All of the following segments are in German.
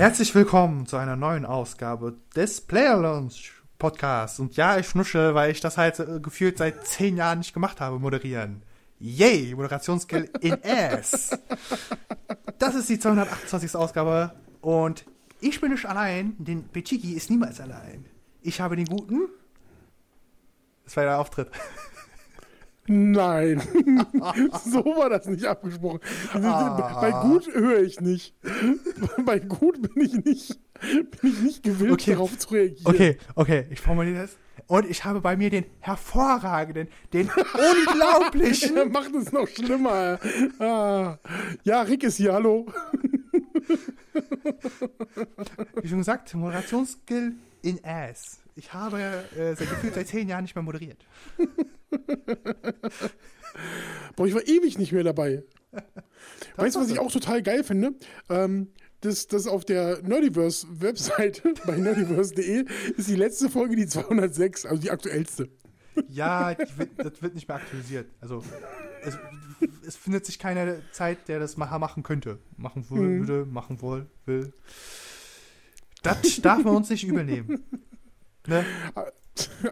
Herzlich willkommen zu einer neuen Ausgabe des Player Launch Podcasts. Und ja, ich schnusche, weil ich das halt äh, gefühlt seit zehn Jahren nicht gemacht habe, moderieren. Yay, Moderationsskill in S. Das ist die 228. Ausgabe und ich bin nicht allein, denn Bechiki ist niemals allein. Ich habe den guten. Das war der Auftritt. Nein, so war das nicht abgesprochen. Ah. Bei gut höre ich nicht. Bei gut bin ich nicht, bin ich nicht gewillt, Okay. darauf zu reagieren. Okay, okay, ich formuliere das. Und ich habe bei mir den hervorragenden, den unglaublichen. Er macht es noch schlimmer. Ah. Ja, Rick ist hier, hallo. wie schon gesagt, Moderationsskill in Ass. Ich habe äh, seit gefühlt seit zehn Jahren nicht mehr moderiert. Boah, ich war ewig nicht mehr dabei. Weißt du, was ich auch total geil finde? Ähm, das, das auf der Nerdiverse-Webseite bei nerdiverse.de ist die letzte Folge die 206, also die aktuellste. Ja, wird, das wird nicht mehr aktualisiert. Also, es, es findet sich keine Zeit, der das machen könnte. Machen Mhm. würde, machen wohl, will. Das darf man uns nicht übel nehmen. Ne?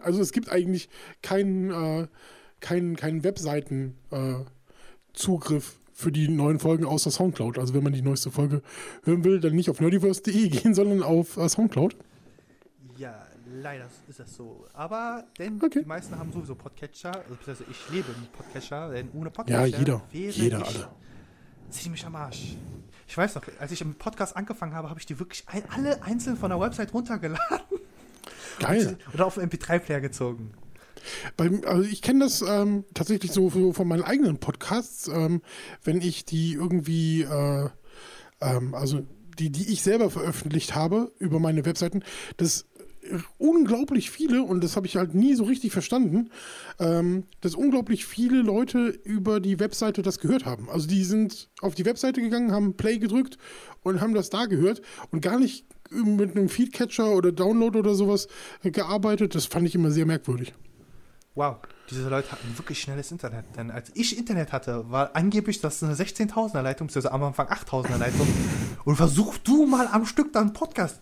Also es gibt eigentlich keinen äh, keinen keinen Webseiten-Zugriff äh, Zugriff für die neuen Folgen außer Soundcloud. Also wenn man die neueste Folge hören will, dann nicht auf nerdiverse.de gehen, sondern auf äh, Soundcloud. Ja, leider ist das so. Aber denn Okay. die meisten haben sowieso Podcatcher. Also beziehungsweise ich lebe mit Podcatcher, denn ohne Ja, Podcatcher jeder. wäre Jeder ich alle. ziemlich am Arsch. Ich weiß noch, als ich im Podcast angefangen habe, habe ich die wirklich ein, alle einzeln von der Website runtergeladen Geil. oder auf den MP3-Player gezogen. Beim, also ich kenne das ähm, tatsächlich so, so von meinen eigenen Podcasts, ähm, wenn ich die irgendwie, äh, ähm, also die, die ich selber veröffentlicht habe über meine Webseiten, dass unglaublich viele, und das habe ich halt nie so richtig verstanden, ähm, dass unglaublich viele Leute über die Webseite das gehört haben. Also die sind auf die Webseite gegangen, haben Play gedrückt und haben das da gehört und gar nicht mit einem Feedcatcher oder Download oder sowas gearbeitet. Das fand ich immer sehr merkwürdig. Wow, diese Leute hatten wirklich schnelles Internet. Denn als ich Internet hatte, war angeblich das eine 16.000er Leitung, beziehungsweise am Anfang 8.000er Leitung. Und versuch du mal am Stück dann Podcast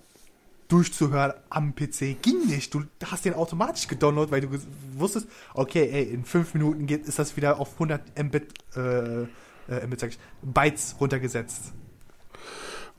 durchzuhören am PC. Ging nicht. Du hast den automatisch gedownloadet, weil du wusstest, okay, ey, in fünf Minuten geht, ist das wieder auf 100 Mbit, äh, äh, Mbit Bytes runtergesetzt.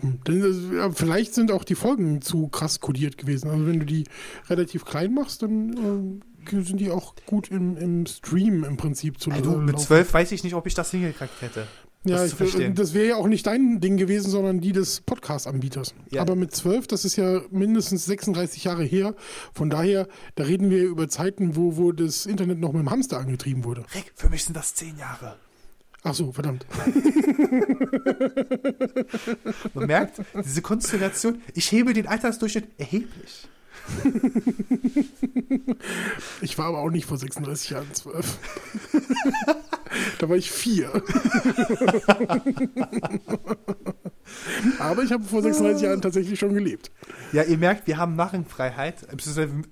Denn, äh, vielleicht sind auch die Folgen zu krass kodiert gewesen. Also wenn du die relativ klein machst, dann äh, sind die auch gut im, im Stream im Prinzip zu Also äh, mit laufen. 12 weiß ich nicht, ob ich das hingekriegt hätte. Ja, das das wäre ja auch nicht dein Ding gewesen, sondern die des Podcast-Anbieters. Ja. Aber mit 12, das ist ja mindestens 36 Jahre her. Von daher, da reden wir über Zeiten, wo, wo das Internet noch mit dem Hamster angetrieben wurde. Rick, für mich sind das 10 Jahre. Ach so, verdammt. Man merkt, diese Konstellation, ich hebe den Altersdurchschnitt erheblich. Ich war aber auch nicht vor 36 Jahren 12. da war ich vier. aber ich habe vor 36 Jahren tatsächlich schon gelebt. Ja, ihr merkt, wir haben Narrenfreiheit.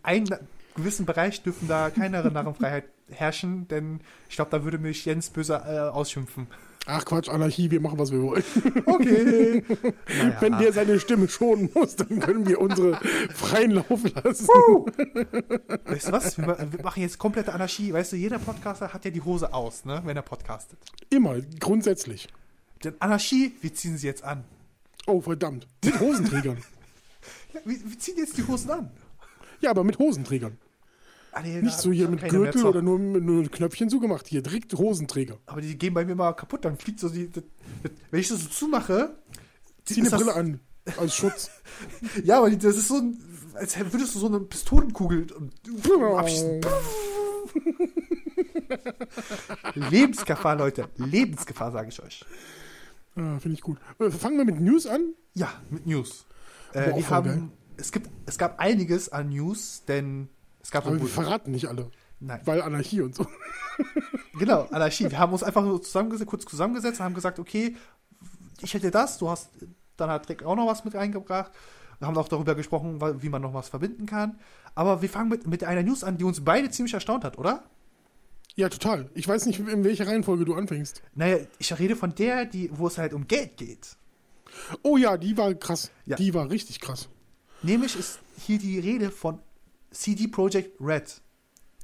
Einem gewissen Bereich dürfen da keine Narrenfreiheit herrschen, denn ich glaube, da würde mich Jens böse äh, ausschimpfen. Ach Quatsch, Anarchie, wir machen, was wir wollen. Okay. naja. Wenn der seine Stimme schonen muss, dann können wir unsere freien Lauf lassen. weißt du was? Wir, wir machen jetzt komplette Anarchie. Weißt du, jeder Podcaster hat ja die Hose aus, ne, wenn er podcastet. Immer, grundsätzlich. Denn Anarchie, wir ziehen sie jetzt an. Oh, verdammt. Mit Hosenträgern. Ja, wir, wir ziehen jetzt die Hosen an. Ja, aber mit Hosenträgern. Ah, nee, Nicht so hier mit Gürtel oder nur mit, Knöpfchen zugemacht. Hier, direkt Hosenträger. Aber die gehen bei mir mal kaputt, dann fliegt so die. das- das- Wenn ich das so zumache. Zieh eine Brille an. Als Schutz. Ja, aber das ist so ein. Als würdest du so eine Pistolenkugel abschießen. Lebensgefahr, Leute. Lebensgefahr, sage ich euch. Ah, Finde ich gut. Äh, Fangen wir mit News an. Ja, mit News. Äh, wir haben. geil. Es, gibt, es gab einiges an News, denn es gab. Aber wir verraten nicht alle. Nein. Weil Anarchie und so. Genau, Anarchie. Wir haben uns einfach nur zusammengesetzt, kurz zusammengesetzt und haben gesagt, okay, ich hätte das, du hast, dann hat Rick auch noch was mit reingebracht. Wir haben auch darüber gesprochen, wie man noch was verbinden kann. Aber wir fangen mit, mit einer News an, die uns beide ziemlich erstaunt hat, oder? Ja, total. Ich weiß nicht, in welcher Reihenfolge du anfängst. Naja, ich rede von der, die, wo es halt um Geld geht. Oh ja, die war krass. Ja. Die war richtig krass. Nämlich ist hier die Rede von CD Projekt Red.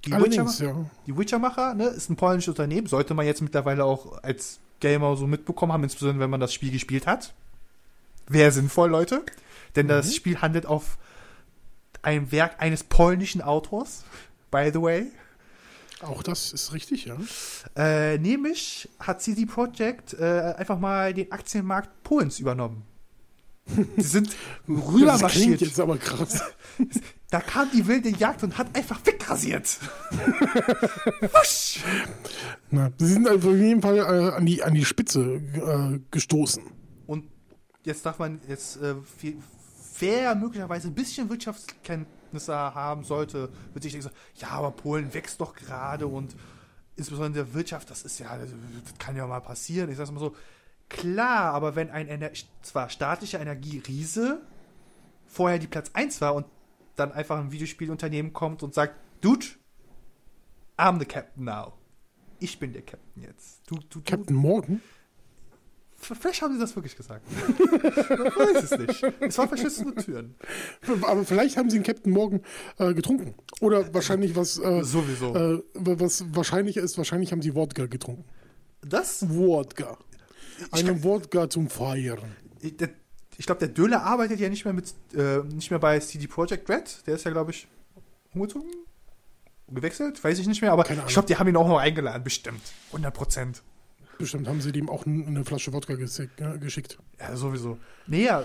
Die Allerdings, Witcher, ja. die Witcher-Macher, ne, ist ein polnisches Unternehmen, sollte man jetzt mittlerweile auch als Gamer so mitbekommen haben, insbesondere wenn man das Spiel gespielt hat. Wäre sinnvoll, Leute. Denn das Spiel handelt auf einem Werk eines polnischen Autors, by the way. Auch das ist richtig, ja. Äh, nämlich hat CD Projekt äh, einfach mal den Aktienmarkt Polens übernommen. Sie sind rüber das klingt jetzt aber krass. Da kam die wilde Jagd und hat einfach wegrasiert. Na, sie sind also auf jeden Fall äh, an, die, an die Spitze äh, gestoßen. Und jetzt darf man jetzt, äh, viel- wer möglicherweise ein bisschen Wirtschaftskenntnisse haben sollte, wird sich denken so, ja, aber Polen wächst doch gerade und insbesondere der Wirtschaft, das ist ja, das kann ja mal passieren. Ich sag's mal so, klar, aber wenn ein Ener zwar staatlicher Energieriese vorher die Platz 1 war und dann einfach ein Videospielunternehmen kommt und sagt, Dude, I'm the Captain now. Ich bin der Captain jetzt. Du, du, du, Captain Morgan? Vielleicht haben sie das wirklich gesagt. Man weiß es nicht. Es waren verschlüsselte Türen. Aber vielleicht haben sie einen Captain Morgan äh, getrunken. Oder wahrscheinlich was, äh, Sowieso. äh, was wahrscheinlich ist, wahrscheinlich haben sie Wodka getrunken. Das? Wodka. Einen Wodka zum Feiern. Ich, ich glaube, der Döler arbeitet ja nicht mehr mit, äh, nicht mehr bei CD Projekt Red. Der ist ja, glaube ich, umgezogen? Gewechselt? Weiß ich nicht mehr, aber ich glaube, die haben ihn auch noch eingeladen, bestimmt. 100 Prozent. Bestimmt haben sie dem auch eine Flasche Wodka äh, geschickt. Ja, sowieso. Nee, ja,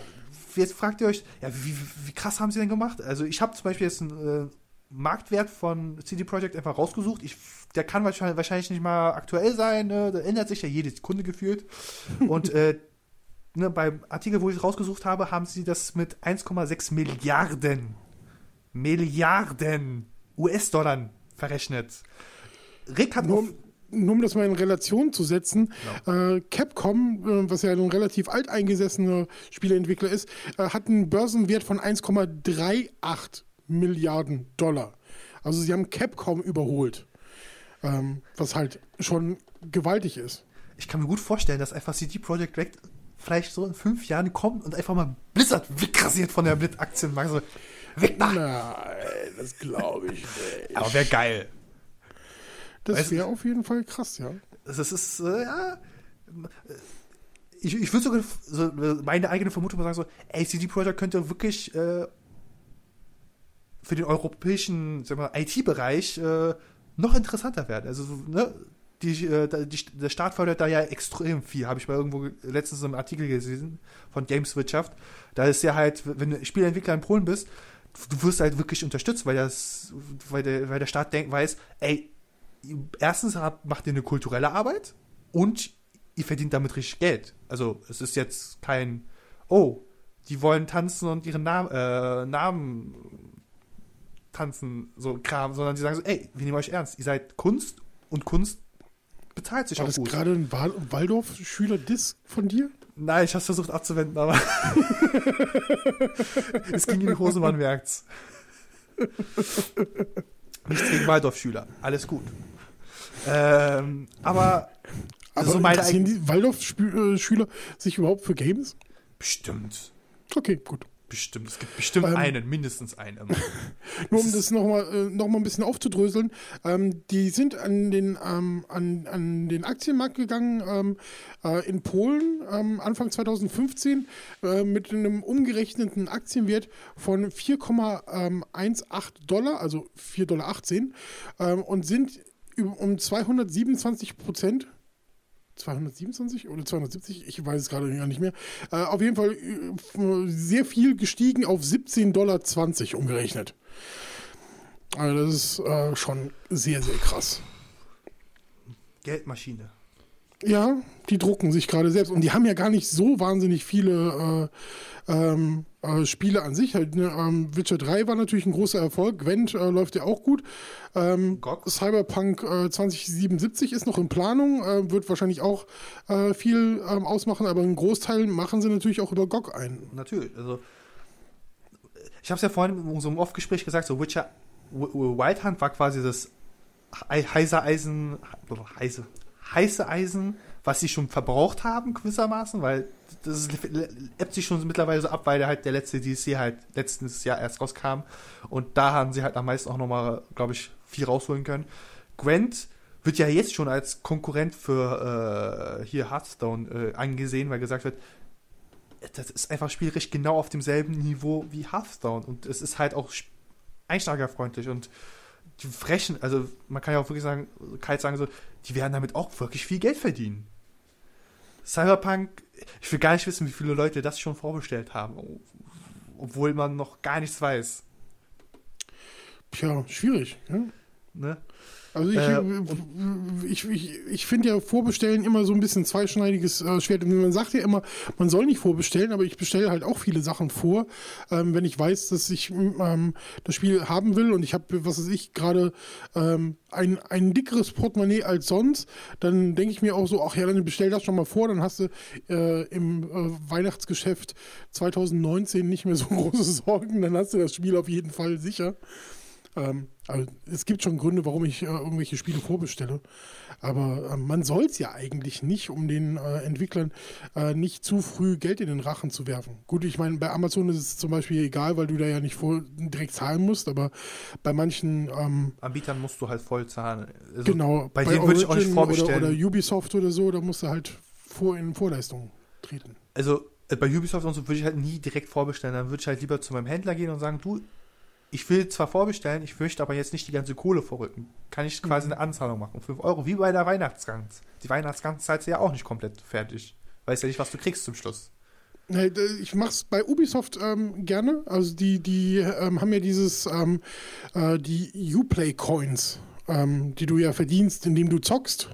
jetzt fragt ihr euch, ja, wie, wie krass haben sie denn gemacht? Also ich habe zum Beispiel jetzt einen äh, Marktwert von CD Projekt einfach rausgesucht. Ich, der kann wahrscheinlich, wahrscheinlich nicht mal aktuell sein, ne? da ändert sich ja jede Sekunde gefühlt. Und äh, ne, beim Artikel, wo ich es rausgesucht habe, haben sie das mit 1,6 Milliarden, Milliarden US-Dollar verrechnet. Rick hat Nur, auf, um- nur um das mal in Relation zu setzen, äh, Capcom, äh, was ja ein relativ alteingesessener Spieleentwickler ist, äh, hat einen Börsenwert von 1,38 Milliarden Dollar. Also sie haben Capcom überholt. Ähm, was halt schon gewaltig ist. ich kann mir gut vorstellen, dass einfach CD Projekt Red vielleicht so in fünf Jahren kommt und einfach mal Blizzard wegrasiert von der Blitz-Aktienmarkt. So, weg da! Nein, das glaube ich nicht. Aber wäre geil. Das wäre auf jeden Fall krass, ja. Das ist, äh, ja. Ich, ich würde sogar so, äh, meine eigene Vermutung mal sagen: so, ey, CD Projekt könnte wirklich äh, für den europäischen IT-Bereich äh, noch interessanter werden. Also, so, ne? Die, äh, die, der Staat fördert da ja extrem viel, habe ich mal irgendwo ge- letztens im Artikel gesehen von Gameswirtschaft. Da ist ja halt, wenn du Spieleentwickler in Polen bist, du wirst halt wirklich unterstützt, weil das, weil der, weil der Staat denkt, weiß, ey, erstens macht ihr eine kulturelle Arbeit und ihr verdient damit richtig Geld. Also es ist jetzt kein, oh, die wollen tanzen und ihren Namen, äh, Namen tanzen, so Kram, sondern die sagen so, ey, wir nehmen euch ernst, ihr seid Kunst und Kunst bezahlt sich War auch das gut. gerade ein Wa- Waldorf-Schüler-Diss von dir? Nein, ich hab's versucht abzuwenden, aber es ging in die Hose, man merkt's. Nichts gegen Waldorfschüler, alles gut. Ähm, aber, Aber so meine interessieren die Waldorf-Schüler sich überhaupt für Games? bestimmt, Okay, gut. Bestimmt, es gibt bestimmt Ähm, einen, mindestens einen. immer. Nur um das nochmal äh, noch mal ein bisschen aufzudröseln, ähm, die sind an den, ähm, an, an den Aktienmarkt gegangen ähm, äh, in Polen ähm, Anfang 2015 äh, mit einem umgerechneten Aktienwert von 4,18 Dollar, also 4,18 Dollar, ähm, und sind um 227 Prozent 227 oder 270, ich weiß es gerade gar nicht mehr. Äh, auf jeden Fall äh, sehr viel gestiegen auf 17,20 Dollar umgerechnet. Also das ist äh, schon sehr, sehr krass. Geldmaschine. Ja, die drucken sich gerade selbst und die haben ja gar nicht so wahnsinnig viele äh, ähm, äh, Spiele an sich. Halt, ne? ähm, Witcher 3 war natürlich ein großer Erfolg. Gwent äh, läuft ja auch gut. Ähm? Cyberpunk äh, 2077 ist noch in Planung, äh, wird wahrscheinlich auch äh, viel ähm, ausmachen, aber einen Großteil machen sie natürlich auch über GOG ein. Natürlich, also ich habe es ja vorhin in unserem Off-Gespräch gesagt, so Witcher Wild Hunt war quasi das He- heiße Eisen, heiße, heiße Eisen, was sie schon verbraucht haben, gewissermaßen, weil das ebbt sich schon mittlerweile so ab, weil der halt der letzte DLC halt letztes Jahr erst rauskam. Und da haben sie halt am meisten auch nochmal, glaube ich, viel rausholen können. Gwent wird ja jetzt schon als Konkurrent für äh, hier Hearthstone äh, angesehen, weil gesagt wird, das ist einfach spielerisch genau auf demselben Niveau wie Hearthstone. Und es ist halt auch einsteigerfreundlich und die frechen, also man kann ja auch wirklich sagen, kalt sagen so, die werden damit auch wirklich viel Geld verdienen. Cyberpunk, ich will gar nicht wissen, wie viele Leute das schon vorbestellt haben, obwohl man noch gar nichts weiß. Tja, schwierig. Ja? Ne? Also ich, äh, ich, ich, ich finde ja Vorbestellen immer so ein bisschen zweischneidiges äh, Schwert. Man sagt ja immer, man soll nicht vorbestellen, aber ich bestelle halt auch viele Sachen vor, ähm, wenn ich weiß, dass ich ähm, das Spiel haben will und ich habe, was weiß ich, gerade ähm, ein, ein dickeres Portemonnaie als sonst, dann denke ich mir auch so, ach ja, dann bestell das schon mal vor, dann hast du äh, im äh, Weihnachtsgeschäft 2019 nicht mehr so große Sorgen, dann hast du das Spiel auf jeden Fall sicher. Ähm, also es gibt schon Gründe, warum ich äh, irgendwelche Spiele vorbestelle. Aber äh, man soll es ja eigentlich nicht, um den äh, Entwicklern äh, nicht zu früh Geld in den Rachen zu werfen. Gut, ich meine, bei Amazon ist es zum Beispiel egal, weil du da ja nicht voll direkt zahlen musst, aber bei manchen ähm, Anbietern musst du halt voll zahlen. Also genau, bei, bei denen würde ich auch nicht vorbestellen. Oder, oder, Ubisoft oder so, da musst du halt vor in Vorleistung treten. Also äh, bei Ubisoft und so würde ich halt nie direkt vorbestellen. Dann würde ich halt lieber zu meinem Händler gehen und sagen, du, ich will zwar vorbestellen, ich möchte aber jetzt nicht die ganze Kohle vorrücken. Kann ich quasi mhm. eine Anzahlung machen? 5 Euro, wie bei der Weihnachtsgans. Die Weihnachtsgans zahlt ja auch nicht komplett fertig. Weißt ja nicht, was du kriegst zum Schluss. Ich mach's bei Ubisoft ähm, gerne. Also die, die ähm, haben ja dieses, ähm, äh, die Uplay Coins, ähm, die du ja verdienst, indem du zockst.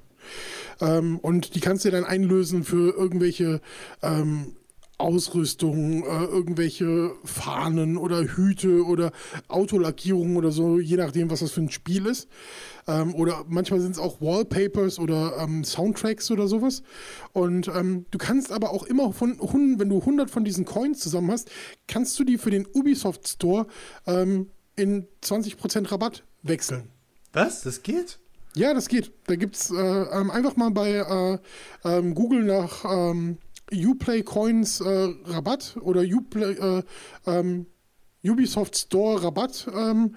Ähm, und die kannst du dann einlösen für irgendwelche ähm, Ausrüstung, äh, irgendwelche Fahnen oder Hüte oder Autolackierungen oder so, je nachdem, was das für ein Spiel ist. Ähm, oder manchmal sind es auch Wallpapers oder ähm, Soundtracks oder sowas. Und ähm, du kannst aber auch immer von, wenn du 100 von diesen Coins zusammen hast, kannst du die für den Ubisoft Store ähm, in 20% Rabatt wechseln. Was? Das geht? Ja, das geht. Da gibt es äh, ähm, einfach mal bei äh, ähm, Google nach Uplay Coins äh, Rabatt oder Uplay, äh, ähm, Ubisoft Store Rabatt ähm,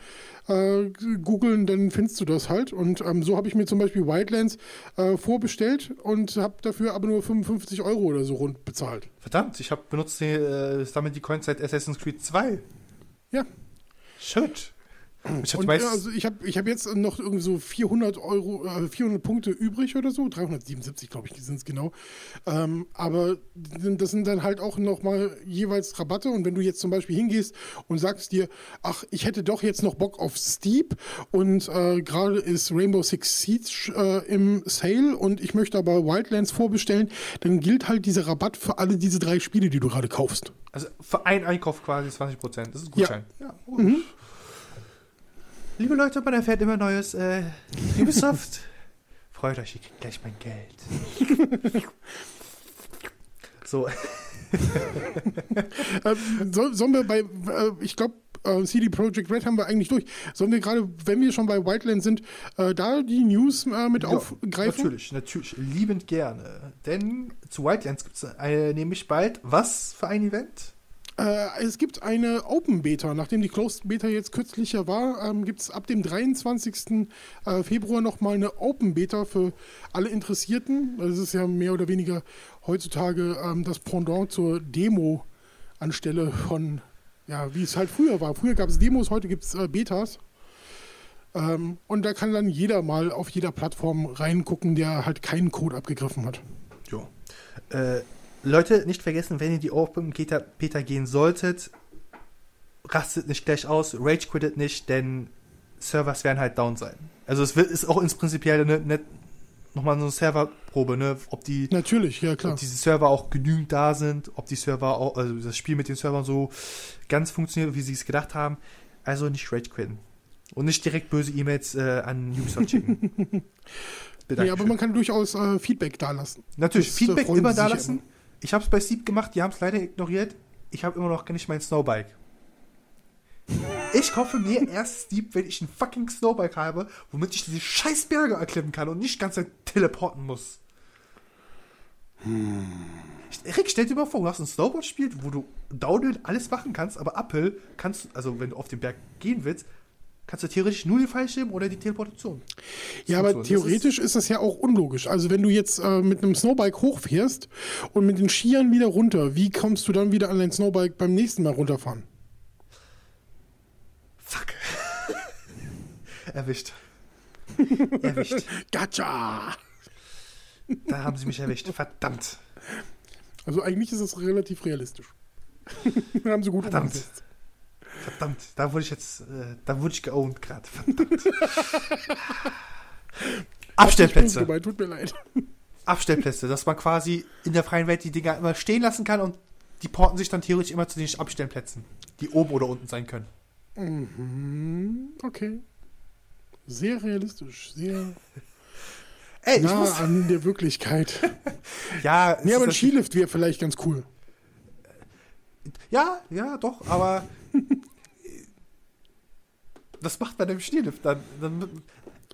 äh, googeln, dann findest du das halt. Und ähm, so habe ich mir zum Beispiel Wildlands äh, vorbestellt und habe dafür aber nur 55 Euro oder so rund bezahlt. Verdammt, ich habe benutzt die, äh, damit die Coins seit Assassin's Creed 2. Ja. Shit. Ich habe also ich hab, ich hab jetzt noch irgendwie so 400 Euro, äh, 400 Punkte übrig oder so, 377 glaube ich sind es genau. Ähm, aber das sind dann halt auch nochmal jeweils Rabatte und wenn du jetzt zum Beispiel hingehst und sagst dir, ach, ich hätte doch jetzt noch Bock auf Steep und äh, gerade ist Rainbow Six Siege äh, im Sale und ich möchte aber Wildlands vorbestellen, dann gilt halt dieser Rabatt für alle diese drei Spiele, die du gerade kaufst. Also für einen Einkauf quasi 20 Prozent, das ist ein Gutschein. Ja. ja. Mhm. Liebe Leute, man erfährt immer Neues. Äh, Ubisoft, freut euch, ihr kriegt gleich mein Geld. so. ähm, so, sollen wir bei, äh, ich glaube, äh, CD Projekt Red haben wir eigentlich durch. Sollen wir gerade, wenn wir schon bei Wildland sind, äh, da die News äh, mit ja, aufgreifen? Natürlich, natürlich, liebend gerne. Denn zu Wildlands gibt es äh, nämlich bald was für ein Event? Äh, es gibt eine Open Beta. Nachdem die Closed Beta jetzt kürzlicher war, ähm, gibt es ab dem 23. Äh, Februar nochmal eine Open Beta für alle Interessierten. Das ist ja mehr oder weniger heutzutage ähm, das Pendant zur Demo anstelle von, ja, wie es halt früher war. Früher gab es Demos, heute gibt es äh, Betas. Ähm, und da kann dann jeder mal auf jeder Plattform reingucken, der halt keinen Code abgegriffen hat. Ja. Äh, Leute, nicht vergessen, wenn ihr die Open Beta, Beta gehen solltet, rastet nicht gleich aus, rage quittet nicht, denn Servers werden halt down sein. Also es wird, ist auch ins Prinzipiell eine, eine, nochmal so eine Serverprobe, ne? Ob die natürlich, ja klar, ob diese Server auch genügend da sind, ob die Server auch, also das Spiel mit den Servern so ganz funktioniert, wie sie es gedacht haben. Also nicht rage quitten und nicht direkt böse E-Mails äh, an Ubisoft schicken. nee, aber man kann durchaus äh, Feedback dalassen. Natürlich, das, Feedback immer dalassen. Immer. Ich habe es bei Steep gemacht, die haben es leider ignoriert. Ich habe immer noch nicht mein Snowbike. Ich kaufe mir erst Steep, wenn ich ein fucking Snowbike habe, womit ich diese scheiß Berge erklimmen kann und nicht ganz teleporten muss. Hm. Rick, stell dir mal vor, du hast ein Snowboard-Spiel, wo du Downhill alles machen kannst, aber Uphill kannst, also wenn du auf den Berg gehen willst, kannst du theoretisch nur den Fallschirm oder die Teleportation. Ja, aber theoretisch ist, ist, das ja auch unlogisch. Also wenn du jetzt äh, mit einem Snowbike hochfährst und mit den Skiern wieder runter, wie kommst du dann wieder an dein Snowbike beim nächsten Mal runterfahren? Fuck. Erwischt. Erwischt. Gotcha! Da haben sie mich erwischt. Verdammt. Also eigentlich ist es relativ realistisch. haben sie gut Verdammt. Umgesetzt. Verdammt, da wurde ich jetzt, äh, da wurde ich geowned gerade. Verdammt. Abstellplätze. Gemeint, tut mir leid. Abstellplätze, dass man quasi in der freien Welt die Dinger immer stehen lassen kann und die porten sich dann theoretisch immer zu den Abstellplätzen, die oben oder unten sein können. Mhm, okay. Sehr realistisch, sehr Ey, nah muss... an der Wirklichkeit. ja, nee, aber ein Skilift wäre vielleicht ganz cool. Ja, ja, doch, aber das macht man im Skilift dann, dann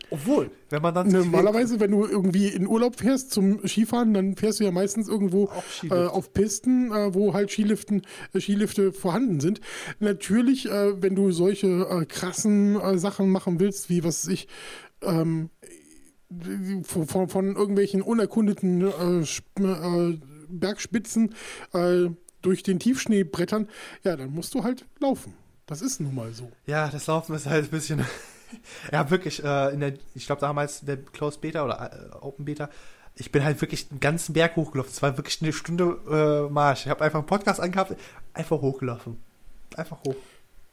obwohl, wenn man dann. Normalerweise, wenn du irgendwie in Urlaub fährst zum Skifahren, dann fährst du ja meistens irgendwo äh, auf Pisten, äh, wo halt Skiliften, äh, Skilifte vorhanden sind. Natürlich, äh, wenn du solche äh, krassen äh, Sachen machen willst, wie was ich. Ähm, von, von, irgendwelchen unerkundeten Bergspitzen durch den Tiefschnee brettern, ja, dann musst du halt laufen. Das ist nun mal so. Ja, das Laufen ist halt ein bisschen ja, wirklich, äh, in der, ich glaube damals der Closed Beta oder äh, Open Beta, ich bin halt wirklich einen ganzen Berg hochgelaufen. Es war wirklich eine Stunde äh, Marsch. Ich habe einfach einen Podcast angehabt, einfach hochgelaufen. Einfach hoch.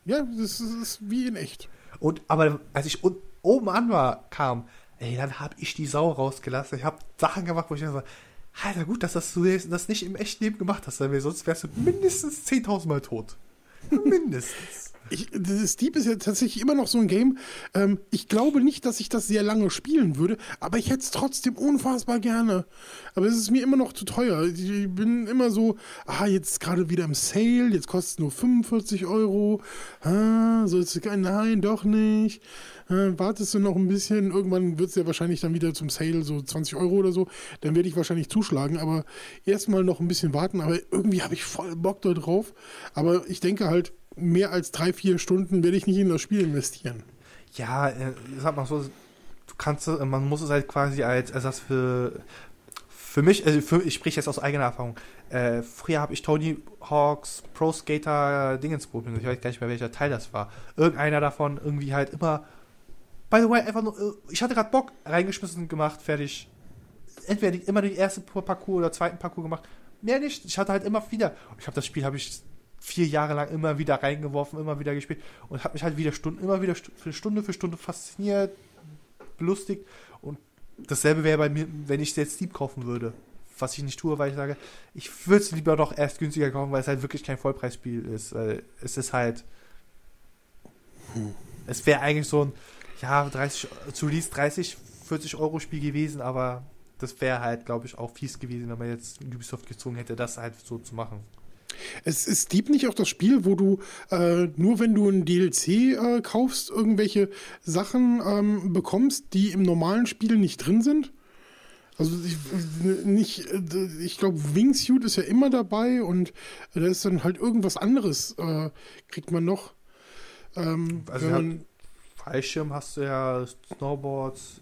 Ja, das ist, das ist wie in echt. Und aber als ich oben an war, kam, ey, dann habe ich die Sau rausgelassen. Ich habe Sachen gemacht, wo ich mir so, Alter, gut, dass das du das nicht im echten Leben gemacht hast, weil sonst wärst du mindestens 10.000 Mal tot. Mindestens. Ich, Steep ist ja tatsächlich immer noch so ein Game. Ähm, ich glaube nicht, dass ich das sehr lange spielen würde, aber ich hätte es trotzdem unfassbar gerne. Aber es ist mir immer noch zu teuer. Ich bin immer so, ah, jetzt gerade wieder im Sale, jetzt kostet es nur 45 Euro. Ah, so ist es, nein, doch nicht. Ah, wartest du noch ein bisschen, irgendwann wird es ja wahrscheinlich dann wieder zum Sale, so 20 Euro oder so. Dann werde ich wahrscheinlich zuschlagen, aber erstmal noch ein bisschen warten. Aber irgendwie habe ich voll Bock da drauf. Aber ich denke halt, mehr als drei, vier Stunden werde ich nicht in das Spiel investieren. Ja, äh, sag mal so, du kannst, man muss es halt quasi als Ersatz für, für mich, also für, ich spreche jetzt aus eigener Erfahrung. Äh, früher habe ich Tony Hawks Pro Skater Dingens probiert, ich weiß gar nicht mehr welcher Teil das war. Irgendeiner davon irgendwie halt immer, by the way, einfach nur, äh, ich hatte gerade Bock, reingeschmissen, gemacht, fertig. Entweder immer den ersten Parcours oder zweiten Parcours gemacht, mehr nicht. Ich hatte halt immer wieder, ich habe das Spiel, habe ich vier Jahre lang immer wieder reingeworfen, immer wieder gespielt und habe mich halt wieder Stunden, immer wieder für Stunde für Stunde fasziniert, belustigt und dasselbe wäre bei mir, wenn ich jetzt Steep kaufen würde. Was ich nicht tue, weil ich sage, ich würde es lieber doch erst günstiger kaufen, weil es halt wirklich kein Vollpreisspiel ist. Es ist halt. Hm. Es wäre eigentlich so ein, ja, 30, zu Release 30, 40 Euro Spiel gewesen, aber das wäre halt, glaube ich, auch fies gewesen, wenn man jetzt Ubisoft gezwungen hätte, das halt so zu machen. Es ist Steep nicht auch das Spiel, wo du äh, nur wenn du ein DLC äh, kaufst, irgendwelche Sachen ähm, bekommst, die im normalen Spiel nicht drin sind? Also ich, nicht, ich glaube, Wingsuit ist ja immer dabei und da ist dann halt irgendwas anderes, äh, kriegt man noch. Ähm, also man, Fallschirm hast du ja, Snowboards,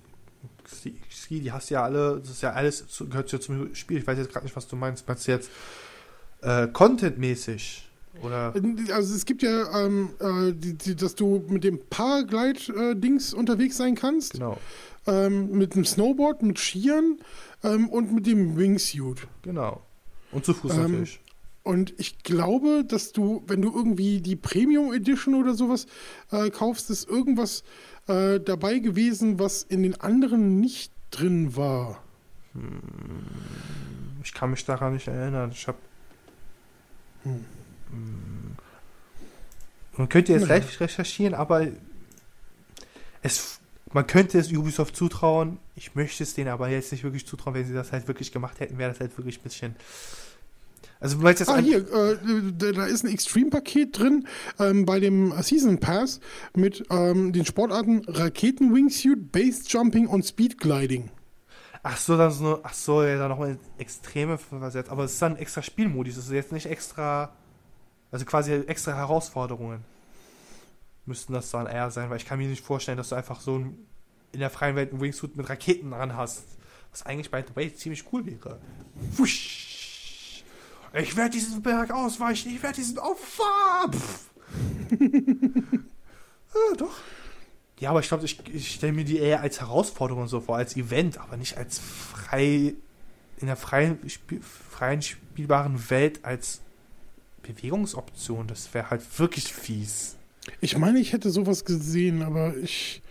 Ski, die hast du ja alle, das ist ja alles, gehört ja zum Spiel. Ich weiß jetzt gerade nicht, was du meinst. Meinst du jetzt äh, Content-mäßig? Oder? Also es gibt ja, ähm, äh, die, die, dass du mit dem Paraglide-Dings unterwegs sein kannst. Genau. Ähm, mit dem Snowboard, mit Skiern ähm, und mit dem Wingsuit. Genau. Und zu Fuß ähm, natürlich. Und ich glaube, dass du, wenn du irgendwie die Premium Edition oder sowas äh, kaufst, ist irgendwas äh, dabei gewesen, was in den anderen nicht drin war. Hm, ich kann mich daran nicht erinnern. Ich habe. Man könnte jetzt ja. gleich recherchieren, aber es, man könnte es Ubisoft zutrauen. Ich möchte es denen aber jetzt nicht wirklich zutrauen. Wenn sie das halt wirklich gemacht hätten, wäre das halt wirklich ein bisschen. Also meinst jetzt Ah, hier, äh, da da ist ein Extreme-Paket drin ähm, bei dem Season Pass mit ähm, den Sportarten Raketen-Wingsuit, Base-Jumping und Speed-Gliding. Ach so, dann so, ach so, ja, dann nochmal Extreme versetzt. Aber es ist dann extra Spielmodus, es ist jetzt nicht extra, also quasi extra Herausforderungen. Müssten das dann eher sein, weil ich kann mir nicht vorstellen, dass du einfach so ein, in der freien Welt einen Wingsuit mit Raketen dran hast. Was eigentlich bei The Way ziemlich cool wäre. Wusch. Ich werde diesen Berg ausweichen, ich werde diesen auffahren. Pff. ja, doch. Ja, aber ich glaube, ich, ich stelle mir die eher als Herausforderung so vor, als Event, aber nicht als frei, in der freien, Spiel, freien spielbaren Welt als Bewegungsoption. Das wäre halt wirklich fies. Ich meine, ich hätte sowas gesehen, aber ich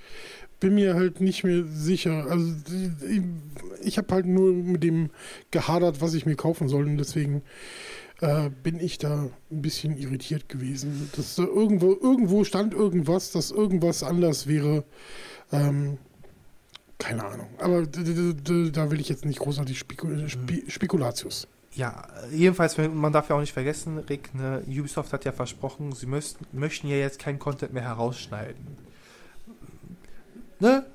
bin mir halt nicht mehr sicher. Also ich, ich habe halt nur mit dem gehadert, was ich mir kaufen soll und deswegen äh, bin ich da ein bisschen irritiert gewesen. Dass da irgendwo, irgendwo stand irgendwas, dass irgendwas anders wäre. Ähm, keine Ahnung. Aber da will ich jetzt nicht großartig Spekul Spe Spekulatius. Ja, jedenfalls, man darf ja auch nicht vergessen, Rick, ne, Ubisoft hat ja versprochen, sie müssten, möchten ja jetzt keinen Content mehr herausschneiden. Ne?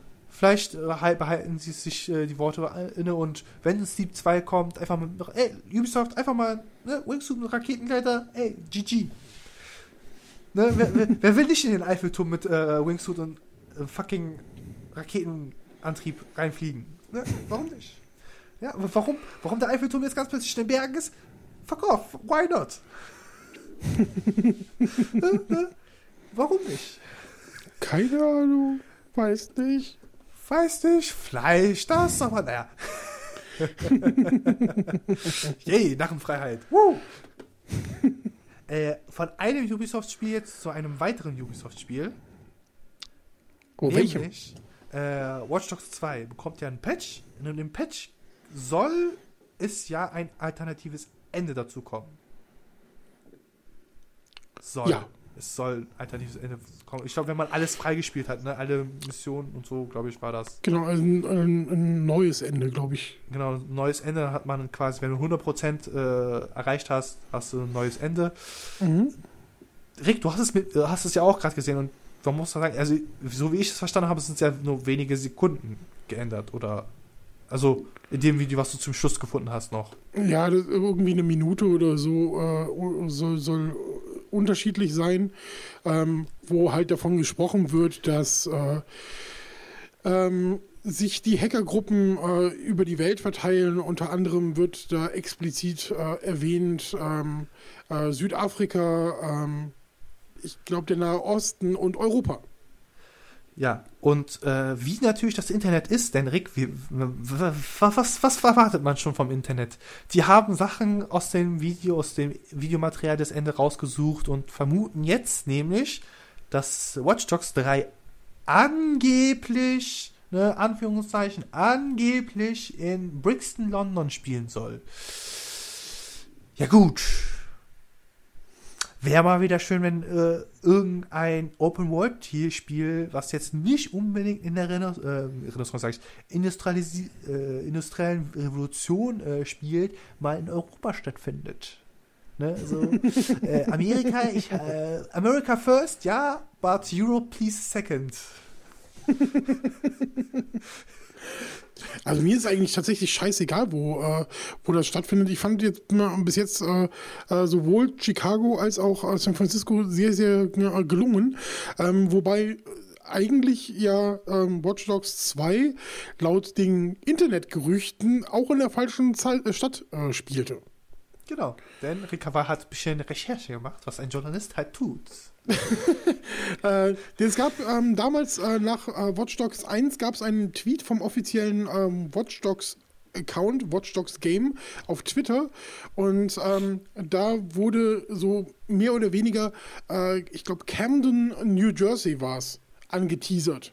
Vielleicht äh, halt behalten sie sich äh, die Worte inne und wenn Steep 2 kommt, einfach mal, ey, Ubisoft, einfach mal, ne, Wingsuit und Raketengleiter, ey, GG. Ne, wer, wer, wer will nicht in den Eiffelturm mit äh, Wingsuit und äh, fucking Raketenantrieb reinfliegen? Ne? Warum nicht? Ja, warum, warum der Eiffelturm jetzt ganz plötzlich in den Bergen ist? Fuck off, why not? Ne, ne? warum nicht? Keine Ahnung. Weiß nicht. Weiß nicht, Fleisch, das, aber naja. Yay, Narrenfreiheit. Woo! äh, von einem Ubisoft-Spiel jetzt zu einem weiteren Ubisoft-Spiel. Oh, welchem? Äh, Watch Dogs 2 bekommt ja ein Patch. Und in dem Patch soll es ja ein alternatives Ende dazu kommen. Soll. Ja. Es soll ein alternatives Ende kommen. Ich glaube, wenn man alles freigespielt hat, ne, alle Missionen und so, glaube ich, war das. Genau, ein, ein, ein neues Ende, glaube ich. Genau, ein neues Ende hat man quasi, wenn du 100% äh, erreicht hast, hast du ein neues Ende. Mhm. Rick, du hast es, mit, äh, hast es ja auch gerade gesehen und man muss sagen, also so wie ich es verstanden habe, sind es ja nur wenige Sekunden geändert oder also in dem Video, was du zum Schluss gefunden hast noch. Ja, das, irgendwie eine Minute oder so äh, soll, soll unterschiedlich sein, ähm, wo halt davon gesprochen wird, dass äh, ähm, sich die Hackergruppen äh, über die Welt verteilen. Unter anderem wird da explizit äh, erwähnt ähm, äh, Südafrika, ähm, ich glaube der Nahe Osten und Europa. Ja, und äh, wie natürlich das Internet ist, denn Rick, wie, was, was erwartet man schon vom Internet? Die haben Sachen aus dem Video, aus dem Videomaterial des Ende rausgesucht und vermuten jetzt nämlich, dass Watch Dogs 3 angeblich, ne, Anführungszeichen, angeblich in Brixton, London spielen soll. Ja gut, Wäre mal wieder schön, wenn äh, irgendein Open-World-Spiel, was jetzt nicht unbedingt in der Rena äh, Renaissance, sag ich, äh, industriellen Revolution äh, spielt, mal in Europa stattfindet. Ne? Also, äh, Amerika, ich, äh, America first, ja, but Europe please second. Also mir ist eigentlich tatsächlich scheißegal, wo, äh, wo das stattfindet. Ich fand jetzt bis jetzt äh, äh, sowohl Chicago als auch äh, San Francisco sehr, sehr ja, gelungen. Ähm, wobei eigentlich ja ähm, Watch Dogs 2 laut den Internetgerüchten auch in der falschen Zeit, äh, Stadt äh, spielte. Genau, denn Rickawa hat ein bisschen Recherche gemacht, was ein Journalist halt tut. Äh, es gab ähm, damals äh, nach äh, Watch Dogs 1 gab es einen Tweet vom offiziellen ähm, Watch Dogs Account, Watch Dogs Game auf Twitter und ähm, da wurde so mehr oder weniger, äh, ich glaube Camden, New Jersey war es, angeteasert.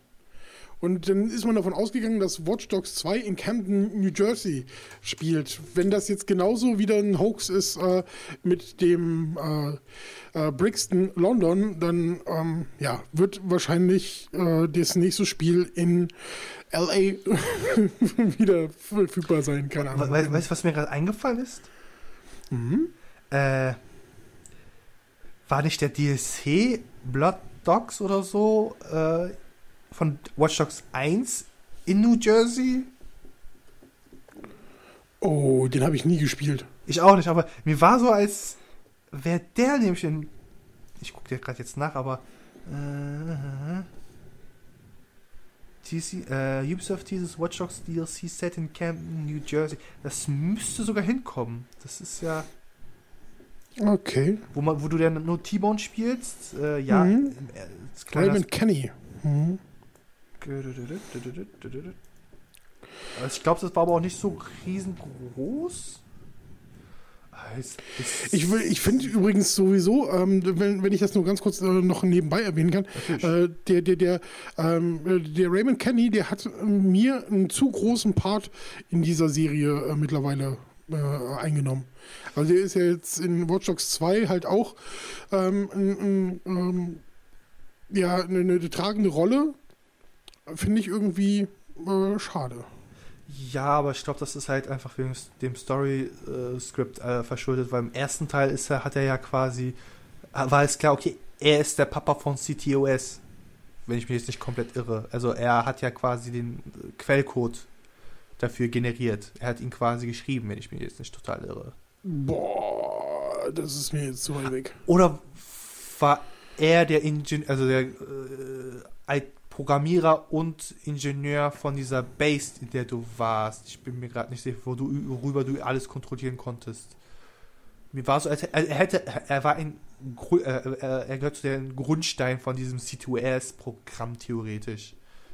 Und dann ist man davon ausgegangen, dass Watch Dogs 2 in Camden, New Jersey spielt. Wenn das jetzt genauso wieder ein Hoax ist äh, mit dem äh, äh, Brixton, London, dann ähm, ja, wird wahrscheinlich äh, das nächste Spiel in LA wieder verfügbar sein. Keine Ahnung. We weißt du, was mir gerade eingefallen ist? äh, war nicht der DLC Blood Dogs oder so äh, von Watch Dogs 1 in New Jersey? Oh, den habe ich nie gespielt. Ich auch nicht, aber mir war so, als wäre der nämlich in. Ich gucke dir gerade jetzt nach, aber. Äh, TC, äh, Ubisoft dieses Watch Dogs DLC Set in Camden, New Jersey. Das müsste sogar hinkommen. Das ist ja. Okay. Wo, man, wo du dann nur T-Bone spielst. Äh, ja. Mhm. äh, Raymond Kenny. Mhm. Also ich glaube, das war aber auch nicht so riesengroß. Es- es- Ich, will- ich finde übrigens sowieso, ähm, wenn, wenn ich das nur ganz kurz äh, noch nebenbei erwähnen kann, äh, der, der, der, ähm, äh, der Raymond Kenny, der hat mir einen zu großen Part in dieser Serie äh, mittlerweile äh, eingenommen. Also der ist ja jetzt in Watch Dogs 2 halt auch ähm, ähm, ja, eine, eine tragende Rolle. Finde ich irgendwie äh, schade. Ja, aber ich glaube, das ist halt einfach wegen dem Story-Skript äh, verschuldet, weil im ersten Teil ist er, hat er ja quasi, äh, war es klar, okay, er ist der Papa von CTOS, wenn ich mich jetzt nicht komplett irre. Also er hat ja quasi den äh, Quellcode dafür generiert. Er hat ihn quasi geschrieben, wenn ich mich jetzt nicht total irre. Boah, das ist mir jetzt zu weit weg. Oder war er der Ingenieur, also der äh, Programmierer und Ingenieur von dieser Base, in der du warst? Ich bin mir gerade nicht sicher, wo du, worüber du alles kontrollieren konntest. Mir war so, als er hätte, er war ein, äh, äh, er gehört zu den Grundstein von diesem C2S-Programm theoretisch.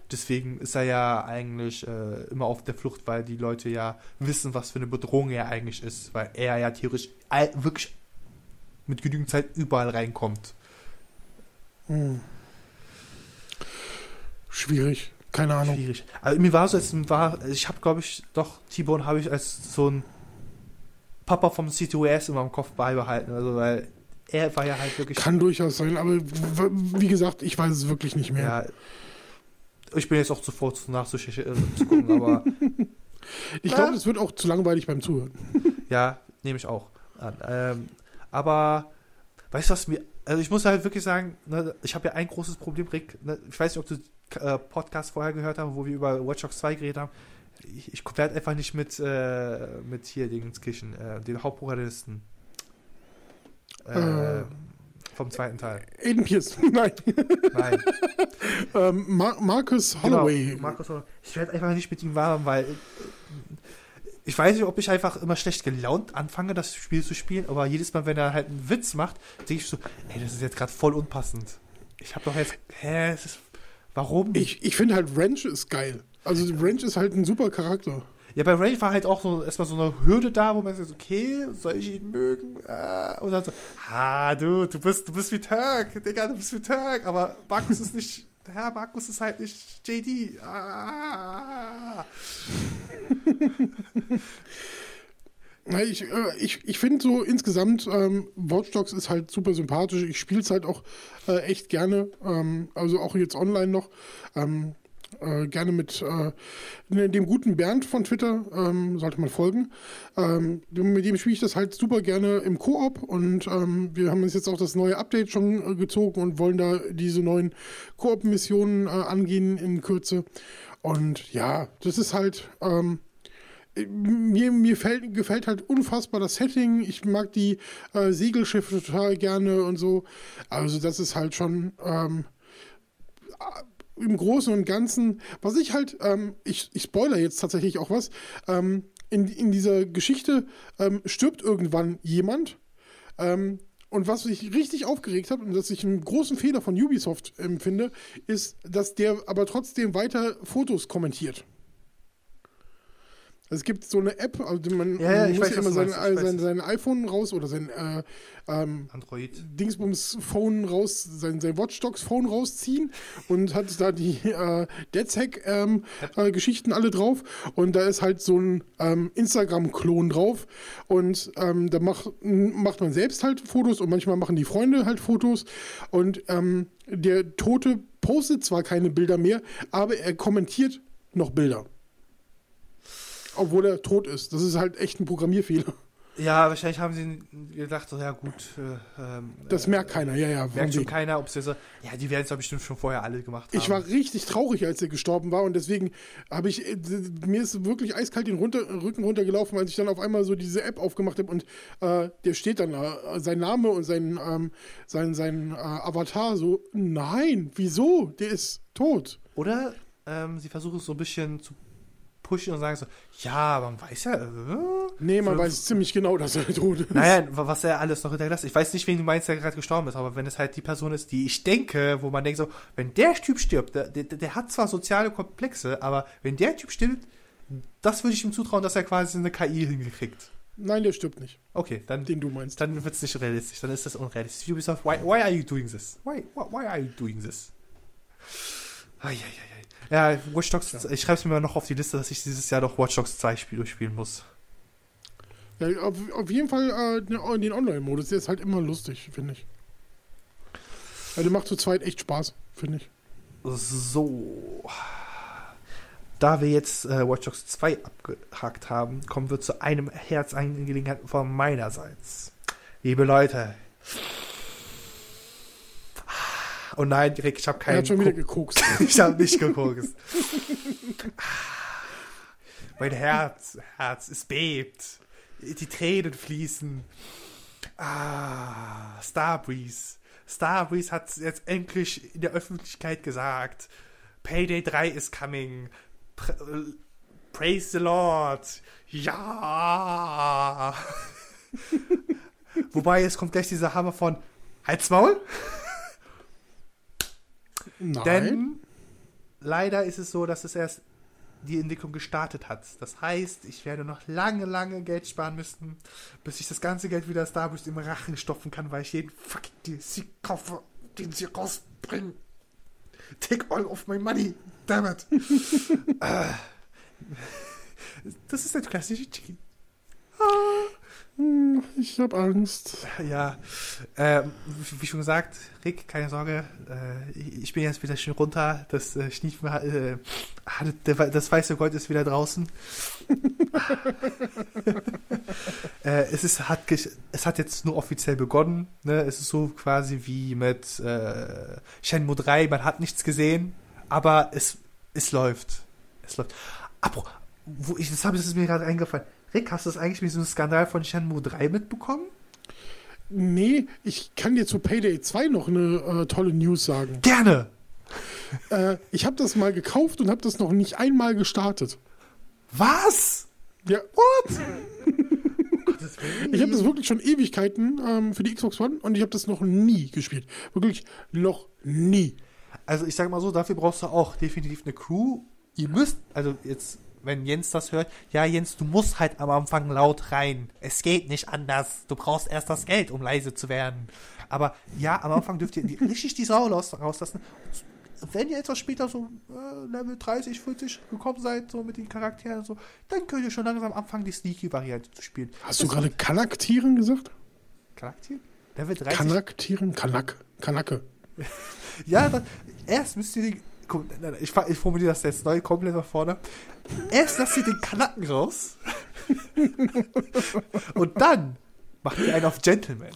Deswegen ist er ja eigentlich äh, immer auf der Flucht, weil die Leute ja wissen, was für eine Bedrohung er eigentlich ist, weil er ja theoretisch wirklich mit genügend Zeit überall reinkommt. Hm. Schwierig. Keine Ahnung. Schwierig. Also mir war so, als war, ich habe, glaube ich, doch, T-Bone habe ich als so ein Papa vom C2S in meinem Kopf beibehalten. Also, weil er war ja halt wirklich. Kann durchaus sein, aber wie gesagt, ich weiß es wirklich nicht mehr. ja, ich bin jetzt auch zuvor zu nachzuschicken, äh, zu gucken, aber ich glaube, es wird auch zu langweilig beim Zuhören. ja, nehme ich auch an. Ähm, aber, weißt du, was mir. Also, ich muss halt wirklich sagen, ne, ich habe ja ein großes Problem, Rick. Ne, ich weiß nicht, ob du äh, Podcast vorher gehört hast, wo wir über Watch Dogs 2 geredet haben. Ich, ich werde einfach nicht mit, äh, mit hier Dingenskirchen, äh, den Hauptprotagonisten. Äh, Äh. vom zweiten Teil. Aiden Pierce, nein. Nein. ähm, Mar Marcus Holloway. Genau, Markus Holloway. Ich werde einfach nicht mit ihm warm, weil ich weiß nicht, ob ich einfach immer schlecht gelaunt anfange, das Spiel zu spielen, aber jedes Mal, wenn er halt einen Witz macht, denke ich so, ey, das ist jetzt gerade voll unpassend. Ich habe doch jetzt, hä, es ist, warum? Ich, ich finde halt Wrench ist geil. Also Wrench ist halt ein super Charakter. ja, bei Ray war halt auch so erstmal so eine Hürde da, wo man sagt, okay, soll ich ihn mögen? Ah, und dann so, ah, du, du bist, du bist wie Turk, Digga, du bist wie Turk, aber Markus ist nicht, Herr Markus ist halt nicht JD. Ah. Na, Ich, äh, ich, ich finde so insgesamt, ähm, Watch Dogs ist halt super sympathisch. Ich spiele es halt auch äh, echt gerne. Ähm, also auch jetzt online noch. Ähm, äh, gerne mit äh, ne- dem guten Bernd von Twitter, ähm, sollte man folgen. Ähm, mit dem spiele ich das halt super gerne im Koop und ähm, wir haben uns jetzt auch das neue Update schon äh, gezogen und wollen da diese neuen Koop-Missionen äh, angehen in Kürze. Und ja, das ist halt. Mir, mir fällt, gefällt halt unfassbar das Setting. Ich mag die äh, Segelschiffe total gerne und so. Also das ist halt schon ähm, äh, im Großen und Ganzen, was ich halt, ähm, ich, ich spoiler jetzt tatsächlich auch was, ähm, in, in dieser Geschichte ähm, stirbt irgendwann jemand. Ähm, und was mich richtig aufgeregt hat und dass ich einen großen Fehler von Ubisoft empfinde, ist, dass der aber trotzdem weiter Fotos kommentiert. Es gibt so eine App, also man, Ja, ja, man muss weiß, ja immer sein, sein, sein iPhone raus oder sein äh, ähm, Android. Dingsbums-Phone raus, sein, sein Watch Dogs-Phone rausziehen und hat da die äh, DedSec-Geschichten alle drauf. Und da ist halt so ein ähm, Instagram-Klon drauf. Und ähm, da macht, macht man selbst halt Fotos und manchmal machen die Freunde halt Fotos. Und ähm, der Tote postet zwar keine Bilder mehr, aber er kommentiert noch Bilder. Obwohl er tot ist. Das ist halt echt ein Programmierfehler. Ja, wahrscheinlich haben sie gedacht, so, ja gut. Äh, ähm, Das merkt keiner, ja, ja. merkt schon keiner, ob sie so. Ja, die werden es doch bestimmt schon vorher alle gemacht haben. Ich war richtig traurig, als er gestorben war und deswegen habe ich, äh, mir ist wirklich eiskalt den runter, Rücken runtergelaufen, als ich dann auf einmal so diese App aufgemacht habe und äh, der steht dann da, sein Name und sein, ähm, sein, sein äh, Avatar so, nein, wieso? Der ist tot. Oder ähm, sie versuchen es so ein bisschen zu pushen und sagen so, ja, man weiß ja. Äh, Nee, man weiß ziemlich genau, dass er tot ist. Naja, wa- was er alles noch hinterlassen. Ich weiß nicht, wen du meinst, der gerade gestorben ist, aber wenn es halt die Person ist, die ich denke, wo man denkt so, wenn der Typ stirbt, der, der, der hat zwar soziale Komplexe, aber wenn der Typ stirbt, das würde ich ihm zutrauen, dass er quasi eine KI hingekriegt. Nein, der stirbt nicht, Okay, dann, den du meinst. dann wird es nicht realistisch, dann ist das unrealistisch. Ubisoft, why, why are you doing this? Why, why, why are you doing this? Eieiei. Ja, Watch Dogs, ich schreibe es mir mal noch auf die Liste, dass ich dieses Jahr noch Watch Dogs 2 Spiel durchspielen muss. Ja, auf, auf jeden Fall äh, den Online-Modus, der ist halt immer lustig, finde ich. Ja, der macht zu zweit echt Spaß, finde ich. So. Da wir jetzt äh, Watch Dogs 2 abgehakt haben, kommen wir zu einem Herzangelegenheit von meinerseits. Liebe Leute. Oh nein, Rick, ich habe Er keinen. hat schon wieder gekokst. ich habe nicht geguckt. mein Herz, Herz, es bebt. Die Tränen fließen. Ah, Starbreeze. Starbreeze hat jetzt endlich in der Öffentlichkeit gesagt. Payday 3 is coming. Pra praise the Lord. Ja. Wobei, es kommt gleich dieser Hammer von Halt's Maul. Nein. Denn leider ist es so, dass es erst die Entwicklung gestartet hat. Das heißt, ich werde noch lange, lange Geld sparen müssen, bis ich das ganze Geld wieder Starbreeze im Rachen stopfen kann, weil ich jeden fucking DLC kaufe, den sie rausbringen. Take all of my money. Damn it. Äh, das ist der klassische Chicken. Hm, Ich habe Angst. Ja, ähm, wie schon gesagt, Rick, keine Sorge, äh, ich bin jetzt wieder schön runter. Das äh, Schniefen, äh, das weiße Gold ist wieder draußen. äh, es, ist, hat, es hat jetzt nur offiziell begonnen. Ne? Es ist so quasi wie mit äh, Shenmue 3, man hat nichts gesehen, aber es, es läuft. Es läuft. Apro wo ich, das, hab, das ist mir gerade eingefallen. Rick, hast du das eigentlich mit so einem Skandal von Shenmue 3 mitbekommen? Nee, ich kann dir zu Payday 2 noch eine äh, tolle News sagen. Gerne! Äh, ich habe das mal gekauft und habe das noch nicht einmal gestartet. Was? Ja, What? ich habe das wirklich schon Ewigkeiten ähm, für die Xbox One und ich habe das noch nie gespielt. Wirklich noch nie. Also ich sag mal so, dafür brauchst du auch definitiv eine Crew. Ihr müsst, also jetzt, wenn Jens das hört, ja Jens, du musst halt am Anfang laut rein. Es geht nicht anders. Du brauchst erst das Geld, um leise zu werden. Aber ja, am Anfang dürft ihr die, richtig die Sau raus, rauslassen. Wenn ihr etwas später so äh, Level 30, 40 gekommen seid, so mit den Charakteren so, dann könnt ihr schon langsam anfangen, die Sneaky-Variante zu spielen. Hast du gerade Kanaktieren gesagt? Charakter? Level 30? Kanaktieren? Kanak. Kanake. Ja, dann, erst müsst ihr den. Ich, ich formuliere das jetzt neu, komplett nach vorne. Erst lasst ihr den Kanacken raus. und dann macht ihr einen auf Gentleman.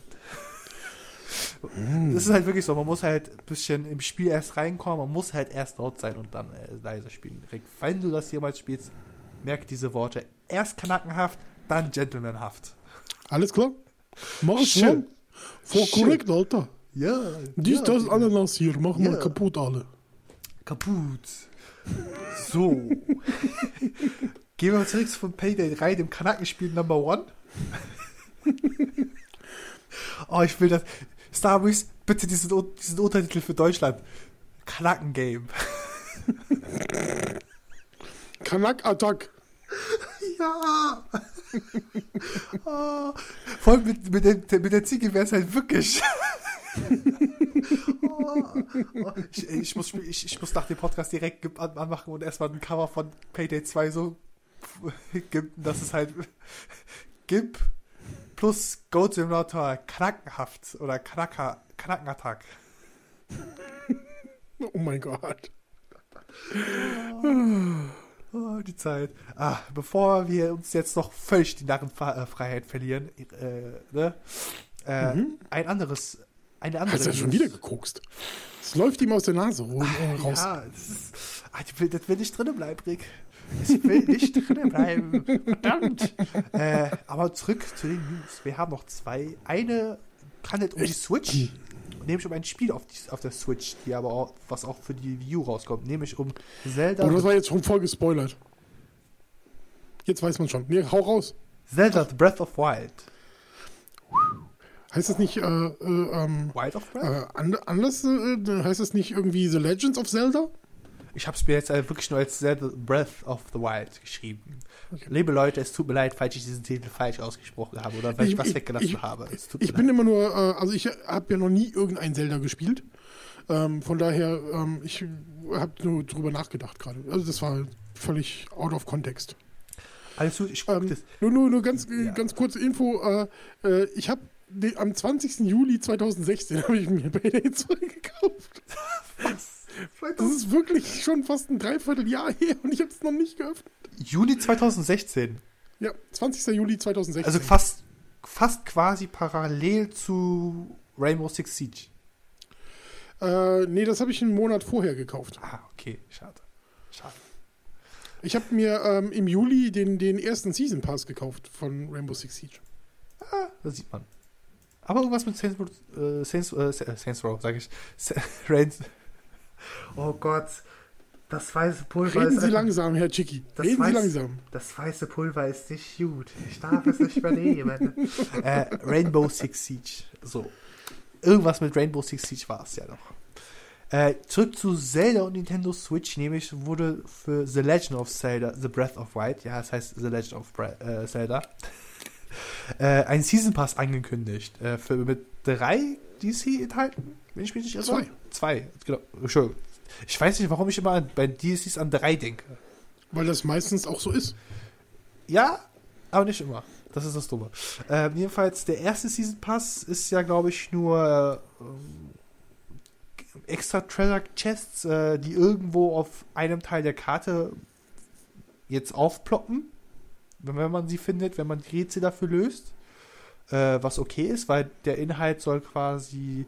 Das ist halt wirklich so, man muss halt ein bisschen im Spiel erst reinkommen, man muss halt erst laut sein und dann äh, leise spielen. Rick, wenn du das jemals spielst, merk diese Worte. Erst kanackenhaft, dann gentlemanhaft. Alles klar? Mach schon. Voll Schön. korrekt, Alter. Ja. Dies, ja, das. Ananas hier. Mach mal Ja. kaputt alle. Kaputt. So. Gehen wir zurück von Payday 3, dem Kanackenspiel Number One. oh, ich will das. Star Wars, bitte diesen, diesen Untertitel für Deutschland. Kanacken-Game. Kanak-Attack. Ja. oh, vor allem mit, mit, der, mit der Ziege wäre es halt wirklich. Oh, oh, ich, ich, muss, ich, ich muss nach dem Podcast direkt an, anmachen und erstmal ein Cover von Payday 2 so Gimp, das ist halt Gimp plus Goat Simulator Knackenhaft oder Knacker, Knackenattack. Oh mein Gott. Oh, die Zeit. Ah, bevor wir uns jetzt noch völlig die Narrenfreiheit verlieren, äh, ne? Äh, Mhm. ein anderes, eine andere. Hast du ja schon wieder gekokst? Es läuft ihm aus der Nase äh, raus. Ja, das, ist, ah, das, will, das will nicht drinnen bleiben, Rick. Es will nicht drinnen bleiben. Verdammt. Äh, aber zurück zu den News. Wir haben noch zwei. Eine handelt um die Switch. Nämlich um ein Spiel auf, die, auf der Switch, die aber auch, was auch für die Wii U rauskommt. Nämlich um Zelda, Oh, das war jetzt schon voll gespoilert. Jetzt weiß man schon. Nee, hau raus. Zelda The Breath of Wild. Heißt das nicht, äh, äh, ähm, Wild of Breath? äh, and anders, äh, heißt das nicht irgendwie The Legends of Zelda? Ich habe es mir jetzt äh, wirklich nur als Zelda Breath of the Wild geschrieben. Liebe Leute, es tut mir leid, falls ich diesen Titel falsch ausgesprochen habe oder weil ich, was weggelassen ich, habe. Ich bin leid. immer nur, äh, also ich habe ja noch nie irgendein Zelda gespielt. Ähm, von daher, ähm, ich habe nur drüber nachgedacht gerade. Also das war völlig out of context. Alles gut, ich guck Ähm, das. nur, nur, nur ganz, Ja. ganz kurze Info. Äh, ich habe am 20. Juli 2016 habe ich mir Payday 2 gekauft. Das ist wirklich schon fast ein Dreivierteljahr her und ich habe es noch nicht geöffnet. Juli 2016. Ja, 20. Juli 2016. Also fast, fast quasi parallel zu Rainbow Six Siege. äh, nee, das habe ich einen Monat vorher gekauft. Ah, okay, schade. Schade. Ich habe mir ähm, im Juli den, den ersten Season Pass gekauft von Rainbow Six Siege. Ah, das sieht man. Aber irgendwas mit Saints, äh, Saints, äh, Saints Row, sag ich. Sa- Rains. Oh Gott. Das weiße Pulver Reden ist Sie langsam, Herr Chicky. Das Reden Sie weiß- langsam. Das weiße Pulver ist nicht gut. Ich darf es nicht übernehmen. äh, Rainbow Six Siege. So. Irgendwas mit Rainbow Six Siege war es ja noch. Äh, zurück zu Zelda und Nintendo Switch, nämlich wurde für The Legend of Zelda, The Breath of Wild, ja, es heißt The Legend of Bre äh, Zelda, äh, ein Season Pass angekündigt. Äh, für, mit drei DLC enthalten, wenn ich mich nicht irre. Zwei. Zwei, genau. Entschuldigung. Ich weiß nicht, warum ich immer bei DLCs an drei denke. Weil das meistens auch so ist. Ja, aber nicht immer. Das ist das Dumme. Ähm, jedenfalls, der erste Season Pass ist ja, glaube ich, nur ähm, extra Treasure Chests, äh, die irgendwo auf einem Teil der Karte jetzt aufploppen, wenn man sie findet, wenn man die Rätsel dafür löst. Äh, was okay ist, weil der Inhalt soll quasi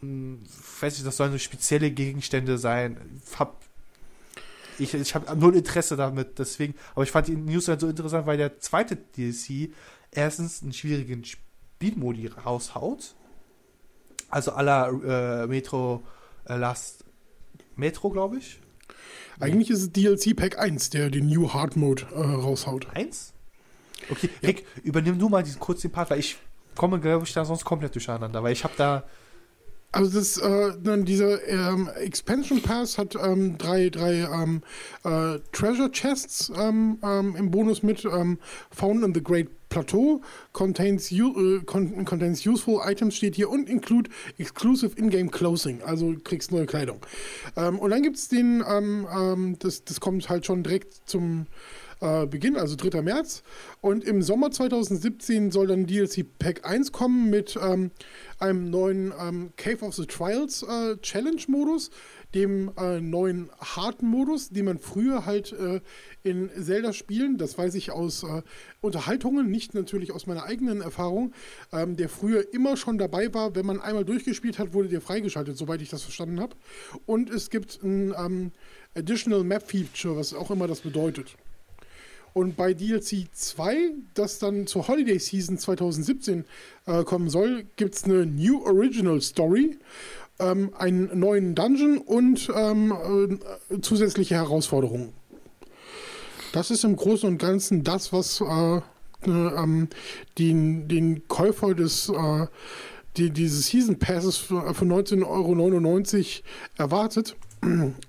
mh, weiß nicht, das sollen so spezielle Gegenstände sein. Hab, ich ich habe null Interesse damit, deswegen, aber ich fand die News halt so interessant, weil der zweite DLC erstens einen schwierigen Spielmodi raushaut. Also aller äh, Metro äh, Last Metro, glaube ich. Eigentlich ist es DLC Pack 1, der den New Hard Mode äh, raushaut. Eins? Okay, Rick, übernimm du mal diesen kurzen Part, weil ich komme, glaube ich, da sonst komplett durcheinander, weil ich habe da Also das, äh, dieser ähm, Expansion Pass hat ähm, drei, drei ähm, äh, Treasure Chests ähm, ähm, im Bonus mit. Ähm, Found in the Great Plateau, contains, u- con contains useful items steht hier und include exclusive in-game clothing. Also kriegst neue Kleidung. Und dann gibt es den, das, das kommt halt schon direkt zum äh, Beginn, also 3. März. Und im Sommer 2017 soll dann DLC Pack 1 kommen mit ähm, einem neuen ähm, Cave of the Trials äh, Challenge-Modus, dem äh, neuen harten Modus, den man früher halt äh, in Zelda-Spielen, das weiß ich aus äh, Unterhaltungen, nicht natürlich aus meiner eigenen Erfahrung, ähm, der früher immer schon dabei war, wenn man einmal durchgespielt hat, wurde der freigeschaltet, soweit ich das verstanden habe. Und es gibt ein ähm, Additional Map Feature, was auch immer das bedeutet. Und bei DLC 2, das dann zur Holiday Season 2017 äh, kommen soll, gibt es eine New Original Story, ähm, einen neuen Dungeon und ähm, äh, zusätzliche Herausforderungen. Das ist im Großen und Ganzen das, was äh, äh, ähm, den, den Käufer des äh, die, dieses Season Passes für, für 19,99 Euro erwartet.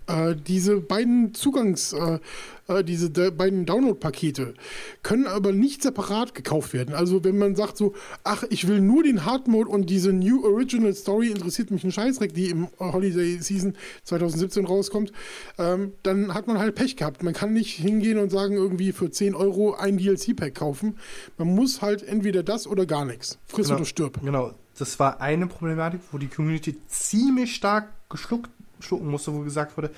Äh, diese beiden Zugangs, äh, äh, diese de, beiden Download-Pakete können aber nicht separat gekauft werden. Also wenn man sagt so, ach, ich will nur den Hard Mode und diese New Original Story interessiert mich ein Scheißdreck, die im Holiday Season 2017 rauskommt, ähm, dann hat man halt Pech gehabt. Man kann nicht hingehen und sagen, irgendwie für 10 Euro ein DLC-Pack kaufen. Man muss halt entweder das oder gar nichts. Friss Genau. oder stirb. Genau, das war eine Problematik, wo die Community ziemlich stark geschluckt, schlucken musste, wo gesagt wurde,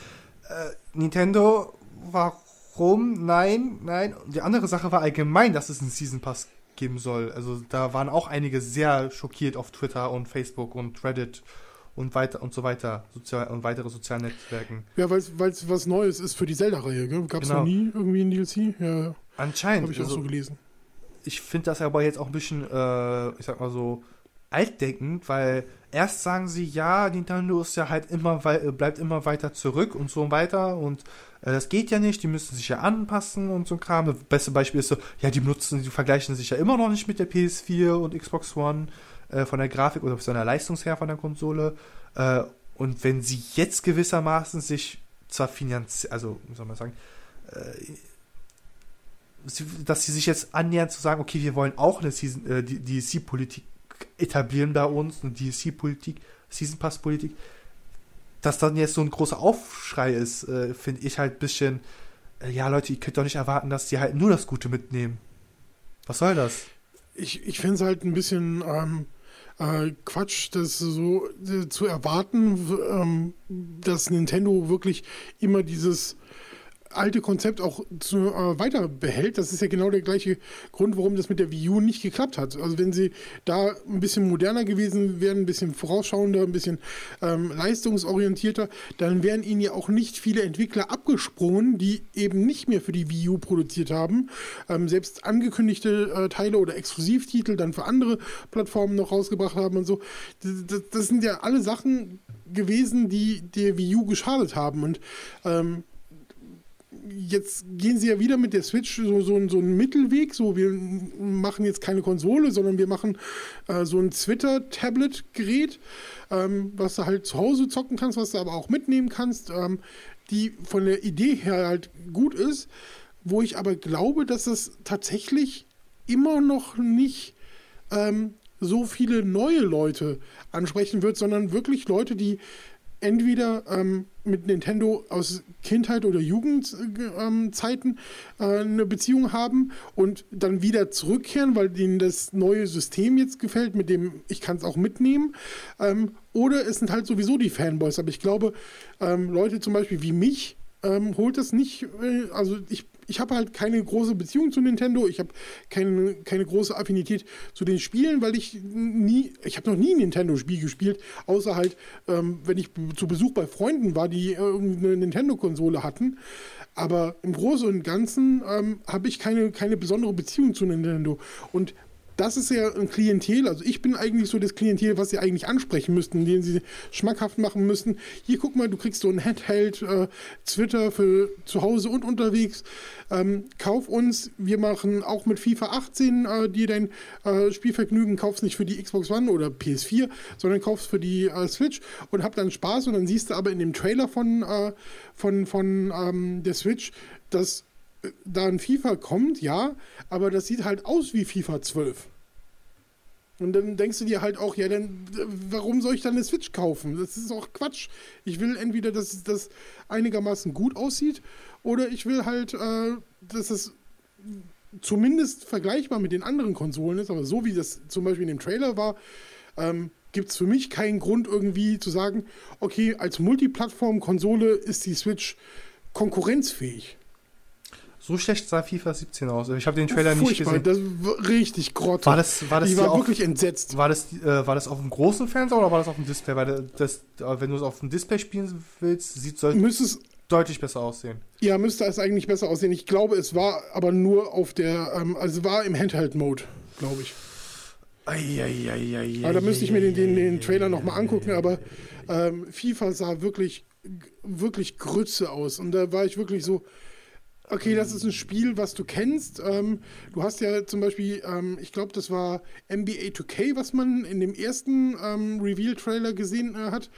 äh, Nintendo, warum? Nein, nein. Und die andere Sache war allgemein, dass es einen Season Pass geben soll. Also da waren auch einige sehr schockiert auf Twitter und Facebook und Reddit und weiter und so weiter sozial und weitere sozialen Netzwerken. Ja, weil es was Neues ist für die Zelda-Reihe, Gab es genau. noch nie irgendwie ein DLC? Ja. Anscheinend. Habe ich also, auch so gelesen. Ich finde das aber jetzt auch ein bisschen, äh, ich sag mal so, altdenkend, weil erst sagen sie, ja, Nintendo ist ja halt immer, bleibt immer weiter zurück und so weiter und äh, das geht ja nicht, die müssen sich ja anpassen und so ein Kram. Das beste Beispiel ist so, ja, die benutzen, die vergleichen sich ja immer noch nicht mit der PS4 und Xbox One äh, von der Grafik oder von der Leistungsher von der Konsole. Äh, und wenn sie jetzt gewissermaßen sich zwar finanziell, also, wie soll man sagen, äh, dass sie sich jetzt annähern zu sagen, okay, wir wollen auch eine Season, äh, die DLC-Politik etablieren bei uns, eine DLC-Politik, Season Pass-Politik, dass dann jetzt so ein großer Aufschrei ist, äh, finde ich halt ein bisschen, äh, ja Leute, ihr könnt doch nicht erwarten, dass die halt nur das Gute mitnehmen. Was soll das? Ich, ich finde es halt ein bisschen ähm, äh, Quatsch, das so äh, zu erwarten, ähm, dass Nintendo wirklich immer dieses alte Konzept auch zu, äh, weiter behält. Das ist ja genau der gleiche Grund, warum das mit der Wii U nicht geklappt hat. Also wenn sie da ein bisschen moderner gewesen wären, ein bisschen vorausschauender, ein bisschen ähm, leistungsorientierter, dann wären ihnen ja auch nicht viele Entwickler abgesprungen, die eben nicht mehr für die Wii U produziert haben. Ähm, selbst angekündigte äh, Teile oder Exklusivtitel dann für andere Plattformen noch rausgebracht haben und so. Das, das, sind ja alle Sachen gewesen, die der Wii U geschadet haben. Und ähm, jetzt gehen sie ja wieder mit der Switch so, so, so einen Mittelweg. So, wir machen jetzt keine Konsole, sondern wir machen äh, so ein Twitter-Tablet-Gerät, ähm, was du halt zu Hause zocken kannst, was du aber auch mitnehmen kannst, ähm, die von der Idee her halt gut ist, wo ich aber glaube, dass das tatsächlich immer noch nicht ähm, so viele neue Leute ansprechen wird, sondern wirklich Leute, die entweder ähm, mit Nintendo aus Kindheit oder Jugendzeiten äh, äh, eine Beziehung haben und dann wieder zurückkehren, weil denen das neue System jetzt gefällt, mit dem ich kann es auch mitnehmen. Ähm, oder es sind halt sowieso die Fanboys. Aber ich glaube, ähm, Leute zum Beispiel wie mich ähm, holt das nicht, äh, also ich ich habe halt keine große Beziehung zu Nintendo. Ich habe keine, keine große Affinität zu den Spielen, weil ich nie, ich habe noch nie ein Nintendo-Spiel gespielt, außer halt, ähm, wenn ich zu Besuch bei Freunden war, die irgendeine Nintendo-Konsole hatten. Aber im Großen und Ganzen ähm, habe ich keine, keine besondere Beziehung zu Nintendo. Und das ist ja ein Klientel, also ich bin eigentlich so das Klientel, was sie eigentlich ansprechen müssten, den sie schmackhaft machen müssten. Hier guck mal, du kriegst so ein Handheld, äh, Twitter für zu Hause und unterwegs. Ähm, kauf uns, wir machen auch mit FIFA 18 äh, dir dein äh, Spielvergnügen, kaufst nicht für die Xbox One oder PS4, sondern kaufst für die äh, Switch und hab dann Spaß und dann siehst du aber in dem Trailer von, äh, von, von ähm, der Switch, dass da ein FIFA kommt, ja, aber das sieht halt aus wie FIFA 12. Und dann denkst du dir halt auch, ja, dann warum soll ich dann eine Switch kaufen? Das ist auch Quatsch. Ich will entweder, dass das einigermaßen gut aussieht, oder ich will halt, äh, dass es zumindest vergleichbar mit den anderen Konsolen ist. Aber so wie das zum Beispiel in dem Trailer war, ähm, gibt es für mich keinen Grund irgendwie zu sagen, okay, als Multiplattform-Konsole ist die Switch konkurrenzfähig. So schlecht sah FIFA 17 aus. Ich habe den Trailer Furchtbar, nicht gesehen. Das war richtig grottig. War das, war das ich war wirklich entsetzt. War das, äh, war das auf dem großen Fernseher oder war das auf dem Display? Weil das, wenn du es auf dem Display spielen willst, sieht es deutlich besser aussehen. Ja, müsste es eigentlich besser aussehen. Ich glaube, es war aber nur auf der, ähm, also war im Handheld-Mode, glaube ich. Eieieiei. Aber da müsste ich mir den, den, den Trailer nochmal angucken, aber ähm, FIFA sah wirklich, wirklich Grütze aus. Und da war ich wirklich so, Okay, das ist ein Spiel, was du kennst. Ähm, du hast ja zum Beispiel, ähm, ich glaube, das war NBA 2K, was man in dem ersten ähm, Reveal-Trailer gesehen äh, hat,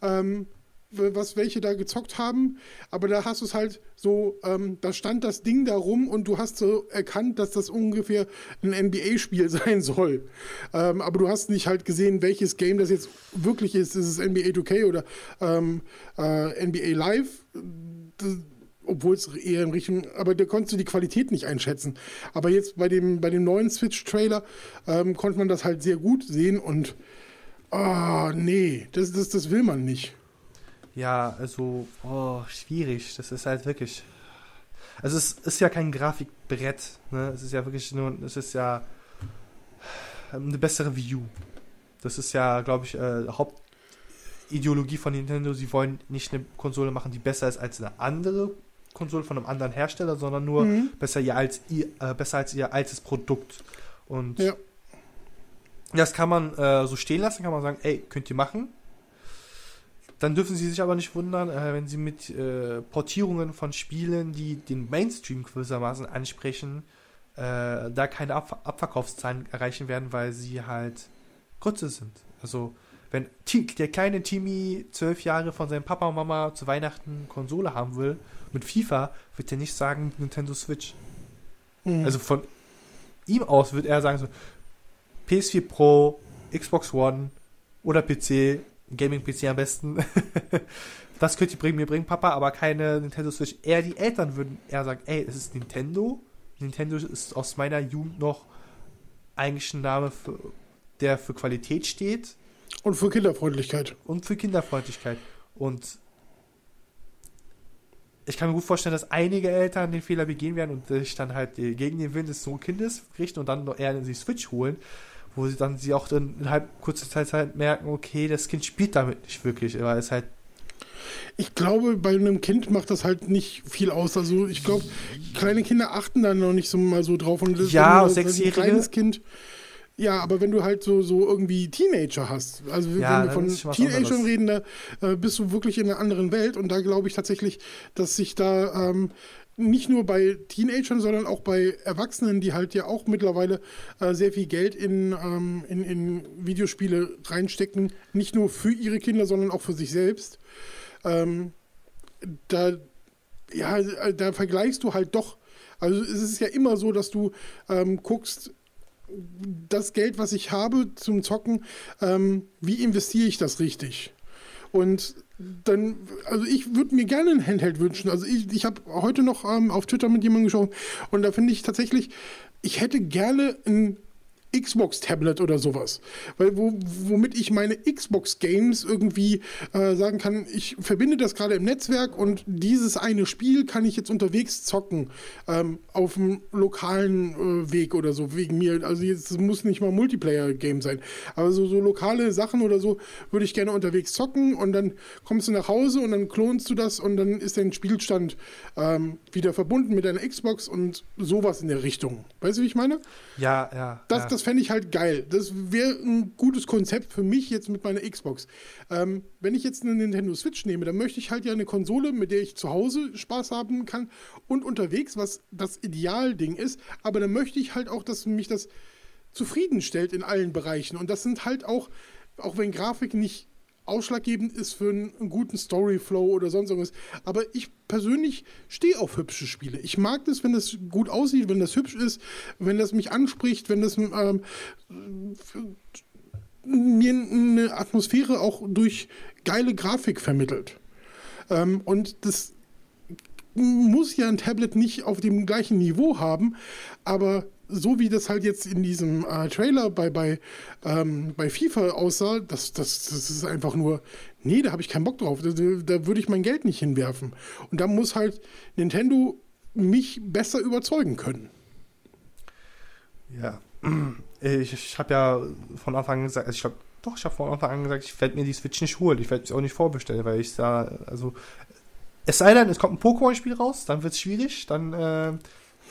ähm, was welche da gezockt haben. Aber da hast du es halt so, ähm, da stand das Ding da rum und du hast so erkannt, dass das ungefähr ein NBA-Spiel sein soll. Ähm, aber du hast nicht halt gesehen, welches Game das jetzt wirklich ist. Ist es NBA 2K oder äh, NBA Live? Das, obwohl es eher in Richtung, aber da konntest du die Qualität nicht einschätzen. Aber jetzt bei dem, bei dem neuen Switch-Trailer ähm, konnte man das halt sehr gut sehen und oh, nee, das, das, das will man nicht. Ja, also, oh, schwierig. Das ist halt wirklich. Also es ist ja kein Grafikbrett, ne? Es ist ja wirklich nur, es ist ja eine bessere U. Das ist ja, glaube ich, äh, Hauptideologie von Nintendo. Sie wollen nicht eine Konsole machen, die besser ist als eine andere Konsole von einem anderen Hersteller, sondern nur mhm. besser, ihr als, ihr, äh, besser als ihr altes Produkt. Und ja. das kann man äh, so stehen lassen, kann man sagen, ey, könnt ihr machen. Dann dürfen sie sich aber nicht wundern, äh, wenn sie mit äh, Portierungen von Spielen, die den Mainstream gewissermaßen ansprechen, äh, da keine Ab Abverkaufszahlen erreichen werden, weil sie halt Grütze sind. Also, wenn der kleine Timmy zwölf Jahre von seinem Papa und Mama zu Weihnachten Konsole haben will, mit FIFA, wird er nicht sagen Nintendo Switch. Mhm. Also von ihm aus wird er sagen so PS4 Pro, Xbox One oder PC, Gaming-PC am besten. das könnt ihr bringen, mir bringen Papa, aber keine Nintendo Switch. Eher die Eltern würden eher sagen, ey, es ist Nintendo. Nintendo ist aus meiner Jugend noch eigentlich ein Name, für, der für Qualität steht. Und für Kinderfreundlichkeit. Und für Kinderfreundlichkeit. Und ich kann mir gut vorstellen, dass einige Eltern den Fehler begehen werden und sich dann halt gegen den Willen des so Kindes richten und dann eher in die Switch holen, wo sie dann sie auch dann innerhalb kurzer Zeit halt merken, okay, das Kind spielt damit nicht wirklich, weil es halt ich glaube, bei einem Kind macht das halt nicht viel aus. Also ich glaube, kleine Kinder achten dann noch nicht so mal so drauf. Und das ja, sechsjährige. Ein kleines Kind ja, aber wenn du halt so, so irgendwie Teenager hast, also ja, wenn wir von Teenagern reden, da äh, bist du wirklich in einer anderen Welt und da glaube ich tatsächlich, dass sich da ähm, nicht nur bei Teenagern, sondern auch bei Erwachsenen, die halt ja auch mittlerweile äh, sehr viel Geld in, ähm, in, in, Videospiele reinstecken, nicht nur für ihre Kinder, sondern auch für sich selbst. Ähm, da, ja, da vergleichst du halt doch. Also es ist ja immer so, dass du ähm, guckst, das Geld, was ich habe zum Zocken, ähm, wie investiere ich das richtig? Und dann, also ich würde mir gerne ein Handheld wünschen. Also ich, ich habe heute noch ähm, auf Twitter mit jemandem geschaut und da finde ich tatsächlich, ich hätte gerne ein Xbox-Tablet oder sowas. Weil, wo, womit ich meine Xbox-Games irgendwie äh, sagen kann, ich verbinde das gerade im Netzwerk und dieses eine Spiel kann ich jetzt unterwegs zocken, ähm, auf dem lokalen äh, Weg oder so, wegen mir. Also jetzt muss nicht mal Multiplayer-Game sein. Aber so, so lokale Sachen oder so würde ich gerne unterwegs zocken und dann kommst du nach Hause und dann klonst du das und dann ist dein Spielstand ähm, wieder verbunden mit deiner Xbox und sowas in der Richtung. Weißt du, wie ich meine? Ja, ja. Das, ja. das fände ich halt geil. Das wäre ein gutes Konzept für mich jetzt mit meiner Xbox. Ähm, wenn ich jetzt eine Nintendo Switch nehme, dann möchte ich halt ja eine Konsole, mit der ich zu Hause Spaß haben kann und unterwegs, was das Idealding ist. Aber dann möchte ich halt auch, dass mich das zufriedenstellt in allen Bereichen. Und das sind halt auch, auch wenn Grafik nicht ausschlaggebend ist für einen, guten Storyflow oder sonst irgendwas. Aber ich persönlich stehe auf hübsche Spiele. Ich mag das, wenn das gut aussieht, wenn das hübsch ist, wenn das mich anspricht, wenn das ähm, mir eine Atmosphäre auch durch geile Grafik vermittelt. Ähm, und das muss ja ein Tablet nicht auf dem gleichen Niveau haben, aber so wie das halt jetzt in diesem äh, Trailer bei, bei, ähm, bei FIFA aussah, das, das, das ist einfach nur, nee, da habe ich keinen Bock drauf. Da, da würde ich mein Geld nicht hinwerfen. Und da muss halt Nintendo mich besser überzeugen können. Ja, ich, ich habe ja von Anfang an gesagt, also ich glaube, doch, ich habe von Anfang an gesagt, ich werde mir die Switch nicht holen. Ich werde es auch nicht vorbestellen, weil ich da, also, es sei denn, es kommt ein Pokémon-Spiel raus, dann wird es schwierig, dann äh,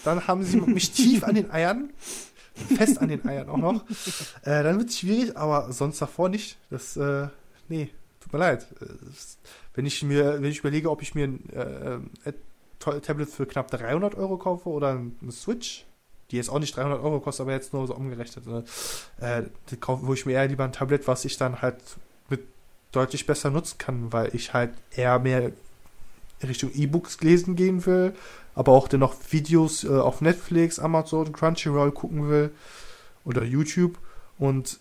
dann haben sie mich tief an den Eiern. Fest an den Eiern auch noch. Äh, dann wird es schwierig, aber sonst davor nicht. Das, äh, nee, tut mir leid. wenn ich mir, wenn ich überlege, ob ich mir ein äh, Tablet für knapp 300 Euro kaufe oder eine Switch, die jetzt auch nicht 300 Euro kostet, aber jetzt nur so umgerechnet, ne? äh, wo ich mir eher lieber ein Tablet, was ich dann halt mit deutlich besser nutzen kann, weil ich halt eher mehr Richtung E-Books lesen gehen will, aber auch dennoch Videos äh, auf Netflix, Amazon, Crunchyroll gucken will oder YouTube. Und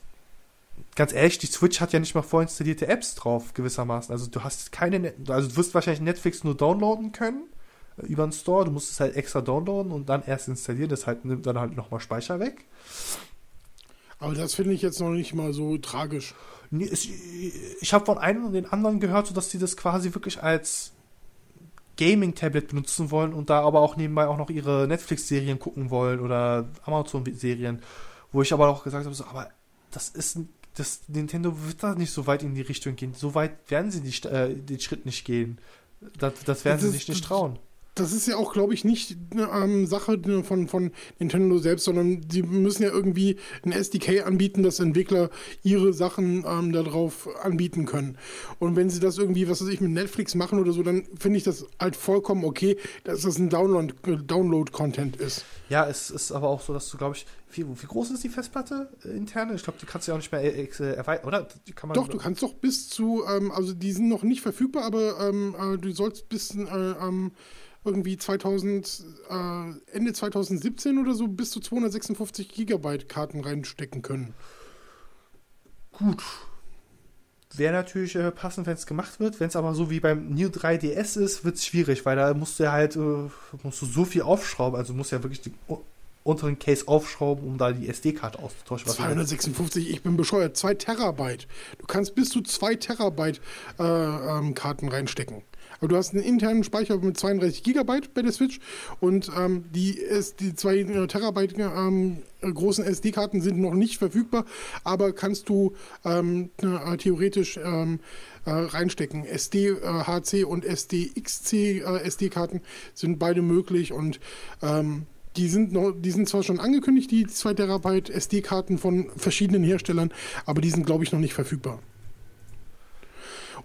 ganz ehrlich, die Switch hat ja nicht mal vorinstallierte Apps drauf, gewissermaßen. Also du hast keine, also du wirst wahrscheinlich Netflix nur downloaden können äh, über den Store. Du musst es halt extra downloaden und dann erst installieren. Das halt, nimmt dann halt nochmal Speicher weg. Aber das finde ich jetzt noch nicht mal so tragisch. Nee, es, ich habe von einem und den anderen gehört, so dass die das quasi wirklich als Gaming-Tablet benutzen wollen und da aber auch nebenbei auch noch ihre Netflix-Serien gucken wollen oder Amazon-Serien, wo ich aber auch gesagt habe, so, aber das ist das Nintendo wird da nicht so weit in die Richtung gehen. So weit werden sie die, äh, den Schritt nicht gehen. Das, das werden das sie sich nicht trauen das ist ja auch, glaube ich, nicht eine ähm, Sache von, von Nintendo selbst, sondern sie müssen ja irgendwie ein SDK anbieten, dass Entwickler ihre Sachen ähm, darauf anbieten können. Und wenn sie das irgendwie, was weiß ich, mit Netflix machen oder so, dann finde ich das halt vollkommen okay, dass das ein Download-Content ist. Ja, es ist aber auch so, dass du, glaube ich, wie, wie, groß ist die Festplatte äh, interne? Ich glaube, die kannst du ja auch nicht mehr äh, äh erweitern, oder? doch, du kannst doch bis zu, ähm, also die sind noch nicht verfügbar, aber ähm, äh, du sollst bis äh, ähm, irgendwie 2000, äh, Ende 2017 oder so bis zu 256 Gigabyte Karten reinstecken können. Gut. Wäre natürlich äh, passend, wenn es gemacht wird. Wenn es aber so wie beim New 3DS ist, wird es schwierig, weil da musst du ja halt äh, musst du so viel aufschrauben. Also musst du ja wirklich die unteren Case aufschrauben, um da die SD-Karte auszutauschen. 256, ich bin bescheuert. 2 Terabyte. Du kannst bis zu 2 Terabyte äh, ähm, Karten reinstecken. Aber du hast einen internen Speicher mit 32 Gigabyte bei der Switch und ähm, die, ist, die zwei äh, Terabyte ähm, großen SD-Karten sind noch nicht verfügbar, aber kannst du ähm, äh, theoretisch ähm, äh, reinstecken. SD, äh, und SDXC äh, sind beide möglich und ähm, die sind, noch, die sind zwar schon angekündigt, die 2 Terabyte SD-Karten von verschiedenen Herstellern, aber die sind, glaube ich, noch nicht verfügbar.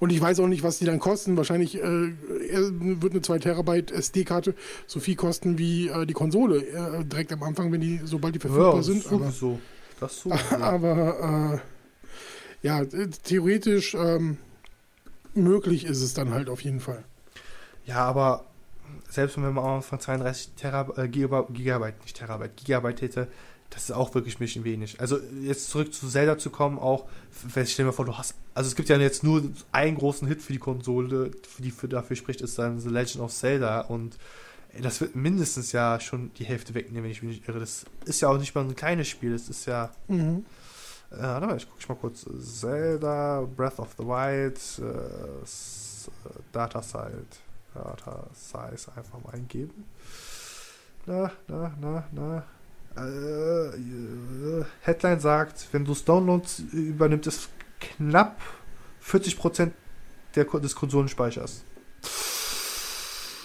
Und ich weiß auch nicht, was die dann kosten. Wahrscheinlich äh, wird eine 2 Terabyte SD-Karte so viel kosten wie äh, die Konsole äh, direkt am Anfang, wenn die, sobald die verfügbar ja, sind. Aber, so. Das so. aber äh, ja, theoretisch ähm, möglich ist es dann halt auf jeden Fall. Ja, aber selbst wenn man auch von 32 Terab äh, Gigabyte, nicht Terabyte, Gigabyte hätte, das ist auch wirklich ein bisschen wenig. Also jetzt zurück zu Zelda zu kommen, auch, stell dir mal vor, du hast, also es gibt ja jetzt nur einen großen Hit für die Konsole, die für, dafür spricht, ist dann The Legend of Zelda und das wird mindestens ja schon die Hälfte wegnehmen, wenn ich mich nicht irre. Das ist ja auch nicht mal ein kleines Spiel, das ist ja, mhm. äh, warte mal, ich gucke mal kurz, Zelda, Breath of the Wild, äh, Data Size, Data Size einfach mal eingeben. Na, na, na, na. Äh, Headline sagt, wenn du es downloadst, übernimmt es knapp 40% der, des Konsolenspeichers.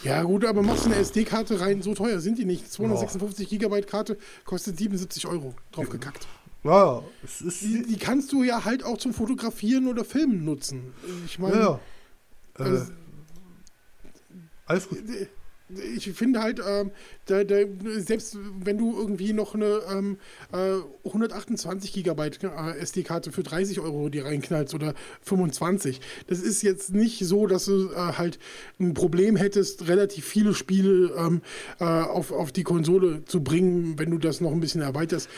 Ja, gut, aber machst du eine SD-Karte rein, so teuer sind die nicht. 256 oh. Gigabyte Karte kostet 77 Euro. Draufgekackt. Ja, es ist die, die, kannst du ja halt auch zum Fotografieren oder Filmen nutzen. Ich meine. Ja, ja. Äh, also, alles gut. Ich finde halt, ähm, da, da, selbst wenn du irgendwie noch eine ähm, äh, 128 Gigabyte äh, SD-Karte für 30 Euro die reinknallst oder 25, das ist jetzt nicht so, dass du äh, halt ein Problem hättest, relativ viele Spiele ähm, äh, auf, auf die Konsole zu bringen, wenn du das noch ein bisschen erweiterst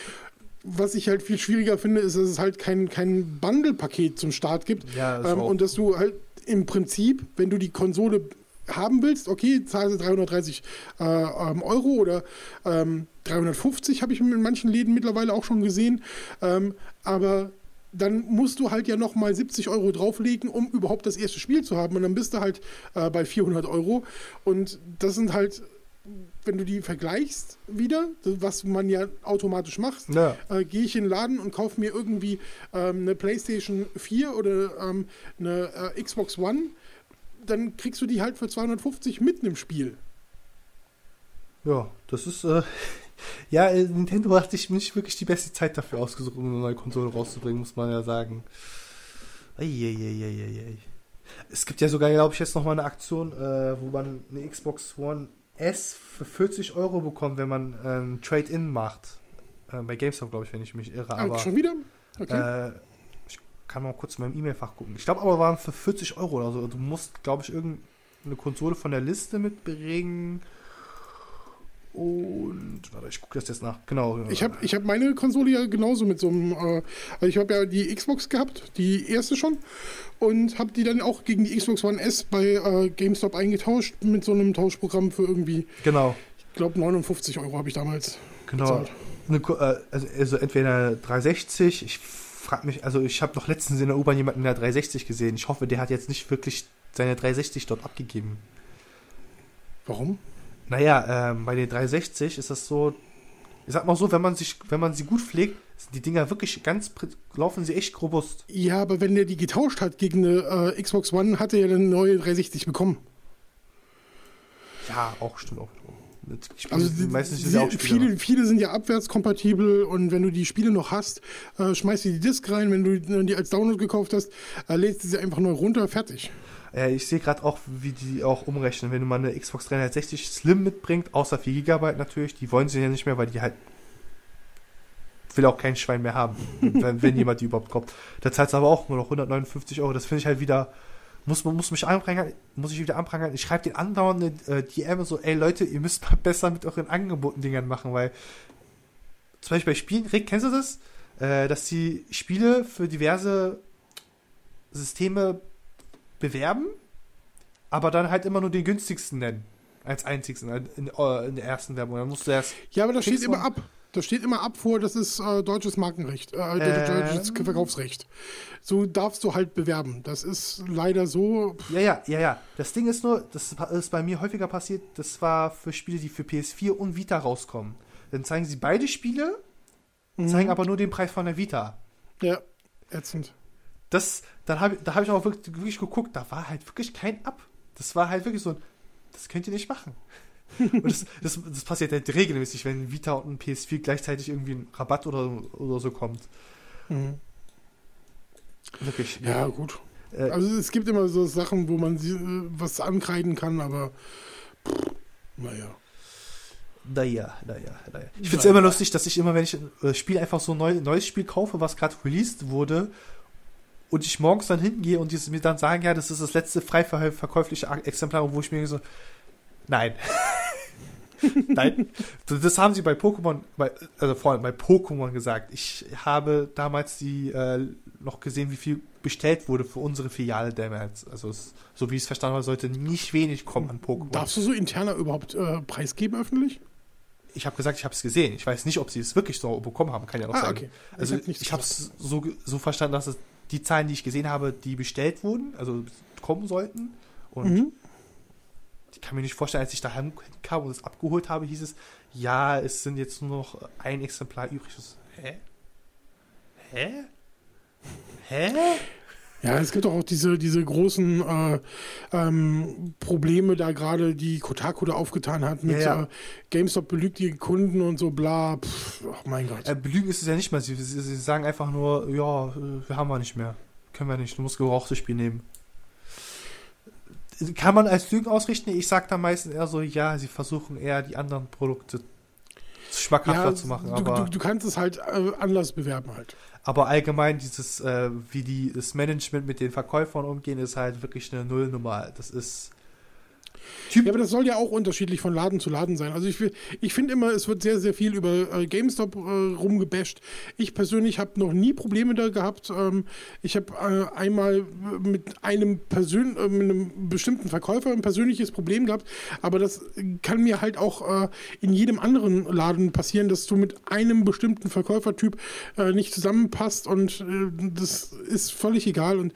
was ich halt viel schwieriger finde, ist, dass es halt kein, kein Bundle-Paket zum Start gibt. Ja, das ähm, und dass du halt im Prinzip, wenn du die Konsole haben willst, okay, zahlst du 330 äh, ähm, Euro oder ähm, 350 habe ich in manchen Läden mittlerweile auch schon gesehen. Ähm, aber dann musst du halt ja nochmal 70 Euro drauflegen, um überhaupt das erste Spiel zu haben. Und dann bist du halt äh, bei 400 Euro. Und das sind halt, wenn du die vergleichst wieder, was man ja automatisch macht, ja. äh, gehe ich in den Laden und kaufe mir irgendwie ähm, eine PlayStation 4 oder ähm, eine äh, Xbox One dann kriegst du die halt für 250 mitten im Spiel. Ja, das ist, äh, ja, äh, Nintendo hat sich nicht wirklich die beste Zeit dafür ausgesucht, um eine neue Konsole rauszubringen, muss man ja sagen. Eieieiei. Es gibt ja sogar, glaube ich, jetzt nochmal eine Aktion, äh, wo man eine Xbox One S für 40 Euro bekommt, wenn man ein Trade-In macht. Äh, bei GameStop, glaube ich, wenn ich mich irre. Ah, aber, schon wieder? Okay. Kann mal kurz in meinem E-Mail-Fach gucken. Ich glaube aber waren für 40 Euro oder so. Du musst, glaube ich, irgendeine Konsole von der Liste mitbringen. Und warte, ich gucke das jetzt nach. Genau. Ich habe ich hab meine Konsole ja genauso mit so einem. Äh, also ich habe ja die Xbox gehabt, die erste schon. Und habe die dann auch gegen die Xbox One S bei äh, GameStop eingetauscht mit so einem Tauschprogramm für irgendwie. Genau. Ich glaube 59 Euro habe ich damals. Genau. Eine, äh, also, also entweder 360, ich frage mich, also ich habe doch letztens in der U-Bahn jemanden in der 360 gesehen. Ich hoffe, der hat jetzt nicht wirklich seine 360 dort abgegeben. Warum? Naja, ähm, bei den 360 ist das so, ich sag mal so, wenn man sich, wenn man sie gut pflegt, sind die Dinger wirklich ganz, laufen sie echt robust. Ja, aber wenn der die getauscht hat gegen eine äh, Xbox One, hat er ja eine neue 360 bekommen. Ja, auch stimmt auch. Also die, meistens sind sie, auch viele, viele sind ja abwärtskompatibel und wenn du die Spiele noch hast, äh, schmeißt du die Disk rein. Wenn du die als Download gekauft hast, äh, lädst du sie einfach neu runter, fertig. Äh, ich sehe gerade auch, wie die auch umrechnen, wenn du mal eine Xbox 360 Slim mitbringt, außer 4 GB natürlich, die wollen sie ja nicht mehr, weil die halt will auch kein Schwein mehr haben, wenn, wenn jemand die überhaupt kommt. Da zahlst du aber auch nur noch 159 Euro. Das finde ich halt wieder, muss man muss mich anprangern, muss ich wieder anprangern. Ich schreibe den andauernd eine äh, DM so, ey Leute, ihr müsst mal besser mit euren Angeboten Dingern machen, weil zum Beispiel bei Spielen, Rick, kennst du das? Äh, dass die Spiele für diverse Systeme bewerben, aber dann halt immer nur den günstigsten nennen. Als einzigsten in, in, in der ersten Werbung. Dann musst du erst. Ja, aber das steht Kriegst immer ab. Das steht immer ab vor, das ist äh, deutsches Markenrecht, äh, Ähm. deutsches Verkaufsrecht. So darfst du halt bewerben. Das ist leider so. Ja, ja, ja, ja. Das Ding ist nur, das ist bei mir häufiger passiert, das war für Spiele, die für PS4 und Vita rauskommen. Dann zeigen sie beide Spiele, zeigen aber nur den Preis von der Vita. Ja, ätzend. Das, dann hab, ich- da habe ich auch wirklich, wirklich geguckt, da war halt wirklich kein Ab. Das war halt wirklich so ein, das könnt ihr nicht machen. Und das, das, das passiert halt regelmäßig, wenn Vita und ein PS4 gleichzeitig irgendwie ein Rabatt oder, oder so kommt. Mhm. Wirklich. Ja, gut. Äh, Also es gibt immer so Sachen, wo man sie, äh, was ankreiden kann, aber pff, naja. Naja, naja, naja. Ich finde es immer lustig, dass ich immer, wenn ich ein äh, Spiel einfach so ein neu, neues Spiel kaufe, was gerade released wurde, und ich morgens dann hingehe und die mir dann sagen, ja, das ist das letzte frei verkäu- verkäufliche A- Exemplar, wo ich mir so, nein. nein. Das haben sie bei Pokémon, also vor allem bei Pokémon gesagt. Ich habe damals die äh, noch gesehen, wie viel bestellt wurde für unsere Filiale damals. Also es, so wie ich es verstanden habe, sollte nicht wenig kommen an Pokémon. Darfst du so interner überhaupt äh, preisgeben öffentlich? Ich habe gesagt, ich habe es gesehen. Ich weiß nicht, ob sie es wirklich so bekommen haben. Kann ja auch Ah, sein. okay. Also ich habe es so, so verstanden, dass es die Zahlen, die ich gesehen habe, die bestellt wurden, also kommen sollten. Und Mhm. Ich kann mir nicht vorstellen, als ich da hinkam und es abgeholt habe, hieß es, ja, es sind jetzt nur noch ein Exemplar übrig. So, Hä? Hä? Hä? Ja, es gibt doch auch diese, diese großen äh, ähm, Probleme da gerade, die Kotaku da aufgetan hat mit Ja, ja. Äh, GameStop belügt die Kunden und so bla. Pff, oh mein Gott. Äh, belügen ist es ja nicht mal. Sie, sie, sie sagen einfach nur, ja, äh, wir haben wir nicht mehr. Können wir nicht. Du musst gebrauchtes Spiel nehmen. Kann man als Lügen ausrichten? Ich sag da meistens eher so, ja, sie versuchen eher die anderen Produkte schmackhafter zu machen. du, Aber, du, du kannst es halt äh, anders bewerben halt. aber allgemein dieses, äh, wie die, das Management mit den Verkäufern umgehen, ist halt wirklich eine Nullnummer. Das ist Typ. Ja, aber das soll ja auch unterschiedlich von Laden zu Laden sein. Also ich, ich finde immer, es wird sehr, sehr viel über äh, GameStop äh, rumgebasht. Ich persönlich habe noch nie Probleme da gehabt. Ähm, ich habe äh, einmal mit einem, Persön äh, mit einem bestimmten Verkäufer ein persönliches Problem gehabt, aber das kann mir halt auch äh, in jedem anderen Laden passieren, dass du mit einem bestimmten Verkäufertyp äh, nicht zusammenpasst und äh, das ist völlig egal. Und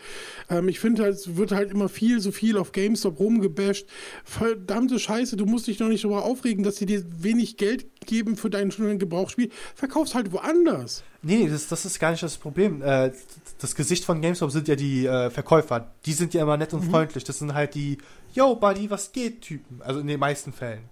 ähm, ich finde halt, es wird halt immer viel, so viel auf GameStop rumgebasht. Verdammte Scheiße, du musst dich doch nicht darüber aufregen, dass sie dir wenig Geld geben für dein Gebrauchsspiel. Verkaufst halt woanders. Nee, nee, das, das ist gar nicht das Problem. Äh, das Gesicht von GameStop sind ja die äh, Verkäufer. Die sind ja immer nett und freundlich. Das sind halt die, yo, Buddy, was geht, Typen. Also in den meisten Fällen.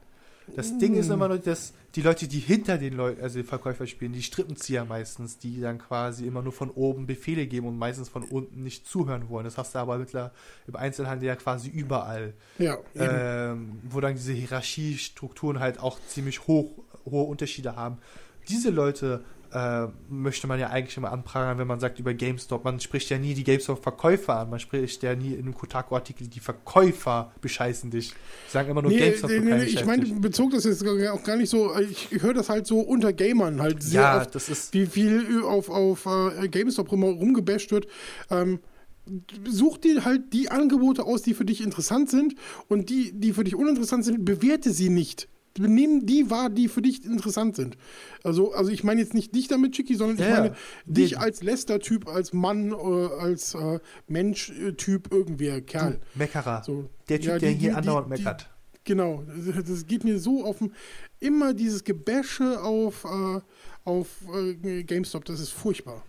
Das Ding ist immer nur, dass die Leute, die hinter den Leuten, also die Verkäufer spielen, die Strippenzieher meistens, die dann quasi immer nur von oben Befehle geben und meistens von unten nicht zuhören wollen. Das hast du aber mittler im Einzelhandel ja quasi überall. Ja, ähm, wo dann diese Hierarchiestrukturen halt auch ziemlich hoch, hohe Unterschiede haben. Diese Leute äh, möchte man ja eigentlich immer anprangern, wenn man sagt über GameStop. Man spricht ja nie die GameStop-Verkäufer an. Man spricht ja nie in einem Kotaku-Artikel, die Verkäufer bescheißen dich. Die sagen immer nur Nee, GameStop. nee, nee, ich meine, bezog das jetzt auch gar nicht so, ich höre das halt so unter Gamern halt sehr ja, oft, das ist. wie viel auf, auf äh, GameStop rum, rumgebasht wird. Ähm, such dir halt die Angebote aus, die für dich interessant sind und die, die für dich uninteressant sind, bewerte sie nicht. Nimm die wahr, die für dich interessant sind. Also, also ich meine jetzt nicht dich damit, Chicky, sondern ich Ja, meine dich als Lester-Typ, als Mann, äh, als äh, Mensch-Typ, irgendwer, Kerl. Meckerer. So. Der Typ, Ja, der die- hier die- andauernd die- meckert. Genau, das geht mir so auf den, immer dieses Gebäsche auf, äh, auf äh, GameStop, das ist furchtbar.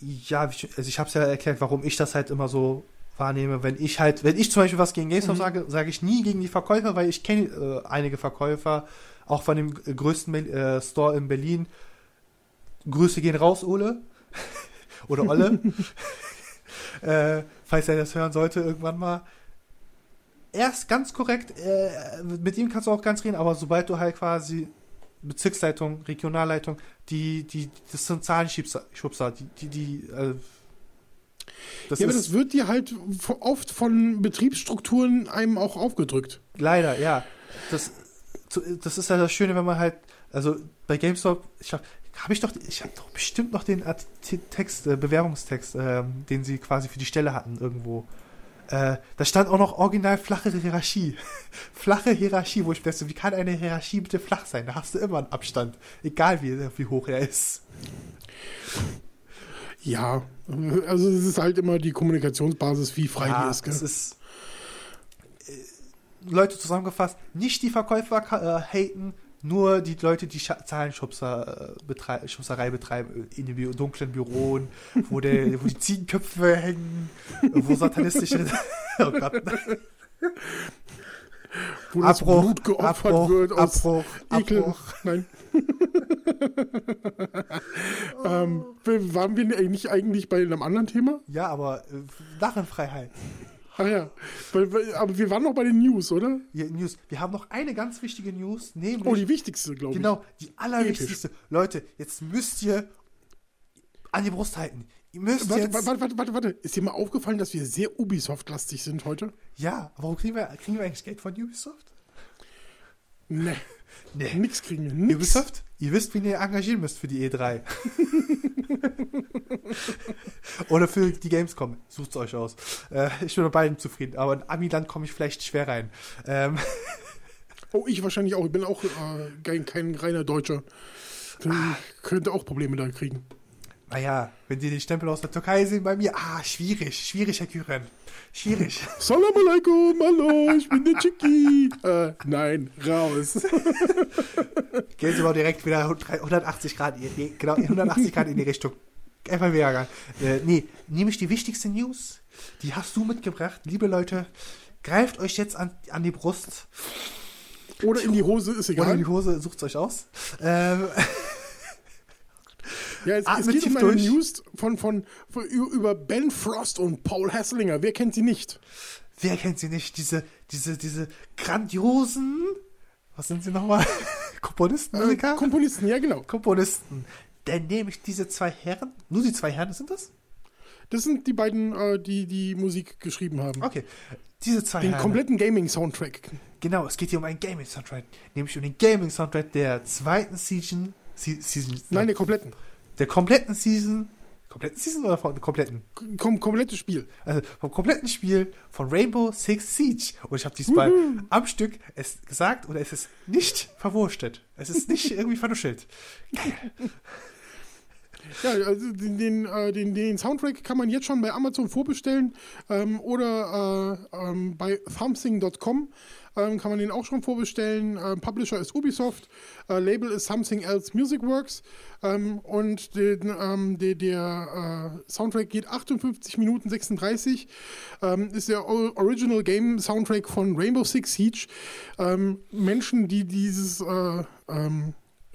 Ja, also ich habe es ja erklärt, warum ich das halt immer so wahrnehme. Wenn ich halt, wenn ich zum Beispiel was gegen GameStop mhm. sage, sage ich nie gegen die Verkäufer, weil ich kenne äh, einige Verkäufer, auch von dem größten äh, Store in Berlin. Grüße gehen raus, Ole. Oder Olle. äh, falls er das hören sollte irgendwann mal. Er ist ganz korrekt, äh, mit ihm kannst du auch ganz reden, aber sobald du halt quasi Bezirksleitung, Regionalleitung, die, die, das sind Zahlenschubser, die, die, die äh, das ja, aber das wird dir halt oft von Betriebsstrukturen einem auch aufgedrückt. Leider, ja. Das, das ist ja das Schöne, wenn man halt, also bei GameStop, ich habe hab ich doch, ich habe doch bestimmt noch den Text, äh, Bewerbungstext, äh, den sie quasi für die Stelle hatten irgendwo. Äh, da stand auch noch original flache Hierarchie. flache Hierarchie, wo ich dachte, wie kann eine Hierarchie bitte flach sein? Da hast du immer einen Abstand, egal wie, wie hoch er ist. Ja, also es ist halt immer die Kommunikationsbasis, wie frei ja, die ist. Gell? Es ist äh, Leute zusammengefasst, nicht die Verkäufer äh, haten, nur die Leute, die Zahlenschubser, äh, betrei Schubserei betreiben in den dunklen Büros, wo, der, wo die Ziegenköpfe hängen, wo satanistische. oh Gott. Wo das Abbruch, Blut geopfert Abbruch, wird aus Abbruch, Ekel. Abbruch. Nein. ähm, waren wir nicht eigentlich bei einem anderen Thema? Ja, aber äh, Narrenfreiheit. Ach ja, aber wir waren noch bei den News, oder? Ja, News. Wir haben noch eine ganz wichtige News, nämlich. Oh, die wichtigste, glaube ich. Genau, die allerwichtigste. Episch. Leute, jetzt müsst ihr an die Brust halten. Ihr müsst warte, jetzt warte, warte, warte, warte. Ist dir mal aufgefallen, dass wir sehr Ubisoft-lastig sind heute? Ja, aber warum kriegen wir, kriegen wir eigentlich Geld von Ubisoft? Nee. nee. Nix kriegen wir. Nix. Ubisoft, ihr wisst, wie ihr engagieren müsst für die E3. Oder für die Gamescom. Sucht es euch aus. Äh, ich bin mit beiden zufrieden, aber in Amiland komme ich vielleicht schwer rein. Ähm. Oh, ich wahrscheinlich auch. Ich bin auch äh, kein, kein reiner Deutscher. Ah. Könnte auch Probleme da kriegen. Naja, wenn die den Stempel aus der Türkei sehen bei mir, ah, schwierig, schwierig, Herr Küren. Schwierig. Salam alaikum, hallo, ich bin der Chicky. äh, nein, raus. Gehen Sie mal direkt wieder 180 Grad, genau, 180 Grad in die Richtung. Einfach wieder. Äh, nee, nämlich die wichtigste News, die hast du mitgebracht. Liebe Leute, greift euch jetzt an, an die Brust. Oder in die Hose, ist egal. Oder in die Hose, sucht es euch aus. Ähm, ja, es, es geht um eine. News von, von, von, über Ben Frost und Paul Hesslinger. Wer kennt sie nicht? Wer kennt sie nicht? Diese, diese, diese grandiosen, was sind sie nochmal? Komponisten, äh, Komponisten, ja genau. Komponisten, dann nehme ich diese zwei Herren, nur die zwei Herren sind das? Das sind die beiden, äh, die die Musik geschrieben haben. Okay, diese zwei Den Herren. kompletten Gaming-Soundtrack. Genau, es geht hier um einen Gaming-Soundtrack. Nämlich um den Gaming-Soundtrack der zweiten Season. Season Nein, der kompletten. Der kompletten Season. Kompletten Season oder vom kompletten? Kom komplettes Spiel. Also vom kompletten Spiel von Rainbow Six Siege. Und ich habe diesmal Uhu. am Stück es gesagt oder es ist nicht verwurstet. Es ist nicht irgendwie vernuschelt. Ja, also den, den, äh, den, den, Soundtrack kann man jetzt schon bei Amazon vorbestellen ähm, oder äh, ähm, bei thumbsing.com ähm, kann man den auch schon vorbestellen. Ähm, Publisher ist Ubisoft, äh, Label ist Something Else Music Works ähm, und den, ähm, der, der äh, Soundtrack geht 58 Minuten 36. Ähm, ist der Original Game Soundtrack von Rainbow Six Siege. Menschen, die dieses äh,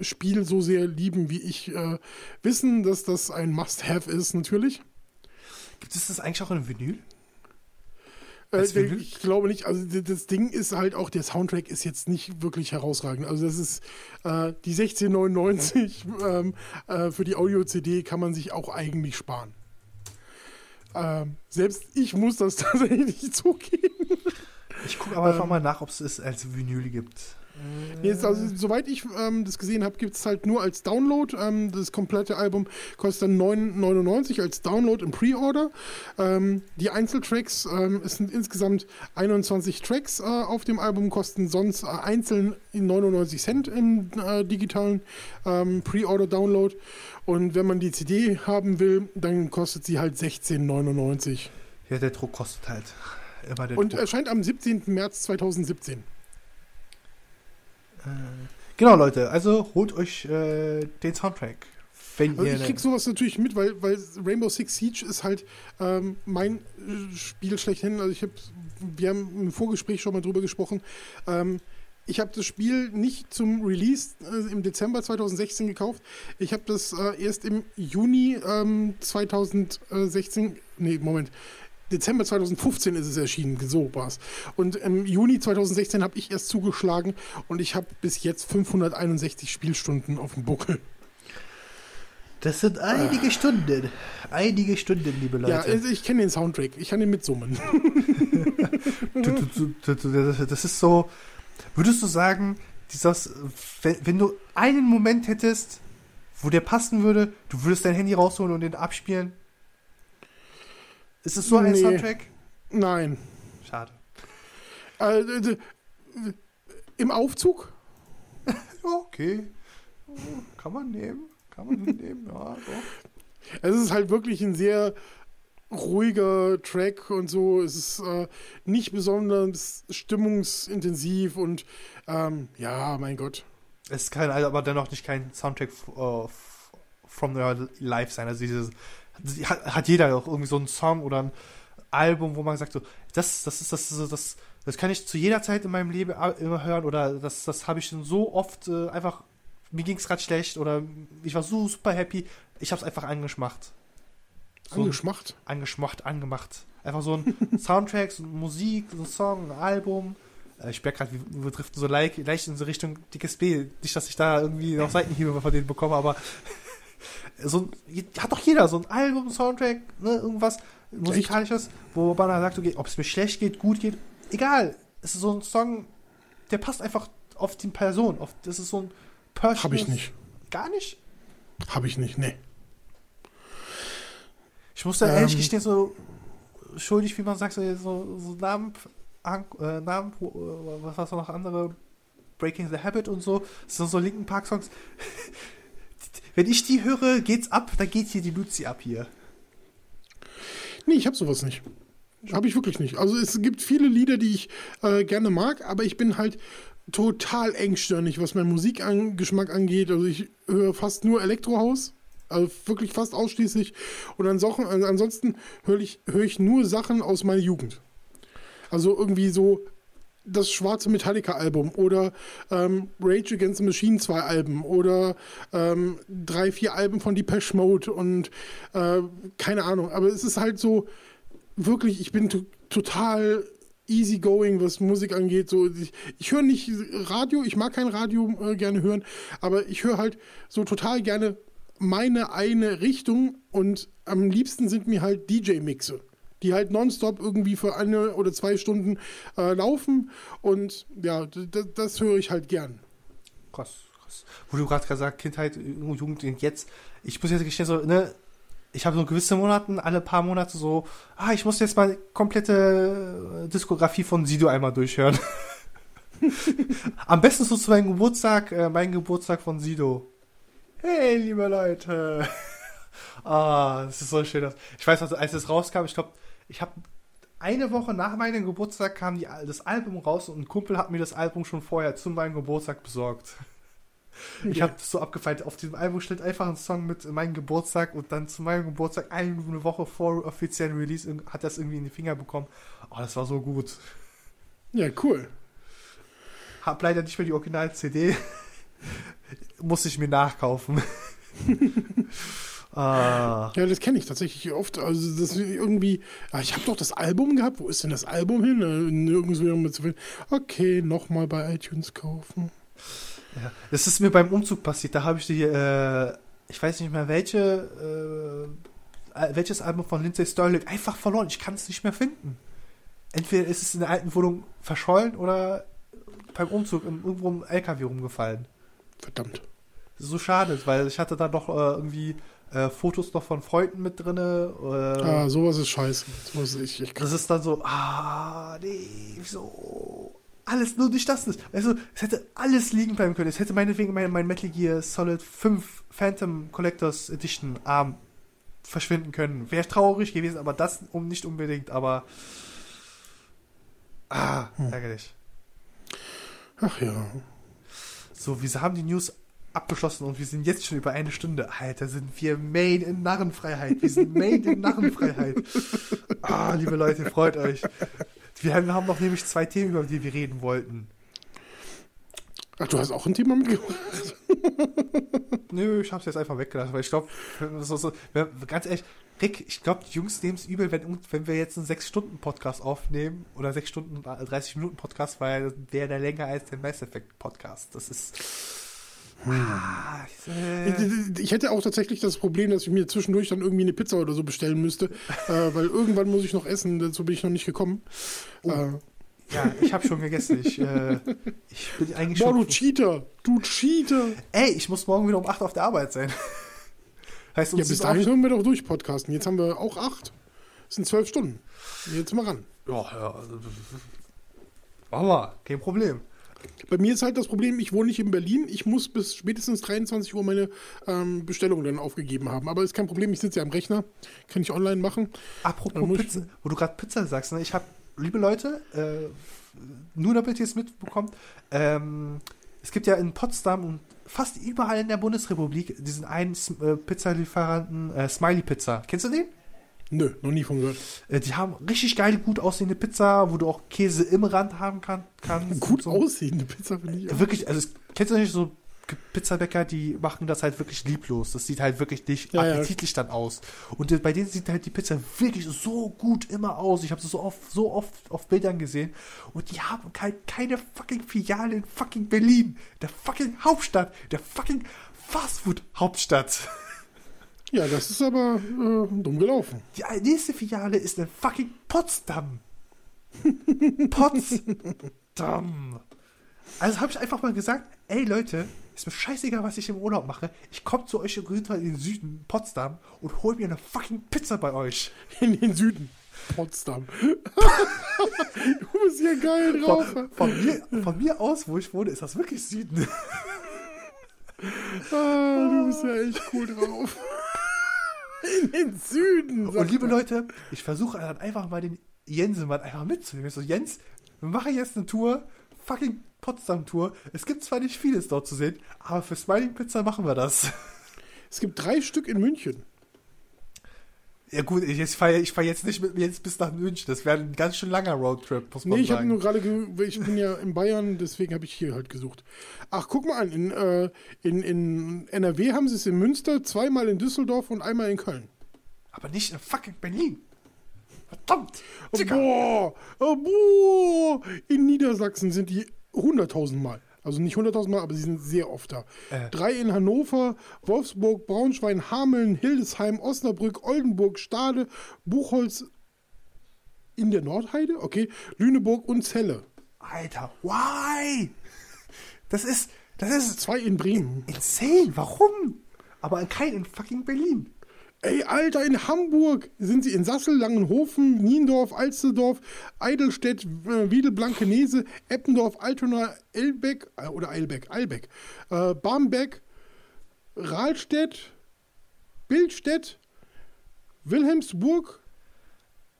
Spiel so sehr lieben wie ich, äh, wissen, dass das ein Must-Have ist, natürlich. Gibt es das eigentlich auch in Vinyl? Äh, ich glaube nicht. Also das Ding ist halt auch, der Soundtrack ist jetzt nicht wirklich herausragend. Also das ist äh, die 1699 ähm, äh, für die Audio-CD kann man sich auch eigentlich sparen. Ähm, selbst ich muss das tatsächlich zugeben. Ich gucke aber einfach ähm, mal nach, ob es es als Vinyl gibt. Nee, also, soweit ich ähm, das gesehen habe, gibt es halt nur als Download. Ähm, das komplette Album kostet dann 9,99 als Download im Pre-Order. Ähm, die Einzeltracks, ähm, es sind insgesamt 21 Tracks äh, auf dem Album, kosten sonst äh, einzeln 99 Cent im äh, digitalen ähm, Pre-Order-Download. Und wenn man die CD haben will, dann kostet sie halt 16,99. Ja, der Druck kostet halt. Immer der Und Druck. erscheint am 17. März 2017. Genau, Leute, also holt euch äh, den Soundtrack. Wenn Also ihr ich krieg sowas natürlich mit, weil, weil Rainbow Six Siege ist halt ähm, mein äh, Spiel schlechthin. Also ich habe, wir haben im Vorgespräch schon mal drüber gesprochen. Ähm, ich habe das Spiel nicht zum Release äh, im Dezember 2016 gekauft. Ich habe das äh, erst im Juni ähm, 2016, nee, Moment, Dezember 2015 ist es erschienen, so war's. Und im Juni 2016 habe ich erst zugeschlagen und ich habe bis jetzt 561 Spielstunden auf dem Buckel. das sind einige Stunden. Einige Stunden, liebe Ja, Leute. also ich kenne den Soundtrack, ich kann den mitsummen. Das- ist so. Würdest du sagen, dieses, wenn du einen Moment hättest, wo der passen würde, du würdest dein Handy rausholen und den abspielen? Ist es so ein Nee. Soundtrack? Nein. Schade. Äh, Im Aufzug? Okay. Kann man nehmen. Kann man nehmen, ja, doch. Es ist halt wirklich ein sehr ruhiger Track und so. Es ist äh, nicht besonders stimmungsintensiv und ähm, ja, mein Gott. Es ist kein, aber dennoch nicht kein Soundtrack f- from their life sein. Also dieses hat, hat jeder auch irgendwie so einen Song oder ein Album, wo man sagt so, das, das ist das, das, das, das kann ich zu jeder Zeit in meinem Leben immer hören oder das, das habe ich schon so oft äh, einfach, mir ging es gerade schlecht oder ich war so super happy, ich habe es einfach angeschmacht. So ein- Angeschmacht. angeschmacht, angemacht. Einfach so ein Soundtrack, so Musik, so ein Song, ein Album. Äh, Ich merke gerade, wir, driften so leicht, leicht in so Richtung dickes B. Nicht, dass ich da irgendwie noch Seitenhiebe von denen bekomme, aber so hat doch jeder so ein Album, Soundtrack, ne, irgendwas musikalisches, wo man sagt, okay, ob es mir schlecht geht, gut geht, egal. Es ist so ein Song, der passt einfach auf die Person. Auf, das ist so ein Personal. Hab ich nicht. Gar nicht? Hab ich nicht, nee. Ich muss da ehrlich Ähm. gestehen, so schuldig, wie man sagt, so, so, so Namen, äh, Namen, äh, was was noch andere, Breaking the Habit und so, das sind so Linken Park Songs. Wenn ich die höre, geht's ab, dann geht hier die Luzi ab hier. Nee, ich hab sowas nicht. Habe ich wirklich nicht. Also es gibt viele Lieder, die ich äh, gerne mag, aber ich bin halt total engstirnig, was meinen Musikgeschmack angeht. Also ich höre fast nur Elektrohaus. Also wirklich fast ausschließlich. Und ansonsten, höre ich, hör ich nur Sachen aus meiner Jugend. Also irgendwie so das schwarze Metallica-Album oder ähm, Rage Against the Machine 2 Alben oder ähm, drei, vier Alben von Depeche Mode und äh, keine Ahnung. Aber es ist halt so, wirklich, ich bin to total easygoing, was Musik angeht. So, ich, ich höre nicht Radio, ich mag kein Radio äh, gerne hören, aber ich höre halt so total gerne meine eine Richtung und am liebsten sind mir halt DJ-Mixe, die halt nonstop irgendwie für eine oder zwei Stunden äh, laufen und ja, das höre ich halt gern. Krass, krass. Wo du gerade gesagt Kindheit, Jugend und jetzt, ich muss jetzt gestehen, so, ne, ich habe so gewisse Monaten, alle paar Monate so, ah, ich muss jetzt mal komplette äh, Diskografie von Sido einmal durchhören. Am besten so zu meinem Geburtstag, äh, mein Geburtstag von Sido. Hey, liebe Leute. ah, das ist so schön. Ich weiß, als es rauskam, ich glaube, ich habe eine Woche nach meinem Geburtstag kam die, das Album raus und ein Kumpel hat mir das Album schon vorher zu meinem Geburtstag besorgt. Ich Ja. habe das so abgefeiert. Auf diesem Album steht einfach ein Song mit meinem Geburtstag und dann zu meinem Geburtstag eine Woche vor offiziellen Release hat das irgendwie in die Finger bekommen. Oh, das war so gut. Ja, cool. Hab leider nicht mehr die Original-CD. Muss ich mir nachkaufen. ah, Ja, das kenne ich tatsächlich oft. Also das irgendwie, ah, ich habe doch das Album gehabt. Wo ist denn das Album hin? Äh, Nirgendwo mit zu finden. Okay, nochmal bei iTunes kaufen. ja. Das ist mir beim Umzug passiert. Da habe ich die, äh, ich weiß nicht mehr welche, äh, welches Album von Lindsay Sterling einfach verloren. Ich kann es nicht mehr finden. Entweder ist es in der alten Wohnung verschollen oder beim Umzug im, irgendwo im LKW rumgefallen. Verdammt. So schade, weil ich hatte da noch äh, irgendwie äh, Fotos noch von Freunden mit drinne. Äh, Ah, sowas ist scheiße. Sowas ich, ich, Das ist dann so, ah, nee, so. Alles nur nicht das ist. Also, es hätte alles liegen bleiben können. Es hätte meinetwegen mein, mein Metal Gear Solid 5 Phantom Collectors Edition Arm verschwinden können. Wäre traurig gewesen, aber das um nicht unbedingt. Aber Ah, ärgerlich. Ach ja. So, wir haben die News abgeschlossen und wir sind jetzt schon über eine Stunde. Alter, sind wir made in Narrenfreiheit. Wir sind made in Narrenfreiheit. Ah, liebe Leute, freut euch. Wir haben noch nämlich zwei Themen, über die wir reden wollten. Ach, du hast auch ein Thema mitgebracht? Nö, ich hab's jetzt einfach weggelassen, weil ich glaube, so, so, ganz ehrlich, Rick, ich glaube, die Jungs nehmen es übel, wenn, wenn wir jetzt einen 6-Stunden-Podcast aufnehmen oder 6 Stunden, 30 Minuten Podcast, weil der der länger als der Mass Effect Podcast. Das ist. Ah, ich hätte auch tatsächlich das Problem, dass ich mir zwischendurch dann irgendwie eine Pizza oder so bestellen müsste, äh, weil irgendwann muss ich noch essen, dazu bin ich noch nicht gekommen. Oh. Äh, ja, ich habe schon gegessen. Ich, äh, ich bin eigentlich Boah, schon. du Cheater! Du Cheater! Ey, ich muss morgen wieder um 8 auf der Arbeit sein. heißt, uns ja, bis dahin können wir doch durchpodcasten. Jetzt haben wir auch 8. Das sind 12 Stunden. Jetzt mal ran. Ja, ja. Machen wir. Kein Problem. Bei mir ist halt das Problem, ich wohne nicht in Berlin. Ich muss bis spätestens 23 Uhr meine ähm, Bestellung dann aufgegeben haben. Aber ist kein Problem, ich sitze ja am Rechner. Kann ich online machen. Apropos Pizza, wo du gerade Pizza sagst, ne? ich habe liebe Leute, äh, nur damit ihr es mitbekommt, ähm, es gibt ja in Potsdam und fast überall in der Bundesrepublik diesen einen äh, Pizzalieferanten, äh, Smiley Pizza. Kennst du den? Nö, noch nie von gehört. Äh, die haben richtig geile, gut aussehende Pizza, wo du auch Käse im Rand haben kann, kannst. Gut so. aussehende Pizza finde ich auch. Wirklich, also kennst du nicht so Pizzabäcker, die machen das halt wirklich lieblos. Das sieht halt wirklich nicht ja, appetitlich ja. dann aus. Und bei denen sieht halt die Pizza wirklich so gut immer aus. Ich habe das so oft, so oft auf Bildern gesehen. Und die haben halt keine fucking Filiale in fucking Berlin. Der fucking Hauptstadt. Der fucking Fastfood-Hauptstadt. Ja, das ist aber äh, dumm gelaufen. Die nächste Filiale ist in fucking Potsdam. Potsdam. Also habe ich einfach mal gesagt, ey Leute, ist mir scheißegal, was ich im Urlaub mache. Ich komme zu euch in den Süden, Potsdam, und hol mir eine fucking Pizza bei euch. In den Süden. Potsdam. du bist ja geil drauf. Von, von, mir, von mir aus, wo ich wohne, ist das wirklich Süden. ah, du bist ja echt cool drauf. In den Süden. Und liebe Leute, ich versuche dann einfach mal den Jensemann einfach mitzunehmen. Ich so, Jens, wir machen jetzt eine Tour, fucking Potsdam-Tour. Es gibt zwar nicht vieles dort zu sehen, aber für Smiling Pizza machen wir das. Es gibt drei Stück in München. Ja gut, ich fahre ich fahr jetzt nicht mit mir jetzt bis nach München. Das wäre ein ganz schön langer Roadtrip, muss man nee, ich habe nur gerade, ich bin ja in Bayern, deswegen habe ich hier halt gesucht. Ach, guck mal an, in, äh, in, in NRW haben sie es in Münster, zweimal in Düsseldorf und einmal in Köln. Aber nicht in fucking Berlin. Verdammt! Boah, boah, in Niedersachsen sind die 100.000 Mal. Also nicht 100.000 Mal, aber sie sind sehr oft da. Äh. Drei in Hannover, Wolfsburg, Braunschwein, Hameln, Hildesheim, Osnabrück, Oldenburg, Stade, Buchholz in der Nordheide, okay, Lüneburg und Celle. Alter, why? Das ist, das ist... Zwei in Bremen. Insane, warum? Aber kein in fucking Berlin. Ey, Alter, in Hamburg sind sie in Sassel, Langenhofen, Niendorf, Alsterdorf, Eidelstedt, äh, Wiedel, Blankenese, Eppendorf, Altona, Elbeck, äh, oder Eilbeck, Eilbeck, äh, Barmbek, Rahlstedt, Bildstedt, Wilhelmsburg,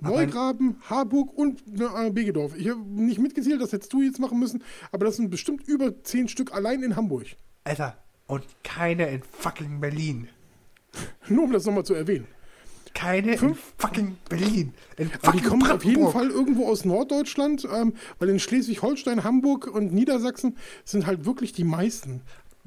Neugraben, Harburg und äh, Begedorf. Ich habe nicht mitgezählt, das hättest du jetzt machen müssen, aber das sind bestimmt über zehn Stück allein in Hamburg. Alter, und keine in fucking Berlin. Nur um das nochmal zu erwähnen. Keine Fünf? in fucking Berlin. In fucking die kommen auf jeden Fall irgendwo aus Norddeutschland, ähm, weil in Schleswig-Holstein, Hamburg und Niedersachsen sind halt wirklich die meisten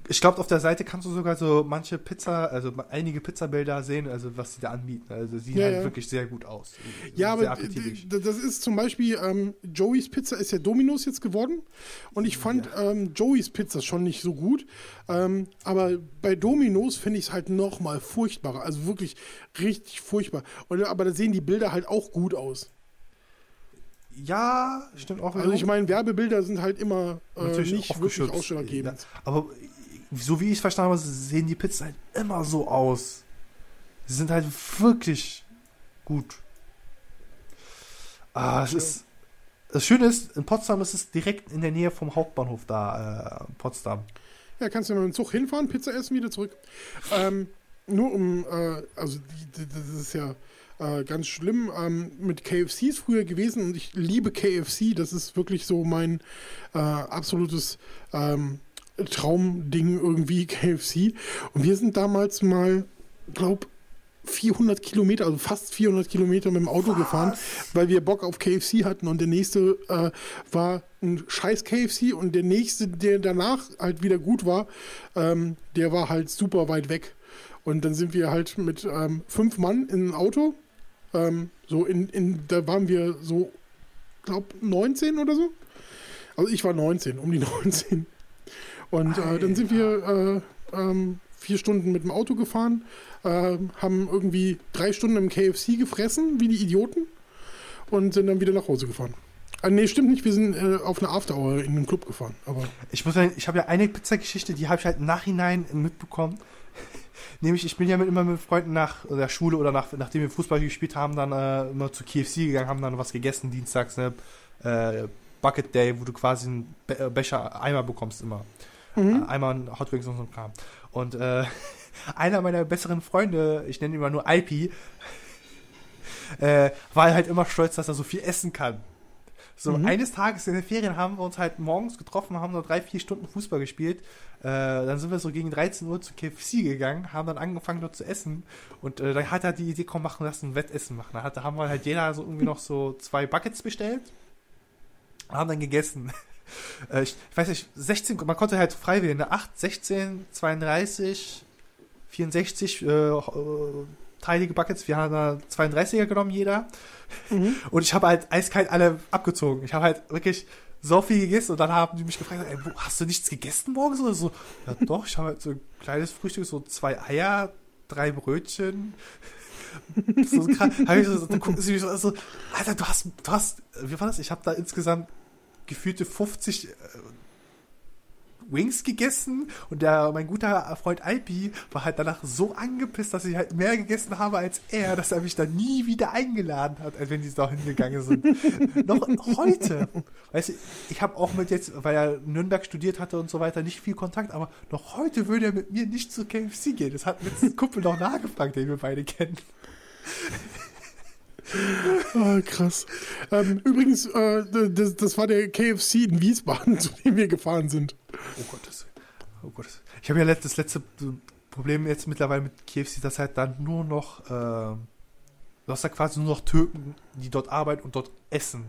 ich glaube, auf der Seite kannst du sogar so manche Pizza, also einige Pizzabilder sehen, also was sie da anbieten. Also sieht ja, halt ja. wirklich sehr gut aus. Ja, aber das ist zum Beispiel, ähm, Joey's Pizza ist ja Dominos jetzt geworden. Und ich fand ja. ähm, Joey's Pizza schon nicht so gut. Ähm, aber bei Dominos finde ich es halt noch mal furchtbarer. Also wirklich richtig furchtbar. Und, aber da sehen die Bilder halt auch gut aus. Ja, stimmt auch. Also ich meine, Werbebilder sind halt immer äh, nicht wirklich ausschlaggebend. Ja, aber so wie ich es verstanden habe, sehen die Pizzen halt immer so aus. Sie sind halt wirklich gut. Ah, es ist. Das Schöne ist, in Potsdam ist es direkt in der Nähe vom Hauptbahnhof da, äh, Potsdam. Ja, kannst du mit dem Zug hinfahren, Pizza essen, wieder zurück. Ähm, nur um, äh, also die, die, das ist ja, äh, ganz schlimm ähm, mit KFCs früher gewesen und ich liebe KFC. Das ist wirklich so mein äh, absolutes ähm, Traumding irgendwie, KFC. Und wir sind damals mal, glaub, 400 Kilometer, also fast 400 Kilometer mit dem Auto Was? gefahren, weil wir Bock auf KFC hatten und der nächste äh, war ein scheiß KFC und der nächste, der danach halt wieder gut war, ähm, der war halt super weit weg. Und dann sind wir halt mit ähm, fünf Mann in ein Auto, ähm, so in, in, da waren wir so, glaub 19 oder so. Also ich war 19, um die 19. Und äh, dann sind wir äh, ähm, vier Stunden mit dem Auto gefahren, äh, haben irgendwie drei Stunden im KFC gefressen, wie die Idioten, und sind dann wieder nach Hause gefahren. Ah, nee, stimmt nicht, wir sind äh, auf eine Afterhour in den Club gefahren. Aber ich muss sagen, ich habe ja eine Pizzageschichte, die habe ich halt im Nachhinein mitbekommen. Nämlich, ich bin ja mit, immer mit Freunden nach der Schule oder nach, nachdem wir Fußball gespielt haben, dann äh, immer zu KFC gegangen, haben dann was gegessen, dienstags, ne? Äh, Bucket Day, wo du quasi einen Be äh, Becher Eimer bekommst immer. Mhm. Äh, Eimer Hot Wings und so ein Kram. Und äh, einer meiner besseren Freunde, ich nenne ihn mal nur Alpi, äh, war halt immer stolz, dass er so viel essen kann. So, mhm. eines Tages in den Ferien haben wir uns halt morgens getroffen, haben nur drei, vier Stunden Fußball gespielt. Äh, dann sind wir so gegen 13 Uhr zu KFC gegangen, haben dann angefangen dort zu essen. Und äh, dann hat er die Idee, komm, machen, lass ein Wettessen machen. Da haben wir halt jeder so irgendwie noch so zwei Buckets bestellt. Haben dann gegessen. Äh, ich, ich, weiß nicht, 16, man konnte halt frei wählen, ne? 8, 16, 32, 64 äh, teilige Buckets. Wir haben da 32er genommen, jeder. Mhm. Und ich habe halt eiskalt alle abgezogen. Ich habe halt wirklich so viel gegessen und dann haben die mich gefragt, ey, hast du nichts gegessen morgens oder so? Ja doch, ich habe halt so ein kleines Frühstück, so zwei Eier, drei Brötchen. so so, dann gucken sie mich so, also, Alter, du hast, du hast, wie war das? Ich habe da insgesamt gefühlte 50 äh, Wings gegessen und der, mein guter Freund Alpi war halt danach so angepisst, dass ich halt mehr gegessen habe als er, dass er mich dann nie wieder eingeladen hat, als wenn die da hingegangen sind. noch heute. Weißt du, ich habe auch mit jetzt, weil er Nürnberg studiert hatte und so weiter, nicht viel Kontakt, aber noch heute würde er mit mir nicht zu KFC gehen. Das hat mit Kumpel noch nachgefragt, den wir beide kennen. Ah, krass. Ähm, übrigens, äh, das, das, war der KFC in Wiesbaden, zu dem wir gefahren sind. Oh Gott. Das, oh Gott. Ich habe ja das letzte Problem jetzt mittlerweile mit KFC, dass halt dann nur noch, äh, du hast da quasi nur noch Türken, die dort arbeiten und dort essen.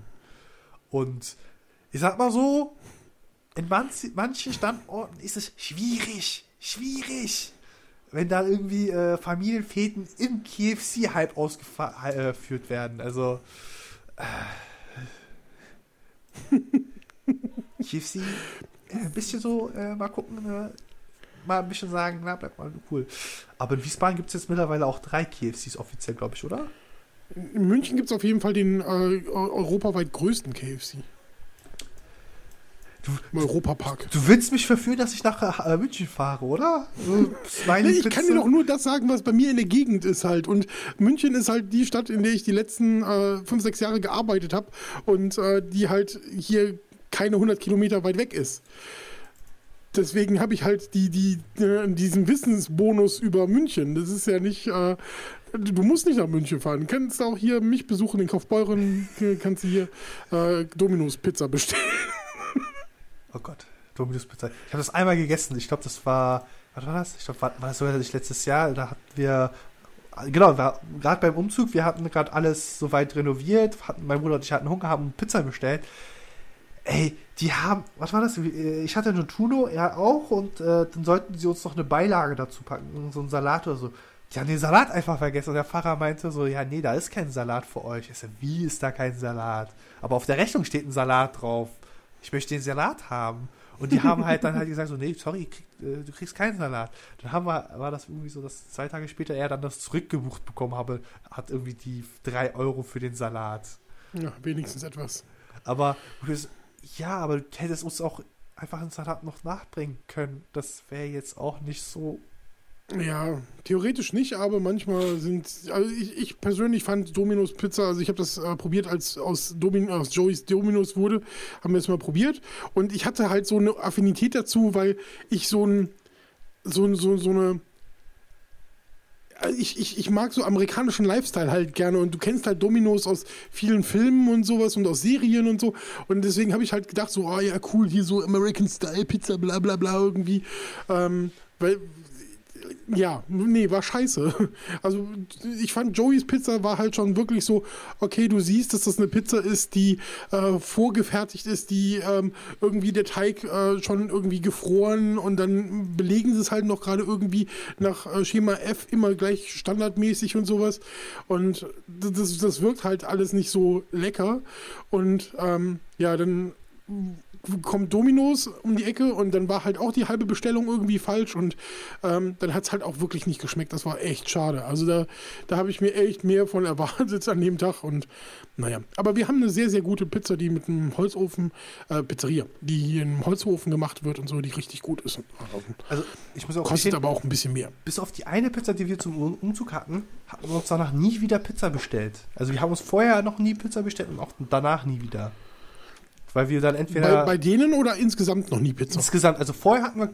Und ich sag mal so, in manch, manchen Standorten ist es schwierig, schwierig wenn da irgendwie äh, Familienfäden im KFC halb ausgeführt werden. Also äh, KFC, äh, ein bisschen so, äh, mal gucken, äh, mal ein bisschen sagen, na, bleibt mal cool. Aber in Wiesbaden gibt es jetzt mittlerweile auch drei KFCs offiziell, glaube ich, oder? In München gibt es auf jeden Fall den äh, europaweit größten KFC. Du, Im Europapark. Du willst mich verführen, dass ich nach äh, München fahre, oder? nee, ich kann dir doch nur das sagen, was bei mir in der Gegend ist halt. Und München ist halt die Stadt, in der ich die letzten äh, fünf, sechs Jahre gearbeitet habe und äh, die halt hier keine 100 Kilometer weit weg ist. Deswegen habe ich halt die, die, äh, diesen Wissensbonus über München. Das ist ja nicht, äh, du musst nicht nach München fahren. Du kannst auch hier mich besuchen in Kaufbeuren, kannst du hier Dominos Pizza bestellen. Oh Gott, Dominus Pizza. Ich habe das einmal gegessen. Ich glaube, das war, was war das? Ich glaube, war, war das sogar letztes Jahr. Da hatten wir, genau, gerade beim Umzug, wir hatten gerade alles soweit renoviert. Hatten, mein Bruder und ich hatten Hunger, haben Pizza bestellt. Ey, die haben, was war das? Ich hatte eine Tuno, er auch, und äh, dann sollten sie uns noch eine Beilage dazu packen, so einen Salat oder so. Die haben den Salat einfach vergessen und der Pfarrer meinte so, ja, nee, da ist kein Salat für euch. Ich so, wie ist da kein Salat? Aber auf der Rechnung steht ein Salat drauf ich möchte den Salat haben. Und die haben halt dann halt gesagt, so, nee, sorry, krieg, äh, du kriegst keinen Salat. Dann haben wir, war das irgendwie so, dass zwei Tage später er dann das zurückgebucht bekommen habe, hat irgendwie die drei Euro für den Salat. Ja, wenigstens etwas. Aber, ja, aber du hättest uns auch einfach einen Salat noch nachbringen können. Das wäre jetzt auch nicht so ja, theoretisch nicht, aber manchmal sind. Also ich, ich persönlich fand Domino's Pizza, also ich habe das äh, probiert, als aus, Domin, aus Joey's Domino's wurde, haben wir es mal probiert. Und ich hatte halt so eine Affinität dazu, weil ich so ein. so, so, so eine ich, ich, ich mag so amerikanischen Lifestyle halt gerne und du kennst halt Dominos aus vielen Filmen und sowas und aus Serien und so und deswegen habe ich halt gedacht so, oh ja cool, hier so American Style Pizza, bla bla bla irgendwie, ähm, weil ja, nee, war scheiße. Also ich fand Joey's Pizza war halt schon wirklich so, okay, du siehst, dass das eine Pizza ist, die äh, vorgefertigt ist, die ähm, irgendwie der Teig äh, schon irgendwie gefroren und dann belegen sie es halt noch gerade irgendwie nach äh, Schema F immer gleich standardmäßig und sowas. Und das, das wirkt halt alles nicht so lecker. Und ähm, ja, dann kommt Dominos um die Ecke und dann war halt auch die halbe Bestellung irgendwie falsch und ähm, dann hat es halt auch wirklich nicht geschmeckt. Das war echt schade. Also da, da habe ich mir echt mehr von erwartet an dem Tag und naja. Aber wir haben eine sehr, sehr gute Pizza, die mit einem Holzofen, äh, Pizzeria, die hier im Holzofen gemacht wird und so, die richtig gut ist. Also ich muss auch Kostet gestehen, aber auch ein bisschen mehr. Bis auf die eine Pizza, die wir zum Umzug hatten, haben wir uns danach nie wieder Pizza bestellt. Also wir haben uns vorher noch nie Pizza bestellt und auch danach nie wieder. Weil wir dann entweder. Bei, bei denen oder insgesamt noch nie Pizza? Insgesamt, also vorher hatten wir.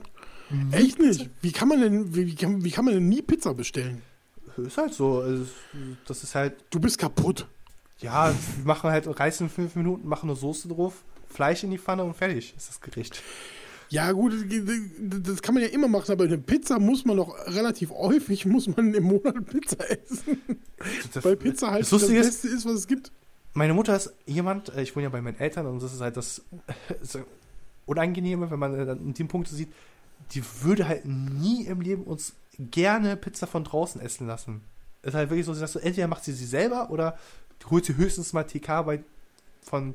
Echt nicht? Wie kann man denn, wie, kann, wie kann man denn nie Pizza bestellen? Ist halt so. Also, das ist halt. Du bist kaputt. Ja, wir machen halt Reis in fünf Minuten, machen eine Soße drauf, Fleisch in die Pfanne und fertig ist das Gericht. Ja, gut, das kann man ja immer machen, aber eine Pizza muss man noch relativ häufig, muss man im Monat Pizza essen. Weil Pizza halt das, das Beste ist, was es gibt meine Mutter ist jemand, äh, ich wohne ja bei meinen Eltern und das ist halt das, das Unangenehme, wenn man dann in dem Punkt sieht, die würde halt nie im Leben uns gerne Pizza von draußen essen lassen. ist halt wirklich so, dass du entweder macht sie sie selber oder du holst sie höchstens mal TK bei, von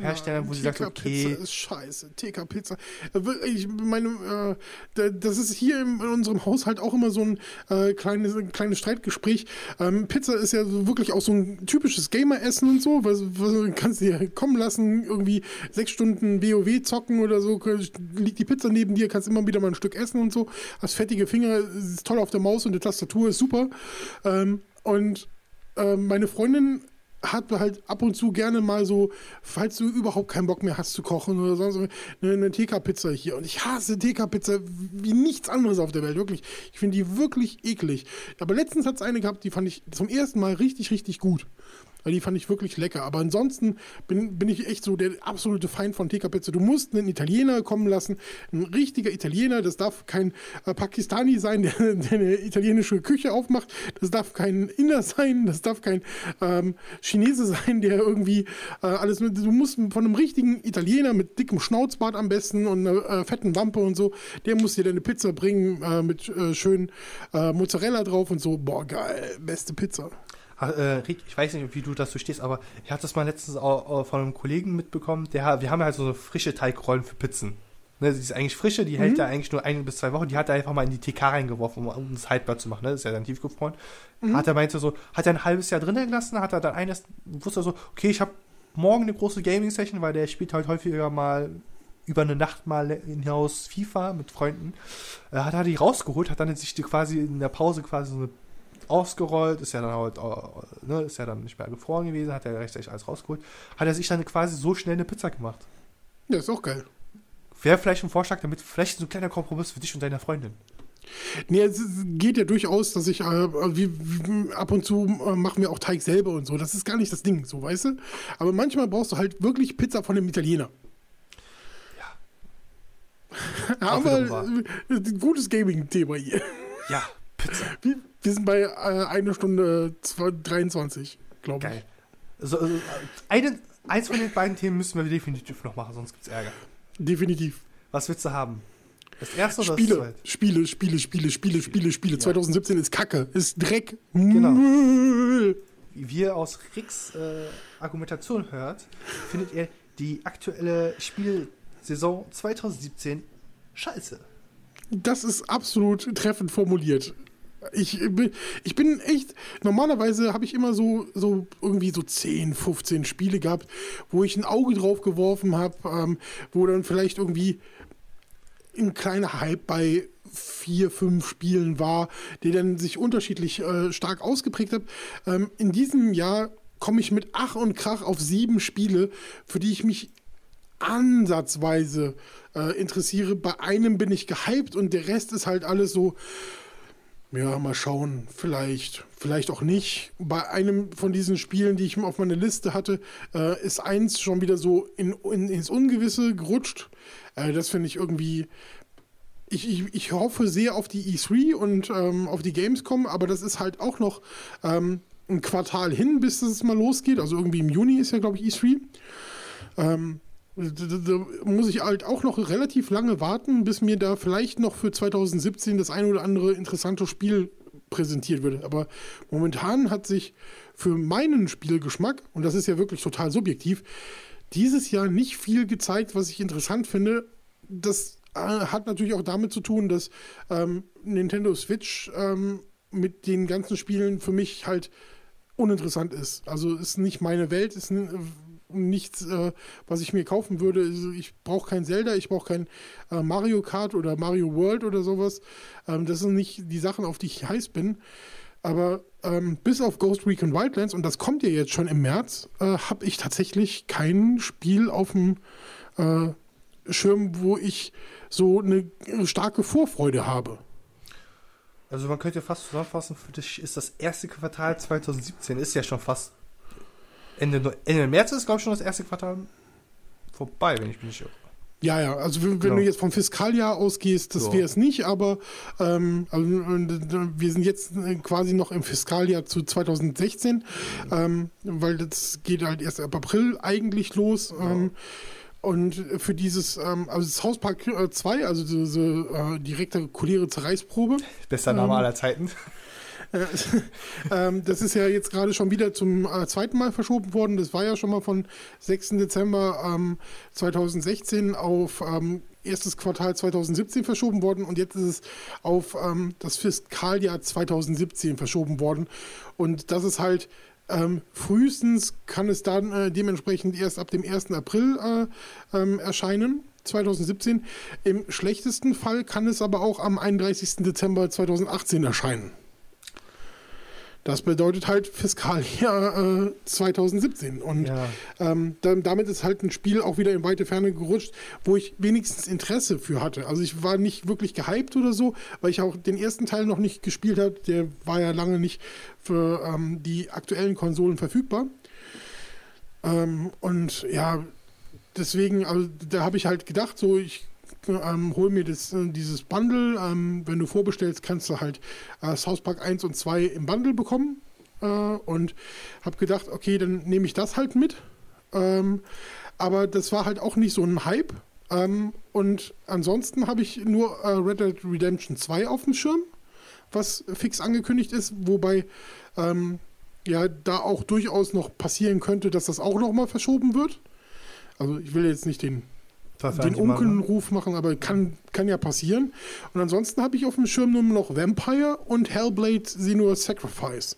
Herstellern, ja, wo sie sagt, okay. Pizza ist scheiße. TK-Pizza. Äh, ich meine, äh, das ist hier in unserem Haushalt auch immer so ein äh, kleines, ein kleines Streitgespräch. Ähm, Pizza ist ja wirklich auch so ein typisches Gamer-Essen und so. Was, was kannst du dir kommen lassen, irgendwie sechs Stunden WoW zocken oder so, liegt die Pizza neben dir, kannst immer wieder mal ein Stück essen und so. Hast fettige Finger, ist toll auf der Maus und die Tastatur ist super. Ähm, und äh, meine Freundin hat halt ab und zu gerne mal so, falls du überhaupt keinen Bock mehr hast zu kochen oder sonst eine, eine TK-Pizza hier. Und ich hasse TK-Pizza wie nichts anderes auf der Welt, wirklich. Ich finde die wirklich eklig. Aber letztens hat es eine gehabt, die fand ich zum ersten Mal richtig, richtig gut weil die fand ich wirklich lecker. Aber ansonsten bin, bin ich echt so der absolute Feind von TK-Pizza. Du musst einen Italiener kommen lassen, ein richtiger Italiener. Das darf kein äh, Pakistani sein, der, der, eine italienische Küche aufmacht. Das darf kein Inder sein. Das darf kein ähm, Chinese sein, der irgendwie äh, alles mit. Du musst von einem richtigen Italiener mit dickem Schnauzbart am besten und einer äh, fetten Wampe und so, der muss dir deine Pizza bringen äh, mit äh, schön äh, Mozzarella drauf und so. Boah, geil, beste Pizza. Äh, Rick, ich weiß nicht, wie du dazu stehst, aber ich hatte das mal letztens auch, von einem Kollegen mitbekommen, der, wir haben halt so eine frische Teigrollen für Pizzen. Ne, die ist eigentlich frische, die mhm. hält ja eigentlich nur ein bis zwei Wochen. Die hat er einfach mal in die TK reingeworfen, um, es haltbar zu machen. Ne? Das ist ja dann tiefgefroren. Mhm. Hat er meinte so, hat er ein halbes Jahr drinnen gelassen, hat er dann eines, wusste er so, okay, ich habe morgen eine große Gaming-Session, weil der spielt halt häufiger mal über eine Nacht mal hinaus FIFA mit Freunden. Äh, hat er die rausgeholt, hat dann sich die quasi in der Pause quasi so eine ausgerollt, ist ja dann halt, äh, ne, ist ja dann nicht mehr gefroren gewesen, hat er rechtzeitig alles rausgeholt, hat er sich dann quasi so schnell eine Pizza gemacht. Ja, ist auch geil. Wäre vielleicht ein Vorschlag, damit vielleicht so ein kleiner Kompromiss für dich und deine Freundin. Nee, es geht ja durchaus, dass ich, äh, wie, wie, ab und zu äh, machen wir auch Teig selber und so. Das ist gar nicht das Ding, so, weißt du? Aber manchmal brauchst du halt wirklich Pizza von dem Italiener. Ja. Aber ein gutes Gaming-Thema hier. Ja, Pizza. Wie, wir sind bei äh, einer Stunde 23, glaube ich. Geil. Also, also, eine, eins von den beiden Themen müssen wir definitiv noch machen, sonst gibt es Ärger. Definitiv. Was willst du haben? Das erste oder Spiele, das zweite? Spiele, Spiele, Spiele, Spiele, Spiele, Spiele. Ja. 2017 ist Kacke, ist Dreck. Genau. Wie wir aus Ricks äh, Argumentation hört, findet ihr die aktuelle Spielsaison 2017 scheiße. Das ist absolut treffend formuliert. Ich bin, ich bin echt, normalerweise habe ich immer so, so irgendwie so 10, 15 Spiele gehabt, wo ich ein Auge drauf geworfen habe, ähm, wo dann vielleicht irgendwie ein kleiner Hype bei vier, fünf Spielen war, der dann sich unterschiedlich äh, stark ausgeprägt hat. Ähm, in diesem Jahr komme ich mit Ach und Krach auf sieben Spiele, für die ich mich ansatzweise äh, interessiere. Bei einem bin ich gehypt und der Rest ist halt alles so Ja, mal schauen. Vielleicht, vielleicht auch nicht. Bei einem von diesen Spielen, die ich auf meiner Liste hatte, äh, ist eins schon wieder so in, in, ins Ungewisse gerutscht. Äh, das finde ich irgendwie. Ich, ich, ich hoffe sehr auf die E3 und ähm, auf die Gamescom, aber das ist halt auch noch ähm, ein Quartal hin, bis es mal losgeht. Also irgendwie im Juni ist ja, glaube ich, E3. Ähm, da, muss ich halt auch noch relativ lange warten, bis mir da vielleicht noch für 2017 das ein oder andere interessante Spiel präsentiert wird. Aber momentan hat sich für meinen Spielgeschmack, und das ist ja wirklich total subjektiv, dieses Jahr nicht viel gezeigt, was ich interessant finde. Das äh, hat natürlich auch damit zu tun, dass ähm, Nintendo Switch ähm, mit den ganzen Spielen für mich halt uninteressant ist. Also ist nicht meine Welt, ist nichts, äh, was ich mir kaufen würde. Also ich brauche kein Zelda, ich brauche kein äh, Mario Kart oder Mario World oder sowas. Ähm, das sind nicht die Sachen, auf die ich heiß bin. Aber ähm, bis auf Ghost Recon Wildlands, und das kommt ja jetzt schon im März, äh, habe ich tatsächlich kein Spiel auf dem äh, Schirm, wo ich so eine starke Vorfreude habe. Also man könnte fast zusammenfassen, für dich ist das erste Quartal 2017, ist ja schon fast Ende, Ende März ist, glaube ich, schon das erste Quartal vorbei, wenn ich mich nicht irre. Ja, ja, also wenn genau. du jetzt vom Fiskaljahr ausgehst, das so. wäre es nicht, aber ähm, also, wir sind jetzt quasi noch im Fiskaljahr zu 2016, ähm, weil das geht halt erst ab April eigentlich los. Ähm, und für dieses, ähm, also das Hauspark 2, äh, also diese äh, direkte kuliere Zerreißprobe. Bester Name ähm, aller Zeiten. ähm, das ist ja jetzt gerade schon wieder zum äh, zweiten Mal verschoben worden. Das war ja schon mal von 6. Dezember ähm, 2016 auf ähm, erstes Quartal 2017 verschoben worden und jetzt ist es auf ähm, das Fiskaljahr 2017 verschoben worden. Und das ist halt ähm, frühestens kann es dann äh, dementsprechend erst ab dem 1. April äh, ähm, erscheinen. 2017. Im schlechtesten Fall kann es aber auch am 31. Dezember 2018 erscheinen. Das bedeutet halt Fiskaljahr äh, 2017. Und ja. ähm, damit ist halt ein Spiel auch wieder in weite Ferne gerutscht, wo ich wenigstens Interesse für hatte. Also ich war nicht wirklich gehypt oder so, weil ich auch den ersten Teil noch nicht gespielt habe. Der war ja lange nicht für ähm, die aktuellen Konsolen verfügbar. Ähm, und ja, deswegen, also da habe ich halt gedacht, so ich ähm, hol mir das, äh, dieses Bundle. Ähm, wenn du vorbestellst, kannst du halt äh, South Park 1 und 2 im Bundle bekommen. Äh, und habe gedacht, okay, dann nehme ich das halt mit. Ähm, aber das war halt auch nicht so ein Hype. Ähm, und ansonsten habe ich nur äh, Red Dead Redemption 2 auf dem Schirm, was fix angekündigt ist, wobei ähm, ja da auch durchaus noch passieren könnte, dass das auch nochmal verschoben wird. Also ich will jetzt nicht den den Unkenruf machen, aber kann, kann ja passieren. Und ansonsten habe ich auf dem Schirm nur noch Vampire und Hellblade Senua Sacrifice.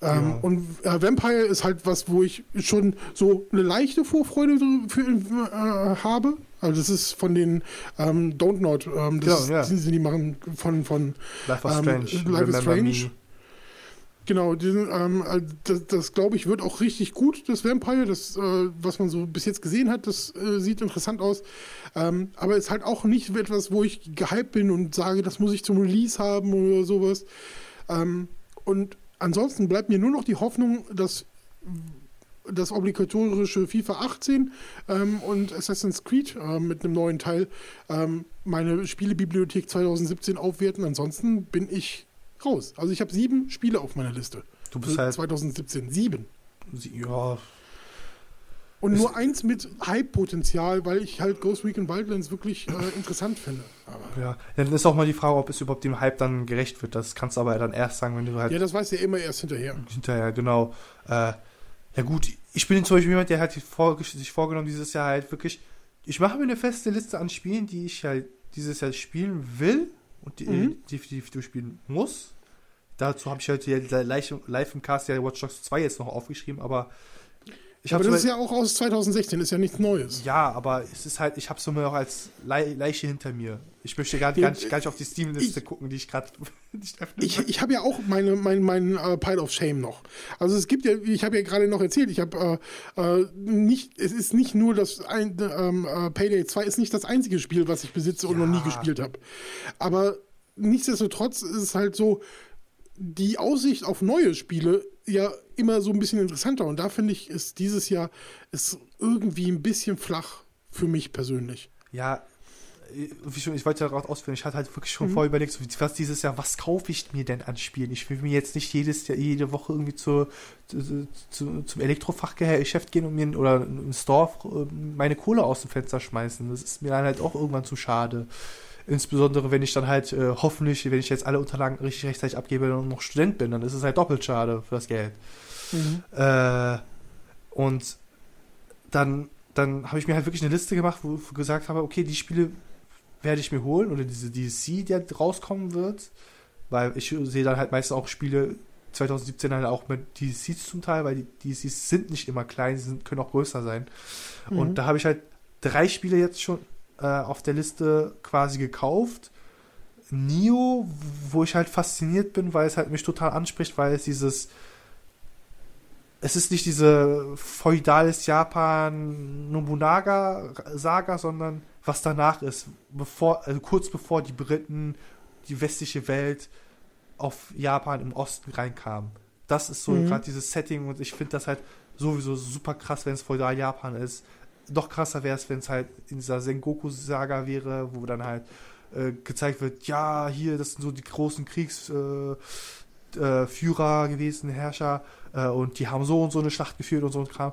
Ähm, ja. Und äh, Vampire ist halt was, wo ich schon so eine leichte Vorfreude für, äh, habe. Also das ist von den ähm, Don't Not, ähm, das ja, ja. Ist, die, machen von, von Life is ähm, Strange. Life is Strange. Genau, diesen, ähm, äh, das, das glaube ich wird auch richtig gut, das Vampire. Das, äh, was man so bis jetzt gesehen hat, das äh, sieht interessant aus. Ähm, aber ist halt auch nicht etwas, wo ich gehypt bin und sage, das muss ich zum Release haben oder sowas. Ähm, und ansonsten bleibt mir nur noch die Hoffnung, dass das obligatorische FIFA 18 ähm, und Assassin's Creed äh, mit einem neuen Teil ähm, meine Spielebibliothek 2017 aufwerten. Ansonsten bin ich raus. Also ich habe sieben Spiele auf meiner Liste. Du bist halt 2017. Sieben. Ja. Und nur eins mit Hype-Potenzial, weil ich halt Ghost Recon Wildlands wirklich äh, interessant finde. Aber ja, dann ist auch mal die Frage, ob es überhaupt dem Hype dann gerecht wird. Das kannst du aber dann erst sagen, wenn du halt. Ja, das weißt du ja immer erst hinterher. Hinterher, genau. Äh, ja, gut, ich bin zum Beispiel jemand, der hat sich vorgenommen, dieses Jahr halt wirklich. Ich mache mir eine feste Liste an Spielen, die ich halt dieses Jahr spielen will und die mhm. definitiv durchspielen muss. Dazu habe ich heute ja live, live im Cast ja Watch Dogs 2 jetzt noch aufgeschrieben, aber ich aber das ist ja auch aus 2016, ist ja nichts Neues. Ja, aber es ist halt, ich habe es nur noch als Le Leiche hinter mir. Ich möchte gar, gar, nicht, gar nicht auf die Steam-Liste gucken, die ich gerade nicht öffne. Ich, ich habe ja auch meine, mein, mein uh, Pile of Shame noch. Also es gibt ja, ich habe ja gerade noch erzählt, ich habe uh, uh, nicht, es ist nicht nur das ein, ähm, Payday 2 ist nicht das einzige Spiel, was ich besitze und ja. noch nie gespielt habe. Aber nichtsdestotrotz ist es halt so, die Aussicht auf neue Spiele ja immer so ein bisschen interessanter. Und da finde ich, ist dieses Jahr ist irgendwie ein bisschen flach für mich persönlich. Ja, wie schon, ich wollte darauf ausführen, ich hatte halt wirklich schon mhm. vorher überlegt, so, was dieses Jahr, was kaufe ich mir denn an Spielen? Ich will mir jetzt nicht jedes Jahr, jede Woche irgendwie zur, zu, zu, zum Elektrofachgeschäft gehen und mir oder im Store äh, meine Kohle aus dem Fenster schmeißen. Das ist mir dann halt auch irgendwann zu schade. Insbesondere wenn ich dann halt äh, hoffentlich, wenn ich jetzt alle Unterlagen richtig rechtzeitig abgebe und noch Student bin, dann ist es halt doppelt schade für das Geld. Mhm. Äh, und dann, dann habe ich mir halt wirklich eine Liste gemacht, wo ich gesagt habe, okay, die Spiele werde ich mir holen oder diese DLC, die halt rauskommen wird, weil ich sehe dann halt meistens auch Spiele 2017 halt auch mit DLCs zum Teil, weil die DLCs sind nicht immer klein, sie sind, können auch größer sein. Mhm. Und da habe ich halt drei Spiele jetzt schon äh, auf der Liste quasi gekauft. Nio, wo ich halt fasziniert bin, weil es halt mich total anspricht, weil es dieses es ist nicht diese feudales Japan Nobunaga Saga, sondern was danach ist, bevor, also kurz bevor die Briten, die westliche Welt auf Japan im Osten reinkamen. Das ist so mhm. gerade dieses Setting und ich finde das halt sowieso super krass, wenn es feudal Japan ist. Noch krasser wäre es, wenn es halt in dieser Sengoku-Saga wäre, wo dann halt äh, gezeigt wird, ja, hier, das sind so die großen Kriegsführer äh, äh, gewesen, Herrscher, äh, und die haben so und so eine Schlacht geführt und so ein Kram.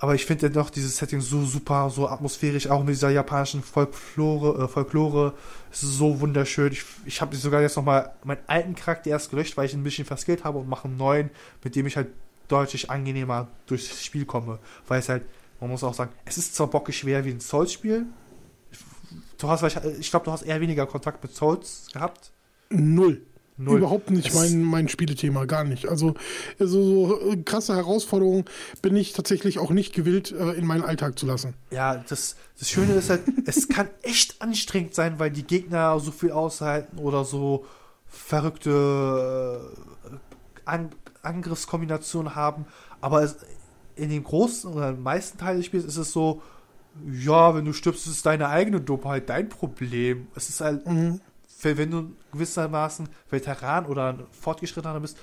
Aber ich finde dennoch dieses Setting so super, so atmosphärisch, auch mit dieser japanischen Folklore, äh, Folklore. Es ist so wunderschön. Ich, ich habe sogar jetzt nochmal meinen alten Charakter erst gelöscht, weil ich ein bisschen verskillt habe und mache einen neuen, mit dem ich halt deutlich angenehmer durchs Spiel komme. Weil es halt, man muss auch sagen, es ist zwar bockig schwer wie ein Souls-Spiel. Du hast, ich glaube, du hast eher weniger Kontakt mit Souls gehabt. Null. Null. Überhaupt nicht mein, mein Spielethema, gar nicht. Also, also so äh, krasse Herausforderungen bin ich tatsächlich auch nicht gewillt, äh, in meinen Alltag zu lassen. Ja, das, das Schöne ist halt, es kann echt anstrengend sein, weil die Gegner so viel aushalten oder so verrückte äh, An Angriffskombinationen haben. Aber es, in dem großen oder meisten Teil des Spiels ist es so, ja, wenn du stirbst, ist es deine eigene Dummheit, dein Problem. Es ist halt, mhm wenn du gewissermaßen Veteran oder Fortgeschrittener bist,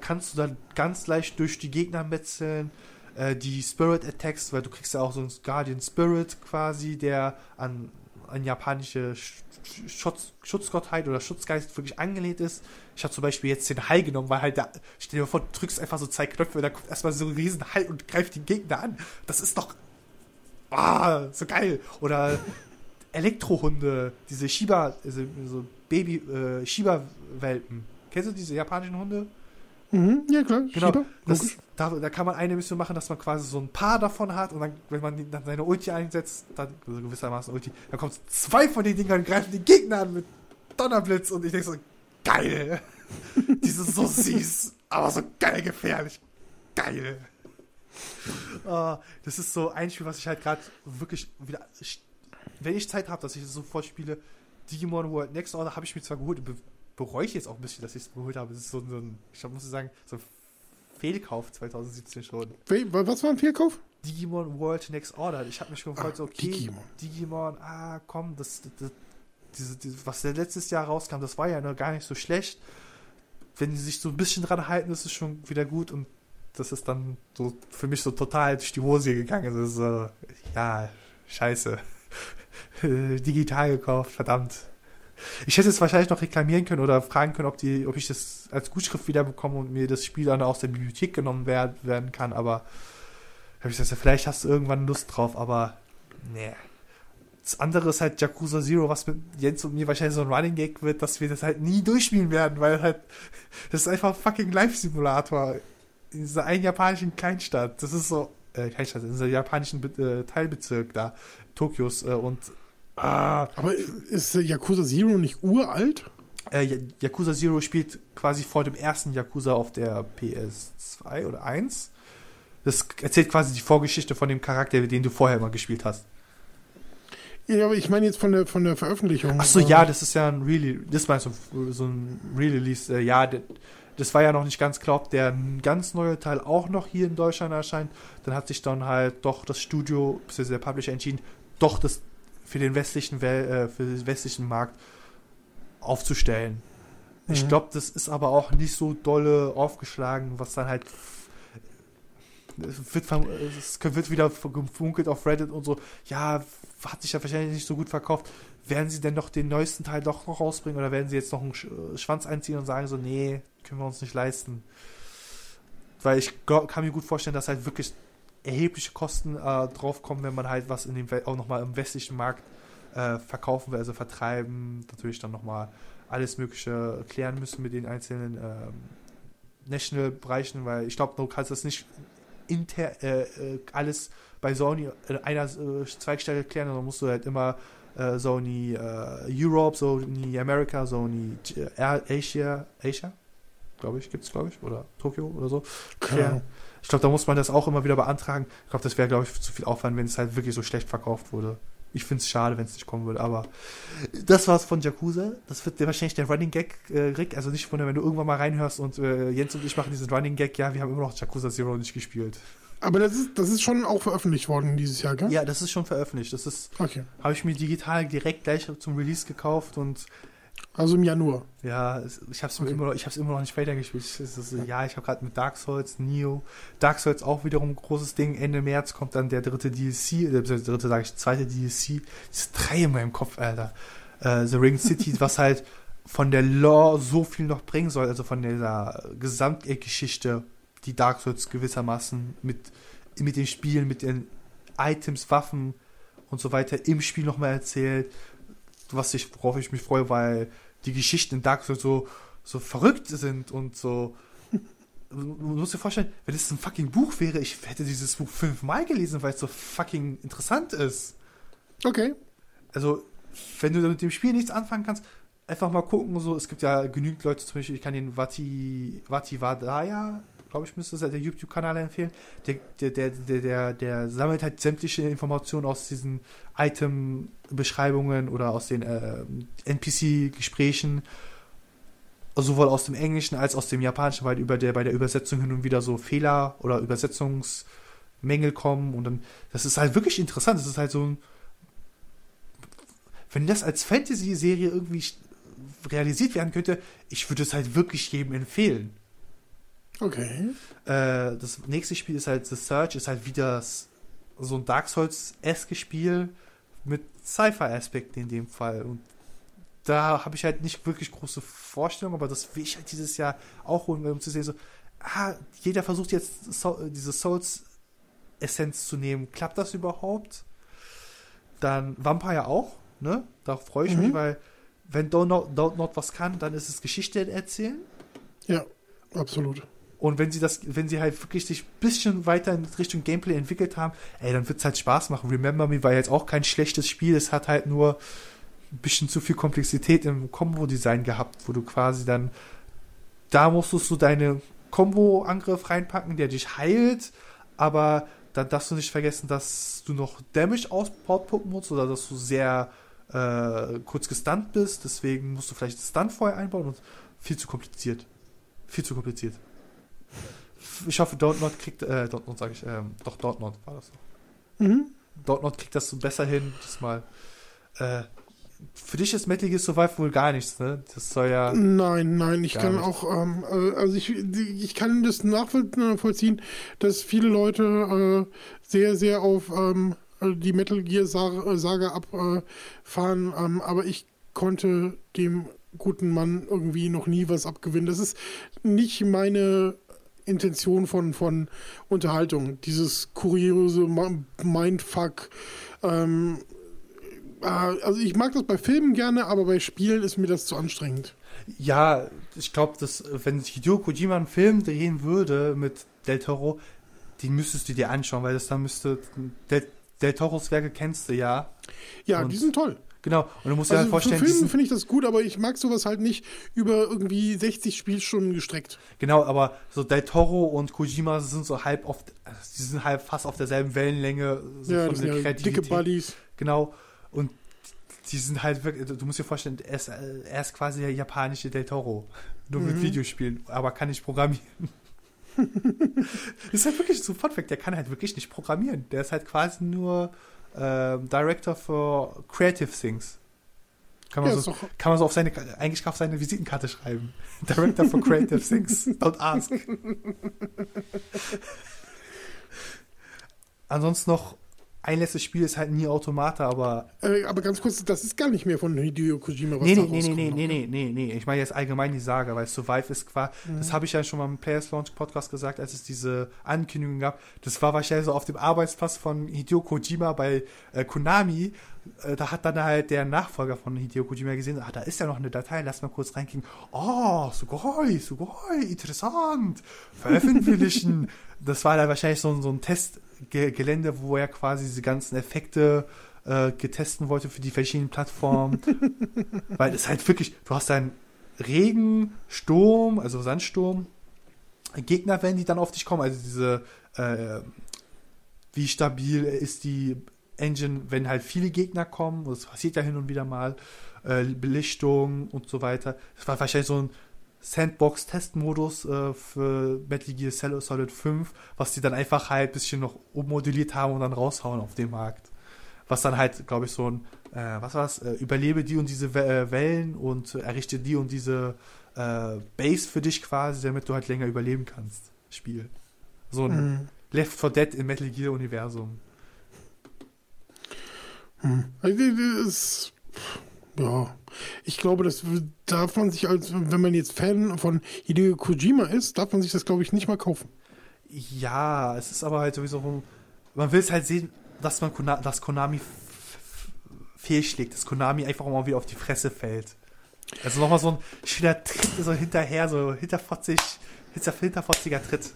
kannst du dann ganz leicht durch die Gegner metzeln. Äh, die Spirit Attacks, weil du kriegst ja auch so einen Guardian Spirit quasi, der an, an japanische Schutz, Schutzgottheit oder Schutzgeist wirklich angelehnt ist. Ich habe zum Beispiel jetzt den Hai genommen, weil halt da, stell dir vor, du drückst einfach so zwei Knöpfe und da kommt erstmal so ein riesen Hai und greift den Gegner an. Das ist doch ah, so geil. Oder Elektrohunde, diese Shiba, also so Baby, äh, Shiba-Welpen. Kennst du diese japanischen Hunde? Mhm, ja klar, genau. Shiba, das, da, da, kann man eine Mission machen, dass man quasi so ein paar davon hat und dann, wenn man dann seine Ulti einsetzt, dann also gewissermaßen Ulti, dann kommt zwei von den Dingern und greifen die Gegner an mit Donnerblitz und ich denke so, geil. die sind so süß, aber so geil gefährlich. Geil. Uh, das ist so ein Spiel, was ich halt gerade wirklich wieder, wenn ich Zeit habe, dass ich das sofort spiele, Digimon World Next Order habe ich mir zwar geholt, be bereue ich jetzt auch ein bisschen, dass ich es geholt habe. Es ist so, so ein, ich muss sagen, so ein Fehlkauf 2017 schon. Was war ein Fehlkauf? Digimon World Next Order. Ich habe mich schon gefragt, so, okay, Digimon. Digimon, ah, komm, das, das, diese, diese, was letztes Jahr rauskam, das war ja noch gar nicht so schlecht. Wenn die sich so ein bisschen dran halten, ist es schon wieder gut und das ist dann so für mich so total durch die Hose gegangen. Das ist so, ja, scheiße. digital gekauft, verdammt. Ich hätte es wahrscheinlich noch reklamieren können oder fragen können, ob, die, ob ich das als Gutschrift wiederbekomme und mir das Spiel dann aus der Bibliothek genommen werden, kann, aber habe ich gesagt, vielleicht hast du irgendwann Lust drauf, aber nee. Das andere ist halt Yakuza Zero, was mit Jens und mir wahrscheinlich so ein Running Gag wird, dass wir das halt nie durchspielen werden, weil halt, das ist einfach ein fucking Live-Simulator in dieser einen japanischen Kleinstadt. Das ist so, äh, Kleinstadt, in dieser japanischen äh, Teilbezirk da, Tokios äh, und Ah, aber ist Yakuza Zero nicht uralt? Äh, Yakuza Zero spielt quasi vor dem ersten Yakuza auf der PS2 oder 1. Das erzählt quasi die Vorgeschichte von dem Charakter, den du vorher immer gespielt hast. Ja, aber ich meine jetzt von der, von der Veröffentlichung. Achso, ja, das ist ja ein Really, das meinst du, so ein Re-Release. Äh, ja, das war ja noch nicht ganz klar, ob der ein ganz neuer Teil auch noch hier in Deutschland erscheint. Dann hat sich dann halt doch das Studio, bzw. der Publisher entschieden, doch das für den westlichen, Wel äh, für den westlichen Markt aufzustellen. Ich Mhm. glaube, das ist aber auch nicht so dolle aufgeschlagen, was dann halt. Es wird, es wird wieder gefunkelt auf Reddit und so. Ja, hat sich ja wahrscheinlich nicht so gut verkauft. Werden sie denn noch den neuesten Teil doch noch rausbringen oder werden sie jetzt noch einen äh, Schwanz einziehen und sagen so, nee, können wir uns nicht leisten? Weil ich glaub, kann mir gut vorstellen, dass halt wirklich erhebliche Kosten äh, draufkommen, wenn man halt was in dem auch nochmal im westlichen Markt äh, verkaufen will, also vertreiben, natürlich dann nochmal alles Mögliche klären müssen mit den einzelnen ähm, National-Bereichen, weil ich glaube, du kannst das nicht inter, äh, äh, alles bei Sony in einer äh, Zweigstelle klären, sondern musst du halt immer äh, Sony äh, Europe, Sony America, Sony äh, Asia, Asia, glaube ich, gibt es, glaube ich, oder Tokio oder so. Keine Ja. Ich glaube, da muss man das auch immer wieder beantragen. Ich glaube, das wäre, glaube ich, zu viel Aufwand, wenn es halt wirklich so schlecht verkauft wurde. Ich finde es schade, wenn es nicht kommen würde, aber das war's von Yakuza. Das wird wahrscheinlich der Running Gag, äh, Rick. Also nicht wundern, wenn du irgendwann mal reinhörst und äh, Jens und ich machen diesen Running Gag. Ja, wir haben immer noch Yakuza Zero nicht gespielt. Aber das ist, das ist schon auch veröffentlicht worden dieses Jahr, gell? Ja, das ist schon veröffentlicht. Das ist, Okay. habe ich mir digital direkt gleich zum Release gekauft und Also im Januar. Ja, ich habe es Okay. immer, ich immer noch nicht weitergespielt. So, ja, ich habe gerade mit Dark Souls, Neo, Dark Souls auch wiederum ein großes Ding. Ende März kommt dann der dritte DLC, äh, beziehungsweise dritte sage ich, zweite DLC. Das ist drei in meinem Kopf, Alter. Äh, The Ring City, was halt von der Lore so viel noch bringen soll, also von dieser Gesamtgeschichte, die Dark Souls gewissermaßen mit, mit den Spielen, mit den Items, Waffen und so weiter im Spiel nochmal erzählt. Was ich, worauf ich mich freue, weil die Geschichten in Dark Souls so, so verrückt sind und so. Du musst dir vorstellen, wenn es ein fucking Buch wäre, ich hätte dieses Buch fünfmal gelesen, weil es so fucking interessant ist. Okay. Also, wenn du mit dem Spiel nichts anfangen kannst, einfach mal gucken. So, es gibt ja genügend Leute, zum Beispiel, ich kann den Vati, Vati Vadaya, glaube ich, müsste es der YouTube-Kanal empfehlen. Der, der, der, der, der, sammelt halt sämtliche Informationen aus diesen Item-Beschreibungen oder aus den äh, NPC-Gesprächen, sowohl aus dem Englischen als aus dem Japanischen, weil über der, bei der Übersetzung hin und wieder so Fehler oder Übersetzungsmängel kommen und dann, das ist halt wirklich interessant. Das ist halt so ein wenn das als Fantasy-Serie irgendwie realisiert werden könnte, ich würde es halt wirklich jedem empfehlen. Okay. Äh, das nächste Spiel ist halt The Search, ist halt wieder so ein Dark Souls-eske Spiel mit Sci-Fi-Aspekten in dem Fall. Und da habe ich halt nicht wirklich große Vorstellungen, aber das will ich halt dieses Jahr auch holen, um zu sehen, so, ah, jeder versucht jetzt so, diese Souls-Essenz zu nehmen. Klappt das überhaupt? Dann Vampire auch, ne? Da freue ich Mhm. mich, weil wenn Don't Not, Don't Not was kann, dann ist es Geschichte erzählen. Ja, absolut. Und wenn sie das, wenn sie halt wirklich sich ein bisschen weiter in Richtung Gameplay entwickelt haben, ey, dann wird es halt Spaß machen. Remember Me war jetzt auch kein schlechtes Spiel, es hat halt nur ein bisschen zu viel Komplexität im Combo-Design gehabt, wo du quasi dann, da musstest du deine Combo-Angriff reinpacken, der dich heilt, aber dann darfst du nicht vergessen, dass du noch Damage outputten musst oder dass du sehr äh, kurz gestunt bist, deswegen musst du vielleicht Stunt vorher einbauen und viel zu kompliziert. Viel zu kompliziert. Ich hoffe, Not kriegt, äh, Not sage ich, ähm, doch Not war das so. Mhm. Not kriegt das so besser hin, diesmal. Äh, für dich ist Metal Gear Survive wohl gar nichts, ne? Das soll ja. Nein, nein, ich kann nicht. auch, ähm, äh, also ich, ich kann das nachvollziehen, dass viele Leute äh, sehr, sehr auf ähm, die Metal Gear Sa- Saga abfahren, ähm, aber ich konnte dem guten Mann irgendwie noch nie was abgewinnen. Das ist nicht meine Intention von, von Unterhaltung. Dieses kuriose Mindfuck. Ähm, äh, also ich mag das bei Filmen gerne, aber bei Spielen ist mir das zu anstrengend. Ja, ich glaube, dass wenn Hideo Kojima einen Film drehen würde mit Del Toro, den müsstest du dir anschauen, weil das dann müsste. Del, Del Toros Werke kennst du ja. Ja, Und- die sind toll. Genau. Und du musst dir Also halt vorstellen, für Filme finde ich das gut, aber ich mag sowas halt nicht über irgendwie 60 Spielstunden gestreckt. genau, aber so Del Toro und Kojima sind so halb also die sind halb fast auf derselben Wellenlänge. So ja, von das sind ja dicke. Buddies. Genau. Und die sind halt wirklich, du musst dir vorstellen, er ist, er ist quasi der japanische Del Toro. Nur mit Mhm. Videospielen, aber kann nicht programmieren. das ist halt wirklich so ein Funfact, der kann halt wirklich nicht programmieren. Der ist halt quasi nur ähm, Director für Creative Things. Kann man, Ja, so, doch- kann man so auf seine, eigentlich auf seine Visitenkarte schreiben. Director for Creative Things. Don't ask. Ansonsten noch, ein letztes Spiel ist halt nie Automata, aber Äh, aber ganz kurz, das ist gar nicht mehr von Hideo Kojima, Nee, da nee, nee, nee, nee, ne? nee, nee, nee, nee. Ich meine jetzt allgemein die Saga, weil Survive ist quasi, das habe ich ja schon mal im Players Launch Podcast gesagt, als es diese Ankündigung gab. Das war wahrscheinlich so auf dem Arbeitsplatz von Hideo Kojima bei äh, Konami. Äh, da hat dann halt der Nachfolger von Hideo Kojima gesehen, ah, da ist ja noch eine Datei, lass mal kurz reinklicken. Oh, sugoi, sugoi, interessant. Veröffentlichen. das war dann wahrscheinlich so, ein- so ein Testgelände, wo er quasi diese ganzen Effekte äh, getesten wollte für die verschiedenen Plattformen. Weil es halt wirklich, du hast dann Regen, Sturm, also Sandsturm, Gegnerwellen, die dann auf dich kommen, also diese, äh, wie stabil ist die Engine, wenn halt viele Gegner kommen, das passiert ja hin und wieder mal, äh, Belichtung und so weiter. Das war wahrscheinlich so ein Sandbox-Testmodus äh, für Metal Gear Solid 5, was die dann einfach halt ein bisschen noch ummodelliert haben und dann raushauen auf den Markt. Was dann halt, glaube ich, so ein, äh, was war's, äh, überlebe die und diese äh, Wellen und errichte die und diese äh, Base für dich quasi, damit du halt länger überleben kannst. Spiel. So ein Mhm. Left 4 Dead im Metal Gear Universum. Hm. Also, das ist, ja, ich glaube, das darf man sich als, wenn man jetzt Fan von Hideo Kojima ist, darf man sich das, glaube ich, nicht mal kaufen. Ja, es ist aber halt sowieso, man will es halt sehen, dass man Kona dass Konami fehlschlägt, dass Konami einfach mal wieder auf die Fresse fällt. Also nochmal so ein schöner Tritt so hinterher, so hinterfotzig, hinter, hinterfotziger Tritt.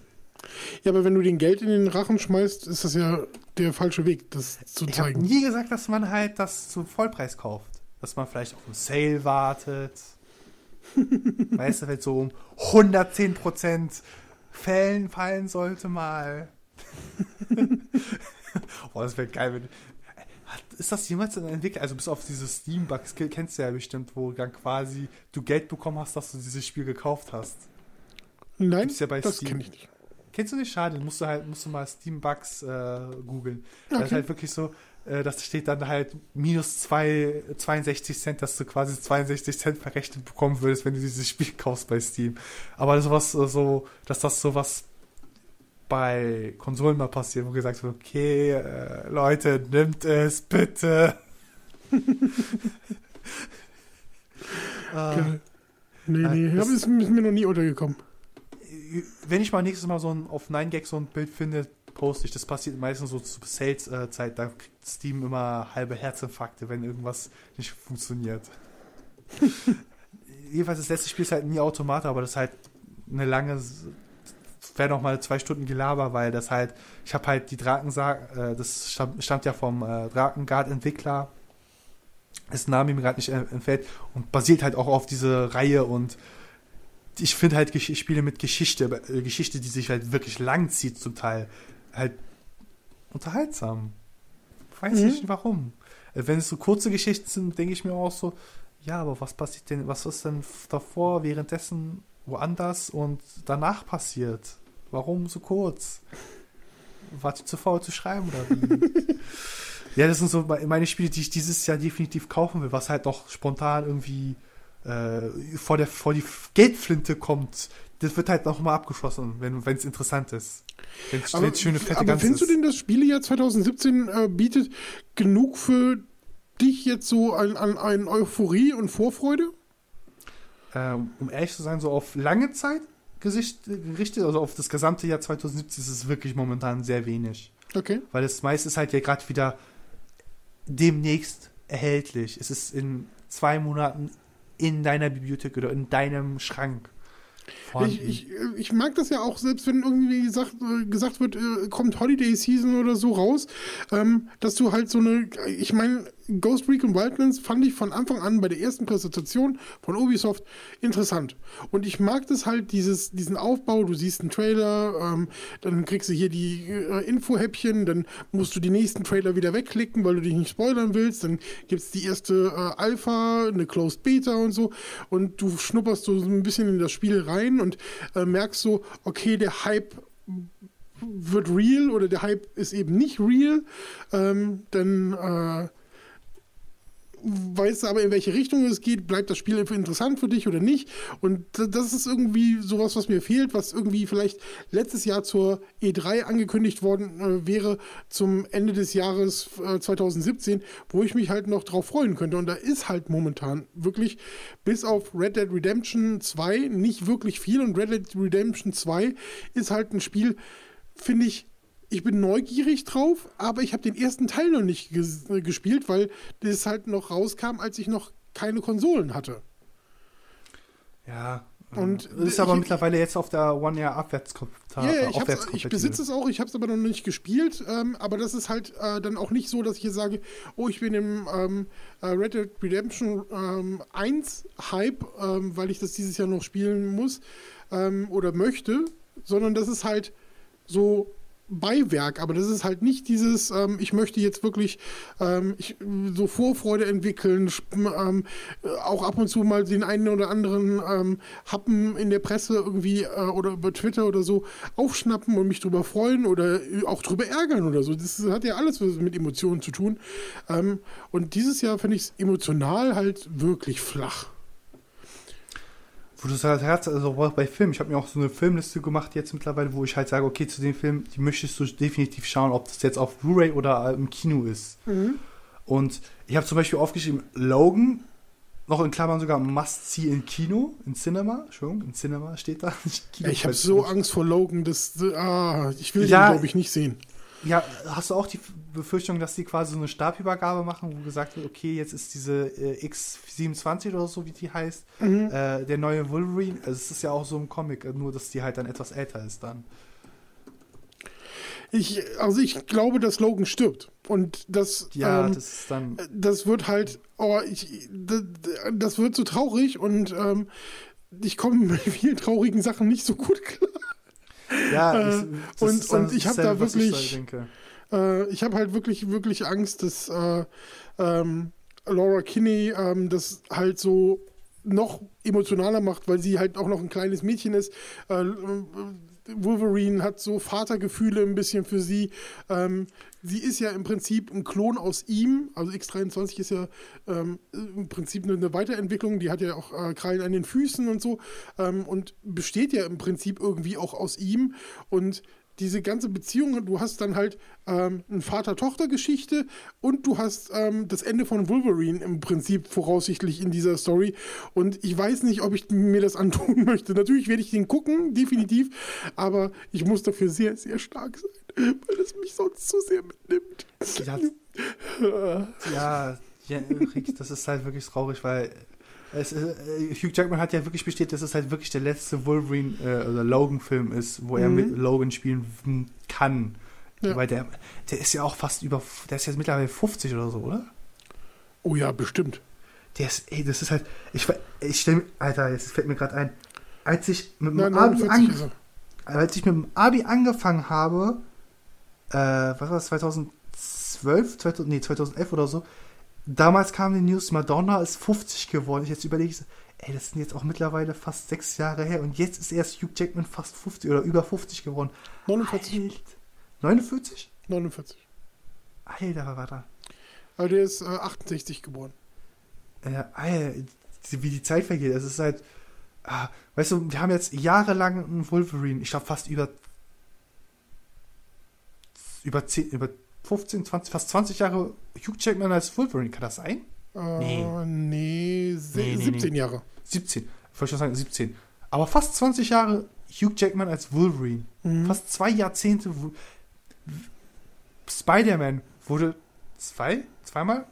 Ja, aber wenn du den Geld in den Rachen schmeißt, ist das ja der falsche Weg, das zu Ich habe zeigen. nie gesagt, dass man halt das zum Vollpreis kauft. Dass man vielleicht auf einen Sale wartet. weißt du, wenn so um 110% Fällen fallen sollte mal. oh, das wäre geil, wenn. Ist das jemals entwickelt? Also bis auf diese Steam-Bugs kennst du ja bestimmt, wo dann quasi du Geld bekommen hast, dass du dieses Spiel gekauft hast. Nein, Gibt's ja bei das Steam. kenne ich nicht. Kennst du nicht? Schade, musst du halt, musst du mal Steam Bugs äh, googeln. Das ist Okay. halt wirklich so, das steht dann halt minus zwei, 62 Cent, dass du quasi 62 Cent verrechnet bekommen würdest, wenn du dieses Spiel kaufst bei Steam. Aber sowas äh, so, dass das sowas bei Konsolen mal passiert, wo gesagt wird, okay, äh, Leute, nimmt es bitte. äh, Geil. Nee, äh, nee, das- ist, ist mir noch nie untergekommen. wenn ich mal nächstes Mal so ein, auf 9gag so ein Bild finde, poste ich. Das passiert meistens so zur Sales-Zeit. Da kriegt Steam immer halbe Herzinfarkte, wenn irgendwas nicht funktioniert. Jedenfalls das letzte Spiel ist halt nie Automat, aber das ist halt eine lange, wäre noch mal zwei Stunden Gelaber, weil das halt, ich habe halt die Drakensag, äh, das stammt, stammt ja vom äh, Drakengard-Entwickler, dessen Name mir gerade nicht entfällt und basiert halt auch auf diese Reihe und ich finde halt Gesch Spiele mit Geschichte, äh, Geschichte, die sich halt wirklich lang zieht zum Teil, halt unterhaltsam. Weiß Mhm. nicht warum. Äh, Wenn es so kurze Geschichten sind, denke ich mir auch so, ja, aber was passiert denn, was ist denn davor, währenddessen, woanders und danach passiert? Warum so kurz? War die zu faul zu schreiben oder wie? ja, das sind so me- meine Spiele, die ich dieses Jahr definitiv kaufen will, was halt noch spontan irgendwie äh, vor, der, vor die Geldflinte kommt. Das wird halt nochmal abgeschlossen, wenn es interessant ist. Wenn es Aber, schöne, fette aber findest du ist. denn, das Spielejahr 2017 äh, bietet genug für dich jetzt so an, an, an Euphorie und Vorfreude? ähm, um ehrlich zu sein, so auf lange Zeit gesicht, gerichtet, also auf das gesamte Jahr 2017 ist es wirklich momentan sehr wenig. Okay. Weil das meiste ist halt ja gerade wieder demnächst erhältlich. Es ist in zwei Monaten in deiner Bibliothek oder in deinem Schrank. Ich, ich, äh, ich mag das ja auch, selbst wenn irgendwie gesagt, äh, gesagt wird, äh, kommt Holiday Season oder so raus, ähm, dass du halt so eine, ich meine, Ghost Recon Wildlands fand ich von Anfang an bei der ersten Präsentation von Ubisoft interessant. Und ich mag das halt, dieses, diesen Aufbau, du siehst einen Trailer, ähm, dann kriegst du hier die äh, Infohäppchen, dann musst du die nächsten Trailer wieder wegklicken, weil du dich nicht spoilern willst, dann gibt es die erste äh, Alpha, eine Closed Beta und so. Und du schnupperst so ein bisschen in das Spiel rein und äh, merkst so, okay, der Hype wird real oder der Hype ist eben nicht real, ähm, dann äh, weißt du aber, in welche Richtung es geht, bleibt das Spiel interessant für dich oder nicht. Und das ist irgendwie sowas, was mir fehlt, was irgendwie vielleicht letztes Jahr zur E3 angekündigt worden äh, wäre, zum Ende des Jahres äh, 2017, wo ich mich halt noch drauf freuen könnte. Und da ist halt momentan wirklich bis auf Red Dead Redemption 2 nicht wirklich viel. Und Red Dead Redemption 2 ist halt ein Spiel, finde ich, ich bin neugierig drauf, aber ich habe den ersten Teil noch nicht ges gespielt, weil das halt noch rauskam, als ich noch keine Konsolen hatte. Ja. Und ist aber ich, mittlerweile jetzt auf der One-Year-Abwärtskompatible. Ja, ja, ich, ich besitze es auch, ich habe es aber noch nicht gespielt, ähm, aber das ist halt äh, dann auch nicht so, dass ich hier sage, oh, ich bin im ähm, äh, Red Dead Redemption ähm, 1 Hype, ähm, weil ich das dieses Jahr noch spielen muss ähm, oder möchte, sondern das ist halt so Beiwerk, aber das ist halt nicht dieses, ähm, ich möchte jetzt wirklich ähm, ich, so Vorfreude entwickeln, ähm, auch ab und zu mal den einen oder anderen ähm, Happen in der Presse irgendwie äh, oder über Twitter oder so aufschnappen und mich drüber freuen oder auch drüber ärgern oder so. Das hat ja alles mit Emotionen zu tun. Ähm, und dieses Jahr finde ich es emotional halt wirklich flach. Wo du sagst, also bei Filmen, ich habe mir auch so eine Filmliste gemacht jetzt mittlerweile, wo ich halt sage, okay, zu den Filmen, die möchtest du definitiv schauen, ob das jetzt auf Blu-ray oder im Kino ist. Mhm. Und ich habe zum Beispiel aufgeschrieben, Logan, noch in Klammern sogar Must-See in Kino, in Cinema, Entschuldigung, in Cinema steht da. Kino, ich habe so Angst vor Logan, das, ah, ich will ja, den, glaube ich, nicht sehen. Ja, hast du auch die Befürchtung, dass die quasi so eine Stabübergabe machen, wo gesagt wird, okay, jetzt ist diese äh, X27 oder so, wie die heißt, mhm. äh, der neue Wolverine. Also es ist ja auch so ein Comic, nur dass die halt dann etwas älter ist dann. Ich, also ich glaube, dass Logan stirbt. Und das, ja, ähm, das, dann das wird halt, oh, ich, das, das wird so traurig und ähm, ich komme mit vielen traurigen Sachen nicht so gut klar. Ja, äh, ich, und, und ich habe da wirklich, ich, äh, ich habe halt wirklich, wirklich Angst, dass äh, ähm, Laura Kinney ähm, das halt so noch emotionaler macht, weil sie halt auch noch ein kleines Mädchen ist. Äh, Wolverine hat so Vatergefühle ein bisschen für sie. Ähm, sie ist ja im Prinzip ein Klon aus ihm. Also X23 ist ja ähm, im Prinzip eine Weiterentwicklung. Die hat ja auch äh, Krallen an den Füßen und so. Ähm, und besteht ja im Prinzip irgendwie auch aus ihm. Und diese ganze Beziehung, du hast dann halt ähm, eine Vater-Tochter-Geschichte und du hast ähm, das Ende von Wolverine im Prinzip voraussichtlich in dieser Story. Und ich weiß nicht, ob ich mir das antun möchte. Natürlich werde ich den gucken, definitiv, aber ich muss dafür sehr, sehr stark sein, weil es mich sonst zu sehr mitnimmt. Ja, ja, ja Rick, das ist halt wirklich traurig, weil es, äh, Hugh Jackman hat ja wirklich bestätigt, dass es halt wirklich der letzte Wolverine äh, oder Logan-Film ist, wo mhm. er mit Logan spielen kann. Ja. Weil der, der ist ja auch fast über, der ist jetzt mittlerweile 50 oder so, oder? Oh ja, bestimmt. Der ist, ey, das ist halt, ich, ich stelle mir, Alter, jetzt fällt mir gerade ein, als ich mit dem Abi, an, als ich mit dem Abi angefangen habe, äh, was war das, 2012, 2000, nee, 2011 oder so, damals kam die News, Madonna ist 50 geworden. Ich jetzt überlege, ey, das sind jetzt auch mittlerweile fast sechs Jahre her und jetzt ist erst Hugh Jackman fast 50 oder über 50 geworden. 49. Alt. 49? 49. Alter, war da. Aber der ist äh, 68 geboren. Äh, Alter, wie die Zeit vergeht. Es ist halt, ah, weißt du, wir haben jetzt jahrelang einen Wolverine, ich glaube fast über über 10, über 15, 20, fast 20 Jahre Hugh Jackman als Wolverine. Kann das sein? Äh, nee. Nee, nee, 17 nee. Jahre. 17. Ich wollte schon sagen 17. Aber fast 20 Jahre Hugh Jackman als Wolverine. Mhm. Fast zwei Jahrzehnte. Spider-Man wurde zwei, zweimal,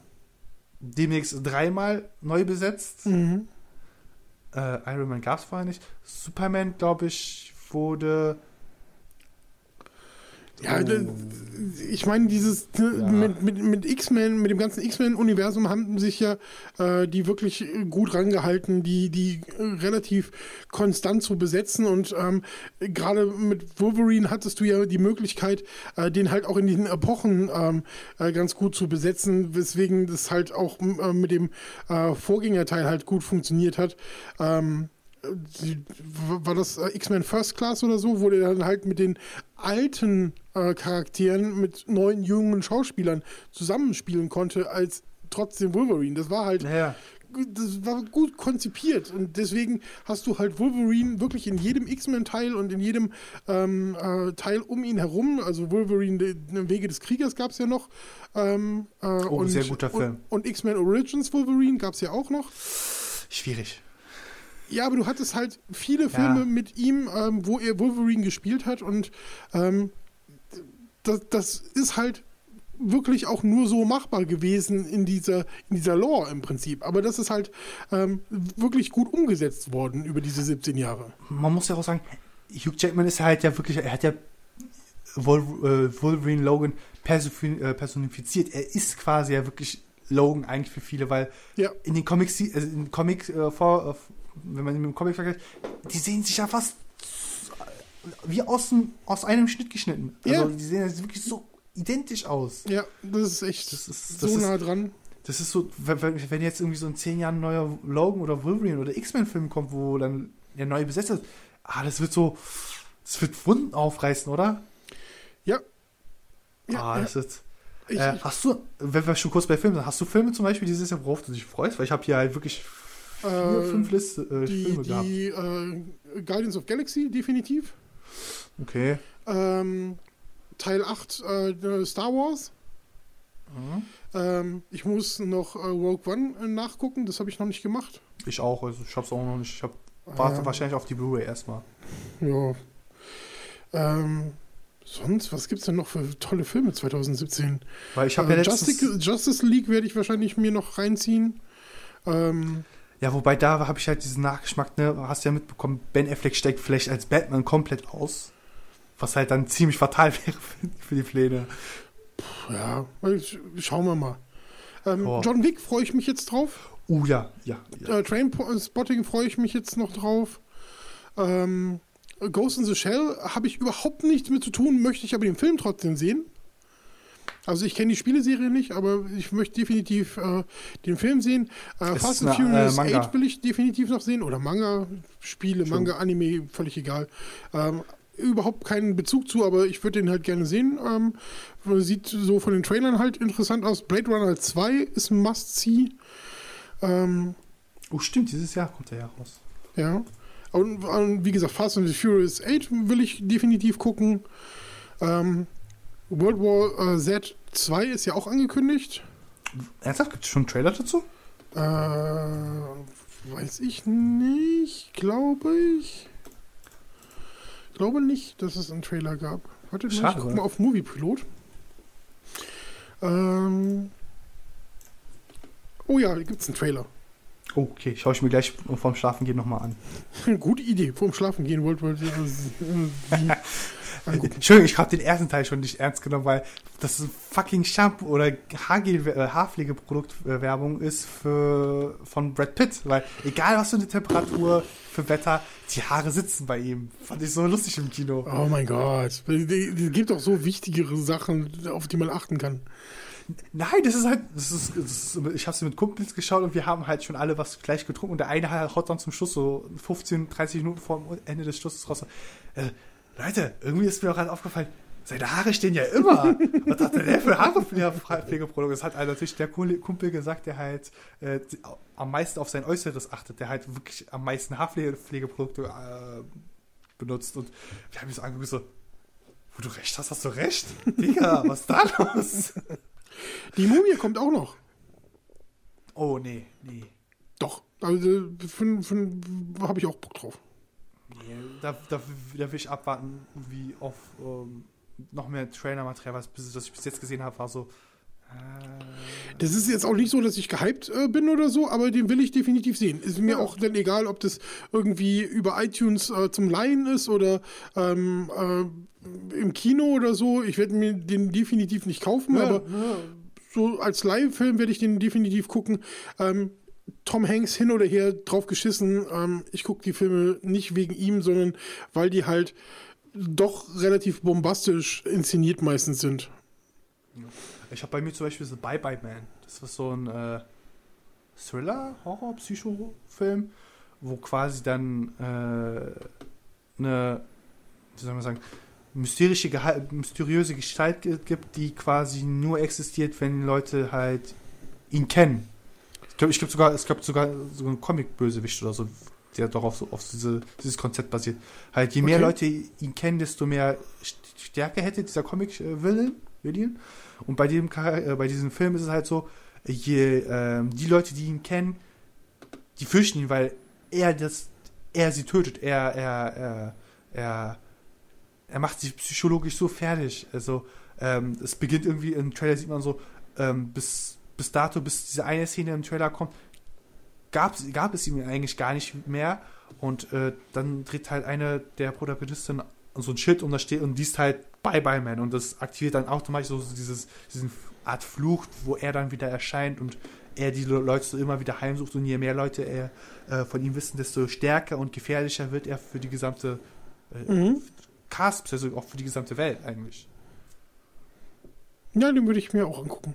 demnächst dreimal neu besetzt. Mhm. Äh, Iron Man gab es vorher nicht. Superman, glaube ich, wurde ja, ich meine, dieses ja. mit, mit, mit X-Men, mit dem ganzen X-Men-Universum haben sich ja äh, die wirklich gut rangehalten, die, die relativ konstant zu besetzen. Und ähm, gerade mit Wolverine hattest du ja die Möglichkeit, äh, den halt auch in diesen Epochen ähm, äh, ganz gut zu besetzen, weswegen das halt auch äh, mit dem äh, Vorgängerteil halt gut funktioniert hat. Ähm, war das äh, X-Men First Class oder so, wo der dann halt mit den alten äh, Charakteren mit neuen jungen Schauspielern zusammenspielen konnte als trotzdem Wolverine. Das war halt, Naja. das war gut konzipiert und deswegen hast du halt Wolverine wirklich in jedem X-Men-Teil und in jedem ähm, äh, Teil um ihn herum. Also Wolverine, den Wege des Kriegers gab es ja noch. Ähm, äh, Oh, und, sehr guter Film. Und, und X-Men Origins Wolverine gab es ja auch noch. Schwierig. Ja, aber du hattest halt viele Ja. Filme mit ihm, ähm, wo er Wolverine gespielt hat und ähm, das, das ist halt wirklich auch nur so machbar gewesen in dieser, in dieser Lore im Prinzip. Aber das ist halt ähm, wirklich gut umgesetzt worden über diese 17 Jahre. Man muss ja auch sagen, Hugh Jackman ist halt ja wirklich, er hat ja äh, Wolverine Logan äh, personifiziert. Er ist quasi ja wirklich Logan eigentlich für viele, weil Ja. in den Comics, also in den Comics äh, vor, wenn man mit dem Comic vergleicht, die sehen sich ja fast wie aus, dem, aus einem Schnitt geschnitten. Also Ja. die sehen ja wirklich so identisch aus. Ja, das ist echt Das ist, so das ist, nah dran. das ist so, wenn, jetzt irgendwie so in zehn Jahren ein neuer Logan oder Wolverine oder X-Men-Film kommt, wo dann der neue besetzt ist, ah, das wird so, das wird Wunden aufreißen, oder? Ja. Ja, ah, ja. das ist. Ich, Äh, hast du, wenn wir schon kurz bei Filmen sind, hast du Filme zum Beispiel dieses Jahr, worauf du dich freust? Weil ich habe hier halt wirklich vier, Äh, fünf Liste, äh, die Filme gehabt. die äh, Guardians of Galaxy, definitiv. Okay. Ähm, Teil 8 äh, Star Wars. Mhm. Ähm, ich muss noch äh, Rogue One äh, nachgucken, das habe ich noch nicht gemacht. Ich auch, also ich hab's auch noch nicht. Ich hab, warte Ähm, wahrscheinlich auf die Blu-ray erstmal. Ja. Ähm, sonst, was gibt's denn noch für tolle Filme 2017? Weil ich habe Äh, ja Justice, Justice League werde ich wahrscheinlich mir noch reinziehen. Ähm, Ja, wobei da habe ich halt diesen Nachgeschmack, ne, hast du ja mitbekommen, Ben Affleck steigt vielleicht als Batman komplett aus. Was halt dann ziemlich fatal wäre für, die Pläne. ja, ich- schauen wir mal. Ähm, Oh. John Wick freue ich mich jetzt drauf. Uh, ja, ja. ja. Äh, Trainspotting freue ich mich jetzt noch drauf. Ähm, Ghost in the Shell habe ich überhaupt nichts mit zu tun, möchte ich aber den Film trotzdem sehen. Also ich kenne die Spieleserie nicht, aber ich möchte definitiv äh, den Film sehen. Äh, Fast and eine, Furious äh, Manga. 8 will ich definitiv noch sehen. Oder Manga, Spiele, Schon. Manga, Anime, völlig egal. Ähm, überhaupt keinen Bezug zu, aber ich würde den halt gerne sehen. Ähm, sieht so von den Trailern halt interessant aus. Blade Runner 2 ist ein Must-See. Ähm, Oh, stimmt, dieses Jahr kommt der ja raus. ja. Und, und wie gesagt, Fast and Furious 8 will ich definitiv gucken. Ähm, World War äh, Z 2 ist ja auch angekündigt. Ernsthaft? Gibt es schon einen Trailer dazu? Äh, weiß ich nicht, glaube ich. Ich glaube nicht, dass es einen Trailer gab. Warte, mal, ich Schade, guck oder? mal auf Movie Pilot. Ähm, oh ja, gibt es einen Trailer. Oh, okay, schaue ich mir gleich vorm Schlafengehen nochmal an. Gute Idee. Vorm Schlafen gehen wollt, wollt angucken. Entschuldigung, ich habe den ersten Teil schon nicht ernst genommen, weil das ein fucking Shampoo oder Haargel, äh, Haarpflegeproduktwerbung ist für, von Brad Pitt. Weil egal was für eine Temperatur, für Wetter, die Haare sitzen bei ihm. Fand ich so lustig im Kino. Oh mein Gott. Es gibt doch so wichtigere Sachen, auf die man achten kann. Nein, das ist halt, das ist, das ist ich habe sie mit Kumpels geschaut und wir haben halt schon alle was gleich getrunken und der eine haut dann zum Schluss so 15, 30 Minuten vor dem Ende des Schlusses raus. Äh, Leute, irgendwie ist mir auch gerade aufgefallen, seine Haare stehen ja immer. Was hat denn der für Haarepflegeprodukte? Das hat halt natürlich der Kumpel gesagt, der halt äh, am meisten auf sein Äußeres achtet, der halt wirklich am meisten Haarpflegeprodukte äh, benutzt. Und wir haben so angeguckt, so, wo du recht hast, hast du recht. Digga, was ist da los? Die Mumie kommt auch noch. Oh, nee, nee. Doch. Also habe ich auch Bock drauf. Nee, da, da, da will ich abwarten, wie auf ähm, noch mehr Trailer-Material, was das ich bis jetzt gesehen habe, war so. Äh, Das ist jetzt auch nicht so, dass ich gehypt äh, bin oder so, aber den will ich definitiv sehen. Ist mir Ja. auch dann egal, ob das irgendwie über iTunes äh, zum Leihen ist oder ähm, äh, im Kino oder so. Ich werde mir den definitiv nicht kaufen, ja, aber ja. so als Live-Film werde ich den definitiv gucken. Ähm, Tom Hanks hin oder her drauf geschissen. Ähm, ich gucke die Filme nicht wegen ihm, sondern weil die halt doch relativ bombastisch inszeniert meistens sind. Ich habe bei mir zum Beispiel so Bye Bye Man. Das war so ein äh, Thriller, Horror, Psycho-Film, wo quasi dann äh, eine, wie soll man sagen, mysterische, mysteriöse Gestalt gi- gibt, die quasi nur existiert, wenn Leute halt ihn kennen. Ich glaube, ich glaub sogar, es gab sogar so einen Comic-Bösewicht oder so, der darauf so auf diese, dieses Konzept basiert. Halt, je mehr Okay. Leute ihn kennen, desto mehr Stärke hätte dieser Comic-Villain. Villain. Und bei dem, äh, bei diesem Film ist es halt so, je, ähm, die Leute, die ihn kennen, die fürchten ihn, weil er das, er sie tötet, er, er, er, er, er macht sich psychologisch so fertig. Also, ähm, es beginnt irgendwie im Trailer sieht man so, ähm, bis, bis dato, bis diese eine Szene im Trailer kommt, gab, gab es ihn eigentlich gar nicht mehr. Und äh, dann dreht halt eine der Protagonisten so ein Schild und da steht und liest halt Bye Bye Man und das aktiviert dann automatisch so dieses, diesen Art Fluch, wo er dann wieder erscheint und er die Le- Leute so immer wieder heimsucht und je mehr Leute er äh, von ihm wissen, desto stärker und gefährlicher wird er für die gesamte äh, Mhm. Cast, also auch für die gesamte Welt eigentlich. Ja, den würde ich mir auch angucken.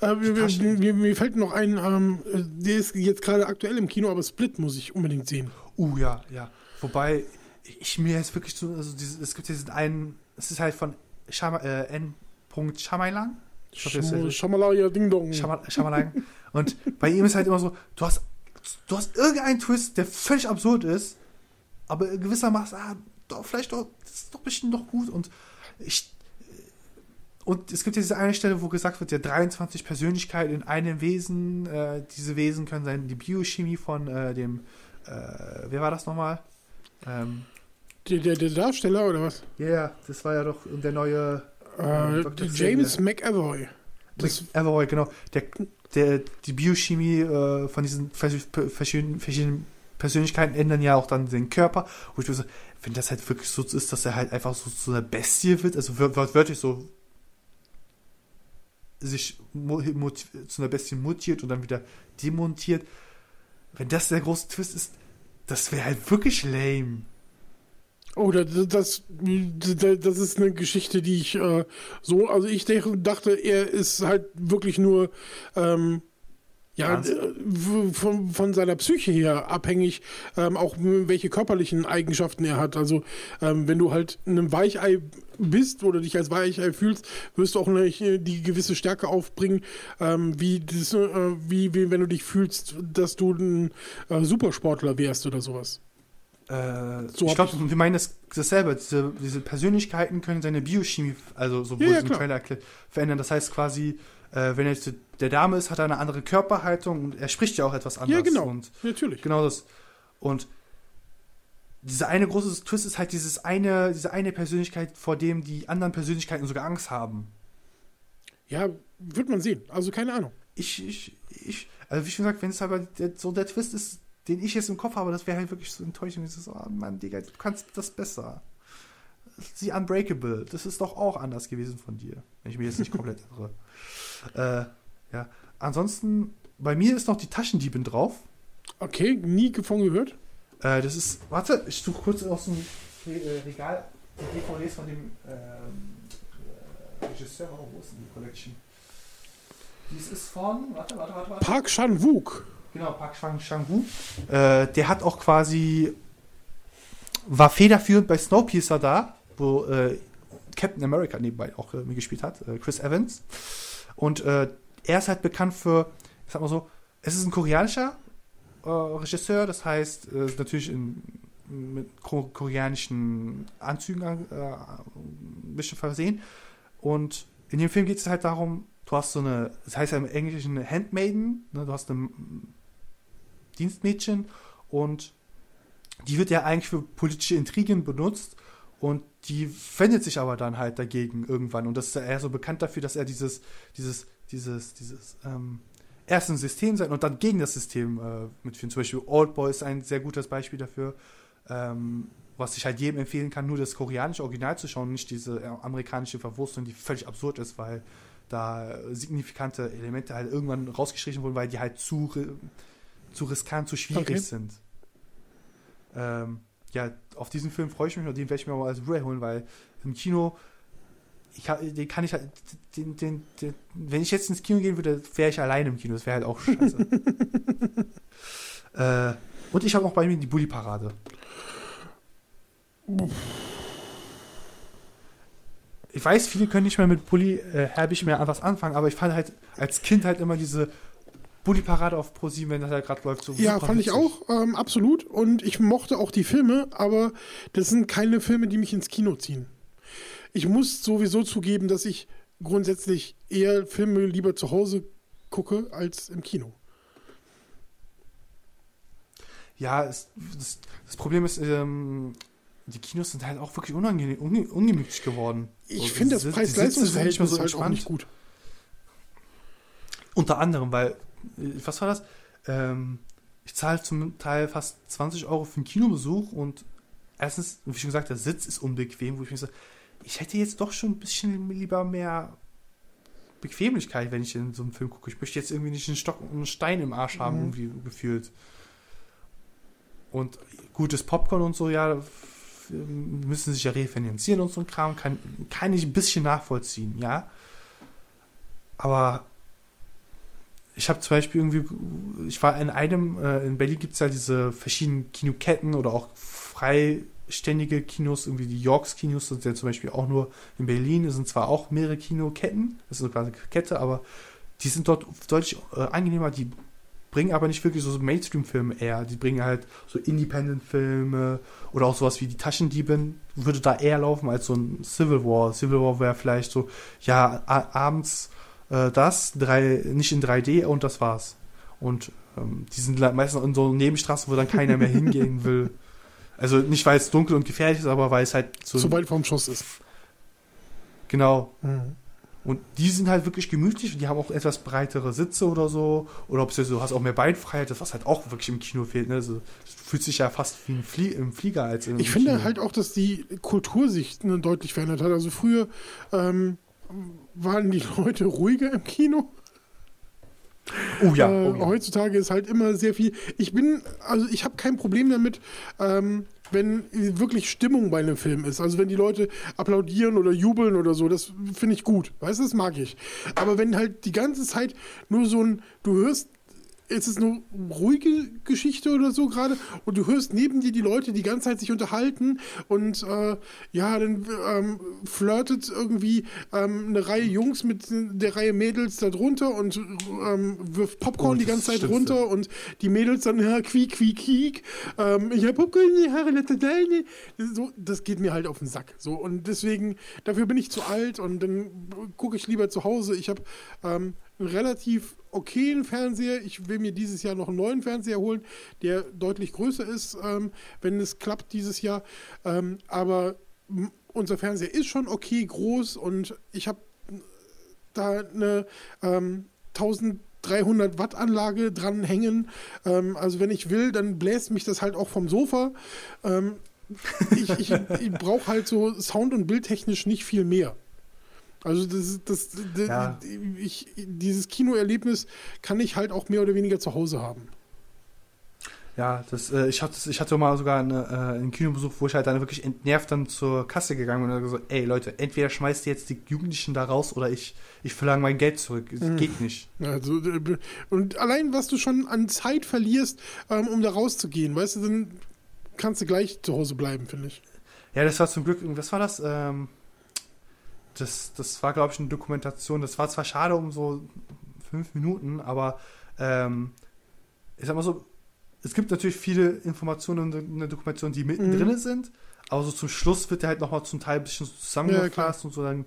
Äh, mir, mir, mir fällt noch ein, ähm, äh, der ist jetzt gerade aktuell im Kino, aber Split muss ich unbedingt sehen. Uh, ja, ja. Wobei, ich mir jetzt wirklich so, also diese, es gibt diesen einen, es ist halt von Shama, äh, N. Shyamalan. Ist- Schamalaya Ding Dong. Shyama- Shyamalan. Und bei ihm ist halt immer so, du hast, du hast irgendeinen Twist, der völlig absurd ist, aber gewissermaßen, ah, doch, vielleicht doch, das ist doch bestimmt doch gut. Und ich, und es gibt ja diese eine Stelle, wo gesagt wird, ja, 23 Persönlichkeiten in einem Wesen, äh, diese Wesen können sein, die Biochemie von äh, dem, äh, wer war das nochmal? Ähm, Der, der, der Darsteller oder was? ja, ja, das war ja doch der neue Äh, Dr. James McAvoy. Das, Everroy, genau. Der, der, die Biochemie äh, von diesen vers- verschiedenen, verschiedenen Persönlichkeiten ändern ja auch dann den Körper. Wo ich mir so, wenn das halt wirklich so ist, dass er halt einfach so zu einer Bestie wird, also wör- wörtlich so sich zu einer Bestie mutiert und dann wieder demontiert. Wenn das der große Twist ist, das wäre halt wirklich lame. oh, das, das, das ist eine Geschichte, die ich äh, so, also ich dachte, er ist halt wirklich nur ähm, ja, äh, von, von seiner Psyche her abhängig, ähm, auch welche körperlichen Eigenschaften er hat. Also ähm, wenn du halt ein Weichei bist oder dich als Weichei fühlst, wirst du auch nicht äh, die gewisse Stärke aufbringen, ähm, wie, das, äh, wie, wie wenn du dich fühlst, dass du ein äh, Supersportler wärst oder sowas. Äh, So ich glaube, wir meinen das dasselbe. Diese, diese Persönlichkeiten können seine Biochemie, also so Ja, wurde ja, es im. Trailer erklärt, verändern. Das heißt quasi, äh, wenn er jetzt der Dame ist, hat er eine andere Körperhaltung und er spricht ja auch etwas anders. Ja, genau. Und Natürlich. genau das. Und dieser eine große Twist ist halt dieses eine, diese eine Persönlichkeit, vor dem die anderen Persönlichkeiten sogar Angst haben. Ja, wird man sehen. Also keine Ahnung. Ich, ich, ich, also wie schon gesagt, wenn es aber der, so der Twist ist, den ich jetzt im Kopf habe, das wäre halt wirklich so enttäuschend. Ich so, oh Mann, Digga, du kannst das besser. Sie Unbreakable, das ist doch auch anders gewesen von dir, wenn ich mir jetzt nicht komplett irre. Äh, ja, ansonsten, bei mir ist noch die Taschendiebin drauf. Okay, nie davon gehört. Äh, das ist, warte, ich suche kurz aus dem äh, Regal die DVDs von dem ähm, äh, Regisseur. Oh, wo ist denn die Collection? Dies ist von, warte, warte, warte, warte. Park Chan-wook. Genau, Park Chang Chang-woo. Äh, der hat auch quasi war federführend bei Snowpiercer da, wo äh, Captain America nebenbei auch äh, mitgespielt hat, äh, Chris Evans. Und äh, er ist halt bekannt für, ich sag mal so, es ist ein koreanischer äh, Regisseur, das heißt, äh, natürlich in, mit ko koreanischen Anzügen äh, ein bisschen versehen. Und in dem Film geht es halt darum, du hast so eine, das heißt ja im Englischen eine Handmaiden, ne, du hast eine Dienstmädchen und die wird ja eigentlich für politische Intrigen benutzt und die wendet sich aber dann halt dagegen irgendwann und das ist eher so bekannt dafür, dass er dieses, dieses, dieses, dieses, ähm, erst ein System sein und dann gegen das System äh, mitführen. Zum Beispiel Oldboy ist ein sehr gutes Beispiel dafür, ähm, was ich halt jedem empfehlen kann, nur das koreanische Original zu schauen, nicht diese äh, amerikanische Verwurstung, die völlig absurd ist, weil da äh, signifikante Elemente halt irgendwann rausgestrichen wurden, weil die halt zu, zu riskant, zu schwierig Okay. sind. Ähm, ja, auf diesen Film freue ich mich und den werde ich mir mal als Blu-ray holen, weil im Kino, ich, den kann ich halt, den, den, den, wenn ich jetzt ins Kino gehen würde, wäre ich alleine im Kino, das wäre halt auch scheiße. äh, und ich habe noch bei mir die Bully-Parade. ich weiß, viele können nicht mehr mit Bully äh, Herbig mehr was anfangen, aber ich fand halt als Kind halt immer diese Bully-Parade auf ProSieben, wenn das halt gerade läuft, so Ja, fand ich auch, ähm, absolut. Und ich mochte auch die Filme, aber das sind keine Filme, die mich ins Kino ziehen. Ich muss sowieso zugeben, dass ich grundsätzlich eher Filme lieber zu Hause gucke als im Kino. Ja, es, das, das Problem ist, ähm, die Kinos sind halt auch wirklich unangenehm, unge ungemütlich geworden. Ich So, finde das nicht Preis-Leistungs-Verhältnis mehr so halt auch entspannt. nicht gut. Unter anderem, weil, was war das? Ähm, ich zahle zum Teil fast 20 Euro für einen Kinobesuch und erstens, wie schon gesagt, der Sitz ist unbequem, wo ich mir so, ich hätte jetzt doch schon ein bisschen lieber mehr Bequemlichkeit, wenn ich in so einen Film gucke. Ich möchte jetzt irgendwie nicht einen Stock und einen Stein im Arsch haben, Mhm. irgendwie gefühlt. Und gutes Popcorn und so, ja, müssen sich ja refinanzieren und so ein Kram, kann, kann ich ein bisschen nachvollziehen, ja. Aber ich habe zum Beispiel irgendwie, ich war in einem, äh, in Berlin gibt es ja diese verschiedenen Kinoketten oder auch freiständige Kinos, irgendwie die Yorks Kinos sind ja zum Beispiel auch nur in Berlin, es sind zwar auch mehrere Kinoketten, das ist eine Kette, aber die sind dort deutlich äh, angenehmer, die bringen aber nicht wirklich so Mainstream-Filme eher, die bringen halt so Independent-Filme oder auch sowas wie die Taschendiebin, würde da eher laufen als so ein Civil War. Civil War wäre vielleicht so, ja, abends äh, das, drei, nicht in 3D und das war's. Und ähm, die sind meistens in so Nebenstraßen, wo dann keiner mehr hingehen will. Also nicht, weil es dunkel und gefährlich ist, aber weil es halt so. So weit vom Schuss ist. Genau. Mhm. Und die sind halt wirklich gemütlich und die haben auch etwas breitere Sitze oder so. Oder ob du so hast auch mehr Beinfreiheit, das was halt auch wirklich im Kino fehlt. Ne? Also, es fühlt sich ja fast wie ein Flie im Flieger als im Ich finde Kino. halt auch, dass die Kultur sich ne, deutlich verändert hat. Also früher ähm, waren die Leute ruhiger im Kino. Oh ja, äh, oh ja. Heutzutage ist halt immer sehr viel. Ich bin, also ich habe kein Problem damit, ähm, wenn wirklich Stimmung bei einem Film ist. Also wenn die Leute applaudieren oder jubeln oder so, das finde ich gut. Weißt du, das mag ich. Aber wenn halt die ganze Zeit nur so ein, du hörst, es ist eine ruhige Geschichte oder so gerade und du hörst neben dir die Leute die ganze Zeit sich unterhalten und äh, ja, dann ähm, flirtet irgendwie ähm, eine Reihe Jungs mit der Reihe Mädels da drunter und ähm, wirft Popcorn Oh, die ganze Zeit runter und die Mädels dann, ja, quiek, quiek, quiek. Ähm, ich habe Popcorn in die Haare, deine. So, das geht mir halt auf den Sack. So, und deswegen, dafür bin ich zu alt und dann gucke ich lieber zu Hause. Ich habe ähm, einen relativ okayen Fernseher. Ich will mir dieses Jahr noch einen neuen Fernseher holen, der deutlich größer ist, ähm, wenn es klappt dieses Jahr. Ähm, aber unser Fernseher ist schon okay groß und ich habe da eine ähm, 1300 Watt Anlage dran hängen. Ähm, also wenn ich will, dann bläst mich das halt auch vom Sofa. Ähm, ich ich, ich brauche halt so sound- und bildtechnisch nicht viel mehr. Also das, das, das Ja. ich, dieses Kinoerlebnis kann ich halt auch mehr oder weniger zu Hause haben. Ja, das, äh, ich, hatte, ich hatte mal sogar eine, äh, einen Kinobesuch, wo ich halt dann wirklich entnervt dann zur Kasse gegangen bin und gesagt, ey Leute, entweder schmeißt ihr jetzt die Jugendlichen da raus oder ich, ich verlange mein Geld zurück. Mhm. geht nicht. Also, äh, und allein, was du schon an Zeit verlierst, ähm, um da rauszugehen, weißt du, dann kannst du gleich zu Hause bleiben, finde ich. Ja, das war zum Glück, was war das? Ähm, das, das war, glaube ich, eine Dokumentation. Das war zwar schade um so fünf Minuten, aber ähm, ich sag mal so, es gibt natürlich viele Informationen in der Dokumentation, die mittendrin Mhm. sind, aber so zum Schluss wird der halt nochmal zum Teil ein bisschen zusammengefasst und so, dann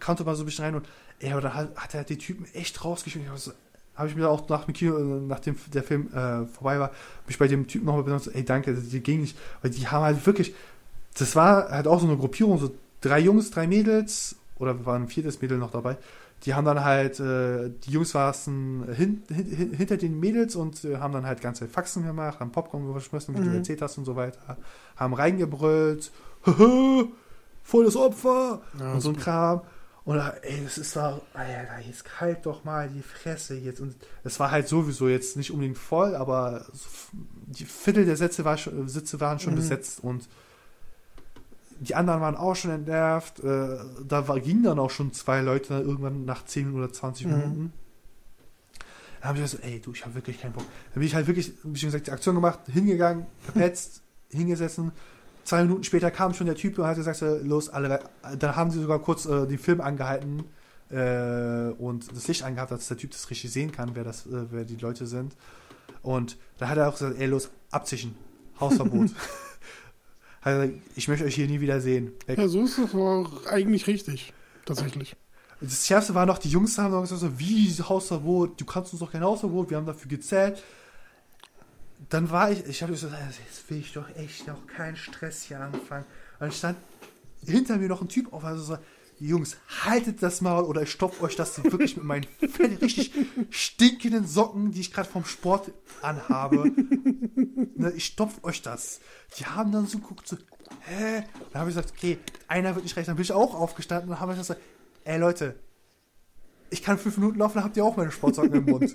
konnte man so ein bisschen rein und ey, aber dann hat, hat er die Typen echt rausgeschmissen. Ich hab so- Habe ich mir auch nach dem Kino, äh, nachdem der Film äh, vorbei war, mich bei dem Typen nochmal so, ey, danke, die ging nicht, weil die haben halt wirklich, das war halt auch so eine Gruppierung, so drei Jungs, drei Mädels, oder war ein viertes Mädel noch dabei, die haben dann halt, äh, die Jungs saßen hin, hin, hin, hinter den Mädels und äh, haben dann halt ganze Faxen gemacht, haben Popcorn geschmissen, wie du Mhm. erzählt hast und so weiter, haben reingebrüllt, "Haha, voll das Opfer Ja, und so ein. Kram. Und ey, das ist doch, Alter, jetzt kalt doch mal die Fresse jetzt. Und es war halt sowieso jetzt nicht unbedingt voll, aber die Viertel der Sätze war schon, Sitze waren schon Mhm. besetzt und die anderen waren auch schon entnervt. Äh, da war, gingen dann auch schon zwei Leute irgendwann nach 10 oder 20 Mhm. Minuten. Da habe ich gesagt, ey, du, ich habe wirklich keinen Bock. Dann bin ich halt wirklich, wie schon gesagt, die Aktion gemacht, hingegangen, verpetzt, hingesessen, zwei Minuten später kam schon der Typ und hat gesagt, los, alle, dann haben sie sogar kurz äh, den Film angehalten äh, und das Licht angehabt, dass der Typ das richtig sehen kann, wer, das, äh, wer die Leute sind. Und da hat er auch gesagt, ey, los, abzischen, Hausverbot. Also, ich möchte euch hier nie wieder sehen. Weg. Ja, so ist das auch eigentlich richtig, tatsächlich. Das Schärfste war noch, die Jungs haben gesagt, so, wie Hausverbot, du kannst uns doch kein Hausverbot, wir haben dafür gezählt. Dann war ich, ich habe gesagt, jetzt will ich doch echt noch keinen Stress hier anfangen. Und dann stand hinter mir noch ein Typ auf, also so, Jungs, haltet das Maul oder ich stopfe euch das wirklich mit meinen richtig stinkenden Socken, die ich gerade vom Sport anhabe. Ne, ich stopfe euch das. Die haben dann so geguckt, so, hä? Dann habe ich gesagt, okay, einer wird nicht recht. Dann bin ich auch aufgestanden und habe gesagt, ey Leute, ich kann fünf Minuten laufen, dann habt ihr auch meine Sportsocken im Mund.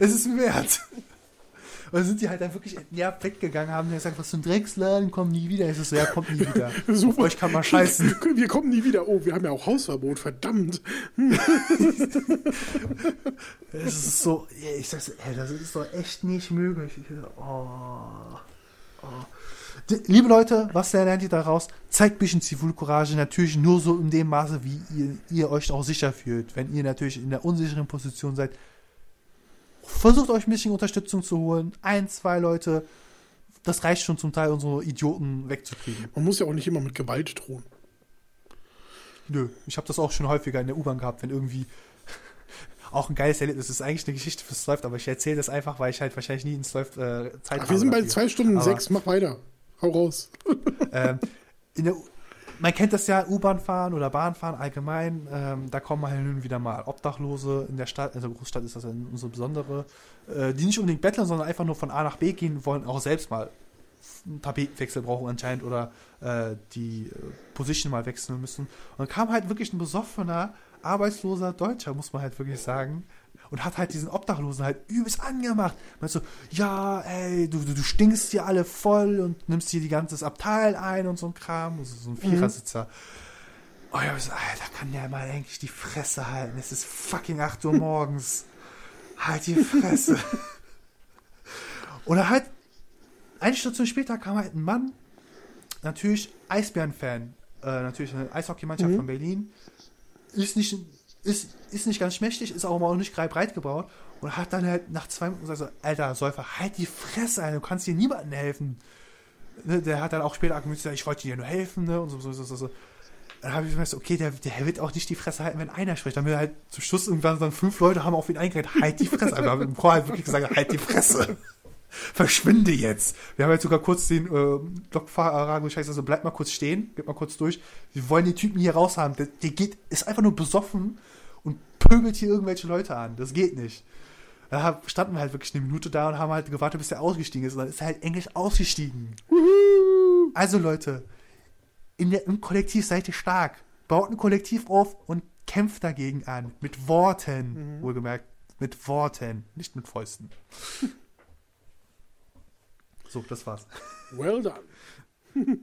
es ist wert. Und dann sind die halt dann wirklich entnervt weggegangen, haben gesagt, was für ein Drecksladen, kommen nie wieder. Ich so, ja, kommt nie wieder. Super. Auf euch kann man scheißen. Wir kommen nie wieder. Oh, wir haben ja auch Hausverbot, verdammt. Es ist so, ich sag so, ey, das ist doch echt nicht möglich. Ich so, oh, oh. Liebe Leute, was lernt ihr daraus? Zeigt ein bisschen Zivilcourage, natürlich nur so in dem Maße, wie ihr, ihr euch auch sicher fühlt. Wenn ihr natürlich in der unsicheren Position seid, versucht euch ein bisschen Unterstützung zu holen. Ein, zwei Leute, das reicht schon zum Teil, unsere Idioten wegzukriegen. Man muss ja auch nicht immer mit Gewalt drohen. Nö, ich habe das auch schon häufiger in der U-Bahn gehabt, wenn irgendwie auch ein geiles Erlebnis. Das ist eigentlich eine Geschichte fürs Läuft, aber ich erzähle das einfach, weil ich halt wahrscheinlich nie ins Läuft äh, Zeit Ach, wir sind bei dafür. zwei Stunden Aber- sechs, mach weiter. Hau raus. ähm, in der, man kennt das ja, U-Bahn fahren oder Bahn fahren allgemein. Ähm, da kommen halt hin und wieder mal Obdachlose in der Stadt, also Großstadt ist das ja unsere besondere, äh, die nicht unbedingt betteln, sondern einfach nur von A nach B gehen wollen, auch selbst mal einen Tapetenwechsel brauchen anscheinend oder äh, die äh, Position mal wechseln müssen. Und dann kam halt wirklich ein besoffener, arbeitsloser Deutscher, muss man halt wirklich sagen, und hat halt diesen Obdachlosen halt übelst angemacht. Meinst so, ja, ey, du, du, du stinkst hier alle voll und nimmst hier die ganze Abteil ein und so ein Kram. Also so ein Vierersitzer. Oh, ich hab gesagt, Alter, kann der mal eigentlich die Fresse halten? Es ist fucking 8 Uhr morgens. halt die Fresse. Oder halt, eine Station später kam halt ein Mann, natürlich Eisbären-Fan, äh, natürlich eine Eishockeymannschaft Mhm. von Berlin, ist nicht, ist, ist nicht ganz schmächtig, ist auch mal auch nicht breit gebaut und hat dann halt nach zwei Minuten gesagt, so, Alter, Säufer, halt die Fresse ein, du kannst hier niemandem helfen. Ne, der hat dann auch später argumentiert, ich wollte dir nur helfen, ne, und so, so, so, so. Dann habe ich gemerkt, okay, der, der wird auch nicht die Fresse halten, wenn einer spricht. Dann haben wir halt zum Schluss irgendwann dann fünf Leute haben auf ihn eingeredet, halt die Fresse. Also wir haben im Chor halt wirklich gesagt, halt die Fresse. Verschwinde jetzt. Wir haben jetzt sogar kurz den äh, Lokfahrer gesagt, also bleib mal kurz stehen, geht mal kurz durch. Wir wollen die Typen hier raus haben. Der, der geht, ist einfach nur besoffen und pöbelt hier irgendwelche Leute an. Das geht nicht. Da standen wir halt wirklich eine Minute da und haben halt gewartet, bis er ausgestiegen ist. Und dann ist er halt englisch ausgestiegen. Also Leute, in der, im Kollektiv seid ihr stark. Baut ein Kollektiv auf und kämpft dagegen an. Mit Worten. Wohlgemerkt, mit Worten, nicht mit Fäusten. so, das war's. Well done.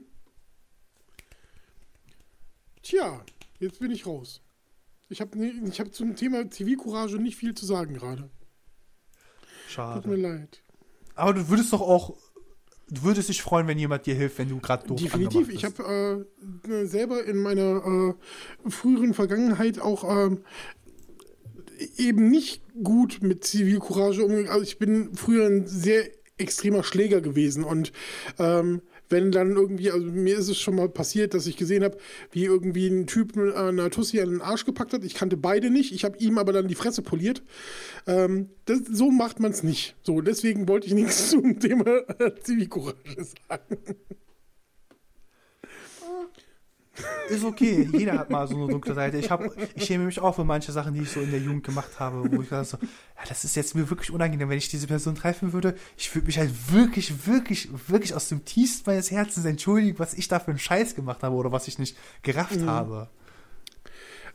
Tja, jetzt bin ich raus. Ich habe ich hab zum Thema Zivilcourage nicht viel zu sagen gerade. Tut mir Schade. leid. Aber du würdest doch auch, du würdest dich freuen, wenn jemand dir hilft, wenn du gerade doof Definitiv. Ich habe äh, selber in meiner äh, früheren Vergangenheit auch ähm, eben nicht gut mit Zivilcourage umgegangen. Also ich bin früher ein sehr extremer Schläger gewesen und ähm, wenn dann irgendwie, also mir ist es schon mal passiert, dass ich gesehen habe, wie irgendwie ein Typ äh, einer Tussi an den Arsch gepackt hat. Ich kannte beide nicht, ich habe ihm aber dann die Fresse poliert. Ähm, das, so macht man es nicht. So, deswegen wollte ich nichts zum Thema äh, Zivilcourage sagen. Ist okay, jeder hat mal so eine dunkle Seite. Ich, hab, ich schäme mich auch für manche Sachen, die ich so in der Jugend gemacht habe, wo ich dachte so, ja, das ist jetzt mir wirklich unangenehm, wenn ich diese Person treffen würde. Ich würde mich halt wirklich, wirklich, wirklich aus dem tiefsten meines Herzens entschuldigen, was ich da für einen Scheiß gemacht habe oder was ich nicht gerafft habe.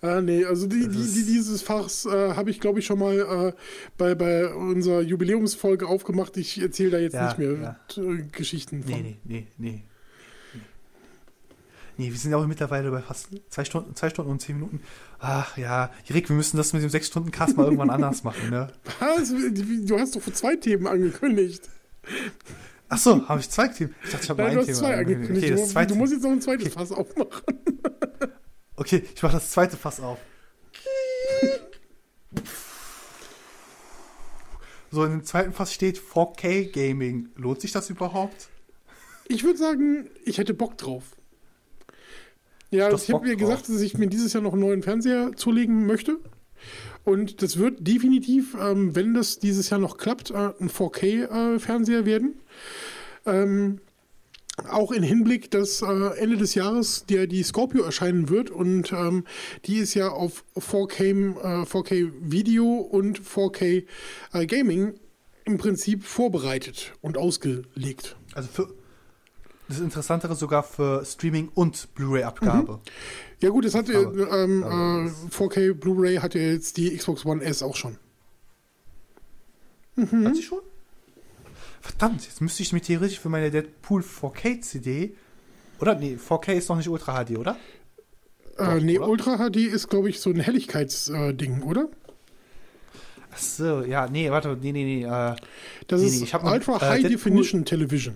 Ah, nee, also die, die, die, dieses Fachs äh, habe ich, glaube ich, schon mal äh, bei, bei unserer Jubiläumsfolge aufgemacht. Ich erzähle da jetzt Ja, nicht mehr ja. äh, Geschichten von. Nee, nee, nee, nee. Nee, wir sind ja auch mittlerweile bei fast zwei Stunden, zwei Stunden und zehn Minuten. Ach ja, Rick, wir müssen das mit dem sechs Stunden Cast mal irgendwann anders machen, ne? Was? Du hast doch für zwei Themen angekündigt. Achso, habe ich zwei Themen? Ich dachte, ich habe Nein, nur du ein hast Thema. zwei angekündigt. Okay, das du, zweite. du musst jetzt noch ein zweites Fass aufmachen. Okay, ich mache das zweite Fass auf. So, in dem zweiten Fass steht 4K Gaming. Lohnt sich das überhaupt? Ich würde sagen, ich hätte Bock drauf. Ja, Du hast ich habe mir gesagt, dass ich mir dieses Jahr noch einen neuen Fernseher zulegen möchte. Und das wird definitiv, ähm, wenn das dieses Jahr noch klappt, äh, ein 4K-Fernseher werden. Ähm, auch in Hinblick, dass äh, Ende des Jahres der, die Scorpio erscheinen wird und ähm, die ist ja auf 4K, äh, 4K Video und 4K äh, Gaming im Prinzip vorbereitet und ausgelegt. Also für das Interessantere sogar für Streaming und Blu-ray-Abgabe. Ja gut, das hat ja, Aber- ähm, aber äh, 4K Blu-ray hat ja jetzt die Xbox One S auch schon. Mhm. Hat sie schon? Verdammt, jetzt müsste ich mir theoretisch für meine Deadpool 4K CD. Oder? Nee, 4K ist noch nicht Ultra HD, oder? Äh, Doch, nee, oder? Ultra HD ist, glaube ich, so ein Helligkeitsding, oder? Ach so, ja, nee, warte, nee, nee, nee. Äh, Das Nee, ist nee, hab noch- Ultra äh, High Definition Television.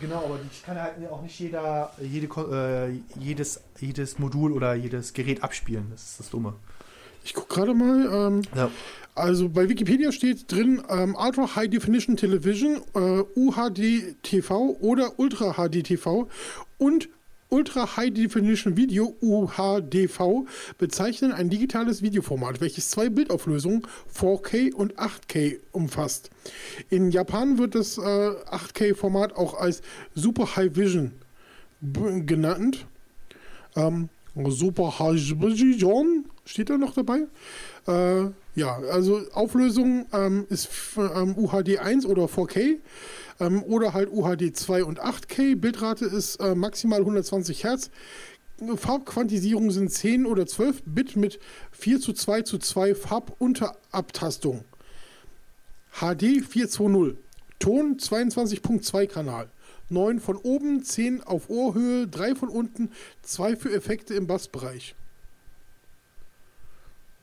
Genau, aber die kann halt auch nicht jeder, jede, äh, jedes, jedes Modul oder jedes Gerät abspielen. Das ist das Dumme. Ich gucke gerade mal. Ähm, Ja. also bei Wikipedia steht drin ähm, Ultra High Definition Television, äh, UHD TV oder Ultra HD TV und Ultra High Definition Video UHDV bezeichnen ein digitales Videoformat, welches zwei Bildauflösungen 4K und 8K umfasst. In Japan wird das äh, 8K-Format auch als Super High Vision genannt. Ähm, Super High Vision steht da noch dabei. Äh, ja, also Auflösung ähm, ist ähm, UHD 1 oder 4K ähm, oder halt UHD 2 und 8K. Bildrate ist äh, maximal 120 Hertz. Farbquantisierung sind 10 oder 12 Bit mit 4 zu 2 zu 2 Farbunterabtastung. HD 420. Ton 22.2 Kanal. 9 von oben, 10 auf Ohrhöhe, 3 von unten, 2 für Effekte im Bassbereich.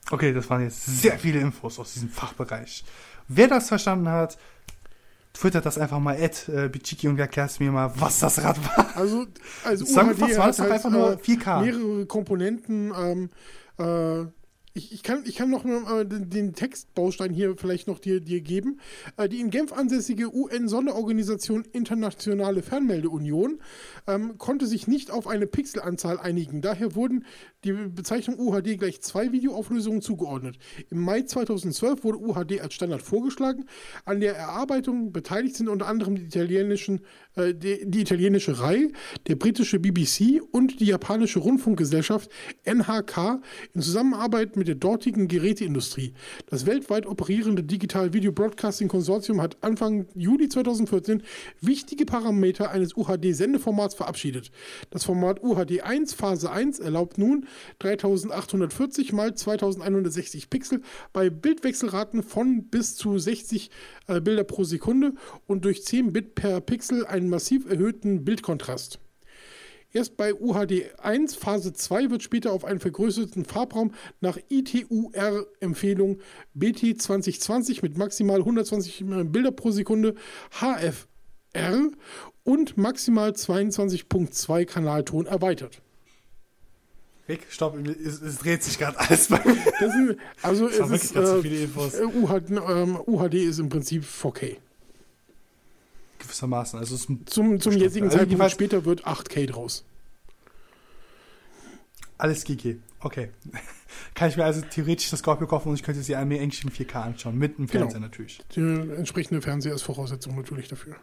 Okay, das waren jetzt sehr viele Infos aus diesem Fachbereich. Wer das verstanden hat, twittert das einfach mal at äh, Bichiki und erklärt mir mal, was das Rad war. Also, also Zusammengefasst war das doch einfach nur äh, 4K. mehrere Komponenten. Ähm, äh, ich, ich, kann, ich kann noch mal, äh, den, den Textbaustein hier vielleicht noch dir, dir geben. Äh, die in Genf ansässige UN-Sonderorganisation Internationale Fernmeldeunion ähm, konnte sich nicht auf eine Pixelanzahl einigen. Daher wurden die Bezeichnung UHD gleich zwei Videoauflösungen zugeordnet. Im Mai 2012 wurde UHD als Standard vorgeschlagen. An der Erarbeitung beteiligt sind unter anderem die italienischen, äh, die, die italienische RAI, der britische BBC und die japanische Rundfunkgesellschaft NHK in Zusammenarbeit mit der dortigen Geräteindustrie. Das weltweit operierende Digital Video Broadcasting Konsortium hat Anfang Juli 2014 wichtige Parameter eines UHD-Sendeformats verabschiedet. Das Format UHD 1 Phase 1 erlaubt nun 3840 mal 2160 Pixel bei Bildwechselraten von bis zu 60 äh, Bilder pro Sekunde und durch 10 Bit per Pixel einen massiv erhöhten Bildkontrast. Erst bei UHD 1 Phase 2 wird später auf einen vergrößerten Farbraum nach ITUR-Empfehlung BT 2020 mit maximal 120 Bilder pro Sekunde HFR und maximal 22.2 Kanalton erweitert. Rick, stopp, es, es dreht sich gerade alles bei mir. Das sind, also es ist, ganz so äh, viele Infos. äh, UHD, ähm, UHD ist im Prinzip 4K. Gewissermaßen. Also ist Zum, zum jetzigen Also Zeitpunkt später wird 8K draus. alles GG. Okay. Kann ich mir also theoretisch das Scorpio kaufen und ich könnte sie mir eigentlich in 4K anschauen. Mit einem Genau. Fernseher natürlich. Der entsprechende Fernseher ist Voraussetzung natürlich dafür.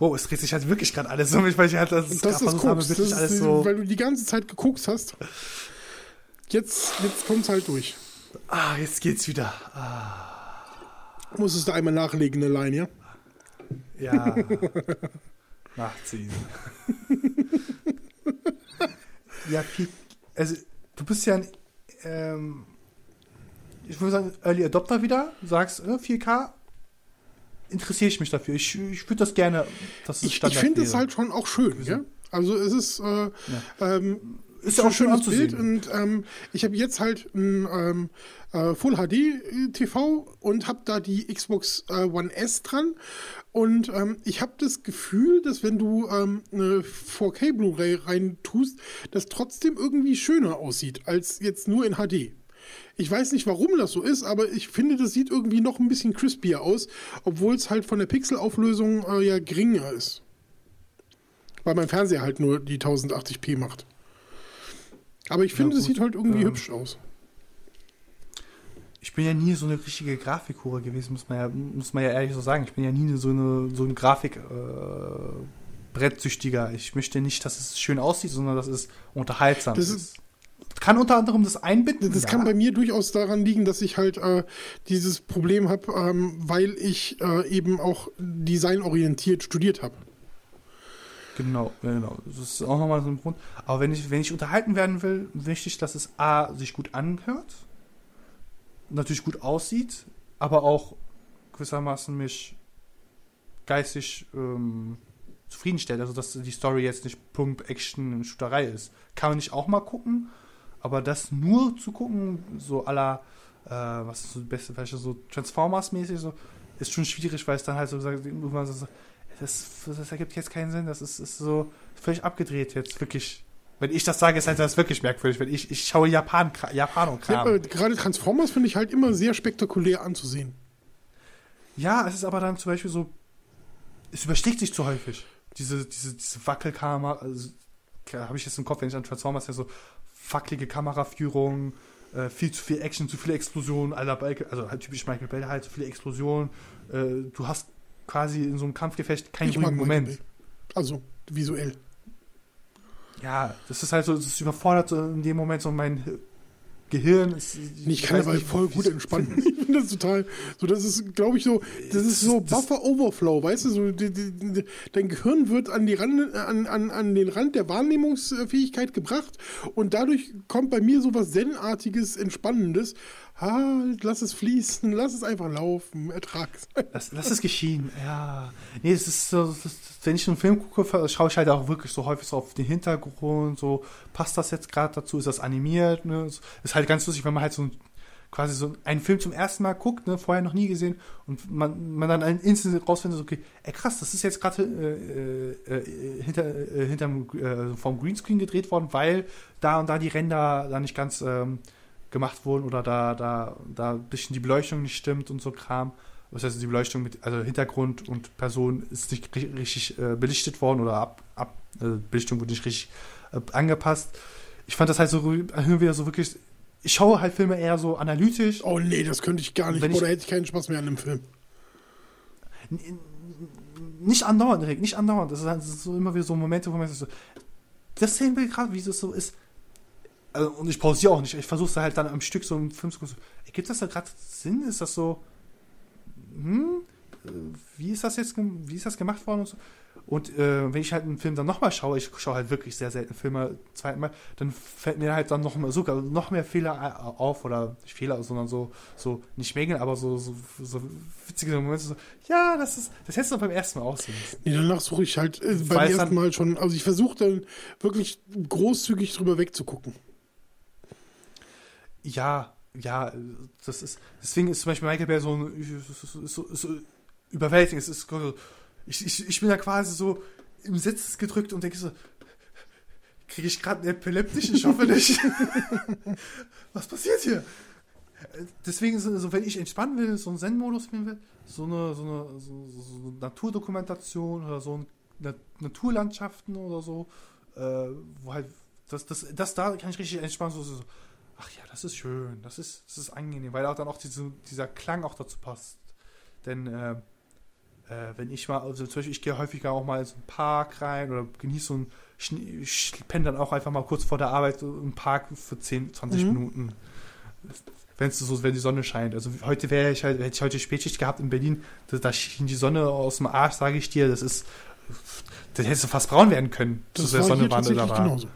Wow, es dreht sich halt wirklich gerade alles um mich, weil ich halt das, Das ist Koks, das ist, alles so. weil du die ganze Zeit geguckt hast. Jetzt, jetzt kommt's halt durch. Ah, jetzt geht's wieder. Ah, Musstest du einmal nachlegen, eine Line, ja? ja. Nachziehen. ja, also du bist ja ein, ähm, ich würde sagen, Early Adopter wieder. Du sagst, äh, 4K, interessiere ich mich dafür. Ich, ich würde das gerne, dass es Ich, ich finde es halt schon auch schön, ja? Also es ist, äh, ähm, ist ja auch schön schönes Bild und ähm, ich habe jetzt halt ein ähm, äh, Full HD TV und habe da die Xbox äh, One S dran und ähm, ich habe das Gefühl, dass wenn du ähm, eine 4K Blu-ray rein tust, das trotzdem irgendwie schöner aussieht als jetzt nur in HD. Ich weiß nicht, warum das so ist, aber ich finde, das sieht irgendwie noch ein bisschen crispier aus, obwohl es halt von der Pixelauflösung äh, ja geringer ist. Weil mein Fernseher halt nur die 1080p macht. Aber ich finde, es sieht halt irgendwie Ähm, hübsch aus. Ich bin ja nie so eine richtige Grafikhure gewesen, muss man ja, muss man ja ehrlich so sagen. Ich bin ja nie so eine so ein Grafik äh, Brettsüchtiger. Ich möchte nicht, dass es schön aussieht, sondern dass es unterhaltsam Das ist. ist- Kann unter anderem das einbinden. Das ja. kann bei mir durchaus daran liegen, dass ich halt äh, dieses Problem habe, ähm, weil ich äh, eben auch designorientiert studiert habe. Genau, genau. Das ist auch nochmal so ein Grund. Aber wenn ich, wenn ich unterhalten werden will, ich, dass es A, sich gut anhört, natürlich gut aussieht, aber auch gewissermaßen mich geistig ähm, zufriedenstellt. Also, dass die Story jetzt nicht Pump, Action Shooterei ist. Kann man nicht auch mal gucken, aber das nur zu gucken, so aller, äh, was ist so das Beste, vielleicht so Transformers-mäßig, so, ist schon schwierig, weil es dann halt so gesagt, irgendwann so, das, das ergibt jetzt keinen Sinn. Das ist, ist so völlig abgedreht jetzt, wirklich. Wenn ich das sage, ist halt das wirklich merkwürdig. Wenn ich, ich schaue Japan, Japan und Ja, Kram. aber gerade Transformers finde ich halt immer sehr spektakulär anzusehen. Ja, es ist aber dann zum Beispiel so, es überschlägt sich zu häufig. Diese, diese, diese Wackelkamera, also, habe ich jetzt im Kopf, wenn ich an Transformers ja so wackelige Kameraführung, äh, viel zu viel Action, zu viele Explosionen, aller Balke, also halt typisch Michael Bay, halt zu viele Explosionen. Äh, du hast quasi in so einem Kampfgefecht keinen ich ruhigen Moment. Also visuell. Ja, das ist halt so, das überfordert so in dem Moment so mein Gehirn. Ist, Ich kann weiß dabei nicht, voll gut entspannen. Ich finde das total. So, das ist, glaube ich, so. Das ist so Das- Buffer Overflow, weißt du? So, die, die, die, dein Gehirn wird an, die Rand, an, an, an den Rand der Wahrnehmungsfähigkeit gebracht und dadurch kommt bei mir so was Zen-artiges, Entspannendes. Ah, lass es fließen, lass es einfach laufen, ertrag's. Lass, lass es geschehen, ja. Nee, es ist so, wenn ich einen Film gucke, schaue ich halt auch wirklich so häufig so auf den Hintergrund, so, passt das jetzt gerade dazu, ist das animiert, ne? Ist halt ganz lustig, wenn man halt so ein- quasi so einen Film zum ersten Mal guckt, ne, vorher noch nie gesehen, und man, man dann Instant rausfindet, okay, ey krass, das ist jetzt gerade äh, äh, hinter, äh, hinterm, äh, vom Greenscreen gedreht worden, weil da und da die Ränder da nicht ganz ähm, gemacht wurden oder da, da, da ein bisschen die Beleuchtung nicht stimmt und so Kram. Das heißt, die Beleuchtung mit, also Hintergrund und Person ist nicht ri- richtig äh, belichtet worden oder ab, ab äh, Belichtung wurde nicht richtig äh, angepasst. Ich fand das halt so wieder so wirklich. Ich schaue halt Filme eher so analytisch. Oh nee, das könnte ich gar nicht. Oder hätte ich keinen Spaß mehr an dem Film. Nicht andauernd, Rick, nicht andauernd. Das ist, halt so immer wieder so Momente, wo man sich so. Das sehen wir gerade, wie das so ist. Also, und ich pausiere auch nicht. Ich versuche es halt dann am Stück so im Film zu gucken. So, gibt das da gerade Sinn? Ist das so. Hm? Äh, Wie ist das jetzt, wie ist das gemacht worden und so? Und äh, wenn ich halt einen Film dann nochmal schaue, ich schaue halt wirklich sehr selten Filme zweiten Mal, dann fällt mir halt dann noch mal sogar noch mehr Fehler äh, auf oder nicht Fehler, sondern so so nicht Mängel, aber so so, so witzige Momente so ja, das ist das hättest du beim ersten Mal auch sehen müssen. Nee, danach suche ich halt äh, beim ersten Mal schon. Also ich versuche dann wirklich großzügig drüber wegzugucken. Ja, ja, das ist deswegen ist zum Beispiel Michael Bay so, ein, so, so, so überwältigend. Es ist ich, ich, ich bin da quasi so im Sitz gedrückt und denke so, kriege ich gerade einen epileptischen? Ich hoffe nicht. Was passiert hier? Deswegen so, wenn ich entspannen will, so einen Zen-Modus spielen will, so eine, so eine, so, so, eine Naturdokumentation oder so ein Na Naturlandschaften oder so, äh, wo halt, das, das, das da kann ich richtig entspannen, so, so, so ach ja, das ist schön, das ist, das ist angenehm, weil auch dann auch diese, dieser Klang auch dazu passt. Denn äh, äh, wenn ich mal, also zum Beispiel, ich gehe häufiger auch mal in so einen Park rein oder genieße so einen, Schne- ich penne dann auch einfach mal kurz vor der Arbeit im Park für 10, 20 Mhm. Minuten. Wenn es so, wenn die Sonne scheint. Also heute wäre ich halt, hätte ich heute Spätschicht gehabt in Berlin, da, da schien die Sonne aus dem Arsch, sage ich dir, das ist, das hättest du fast braun werden können, Das zu der war hier Sonnenwandel da war. genauso.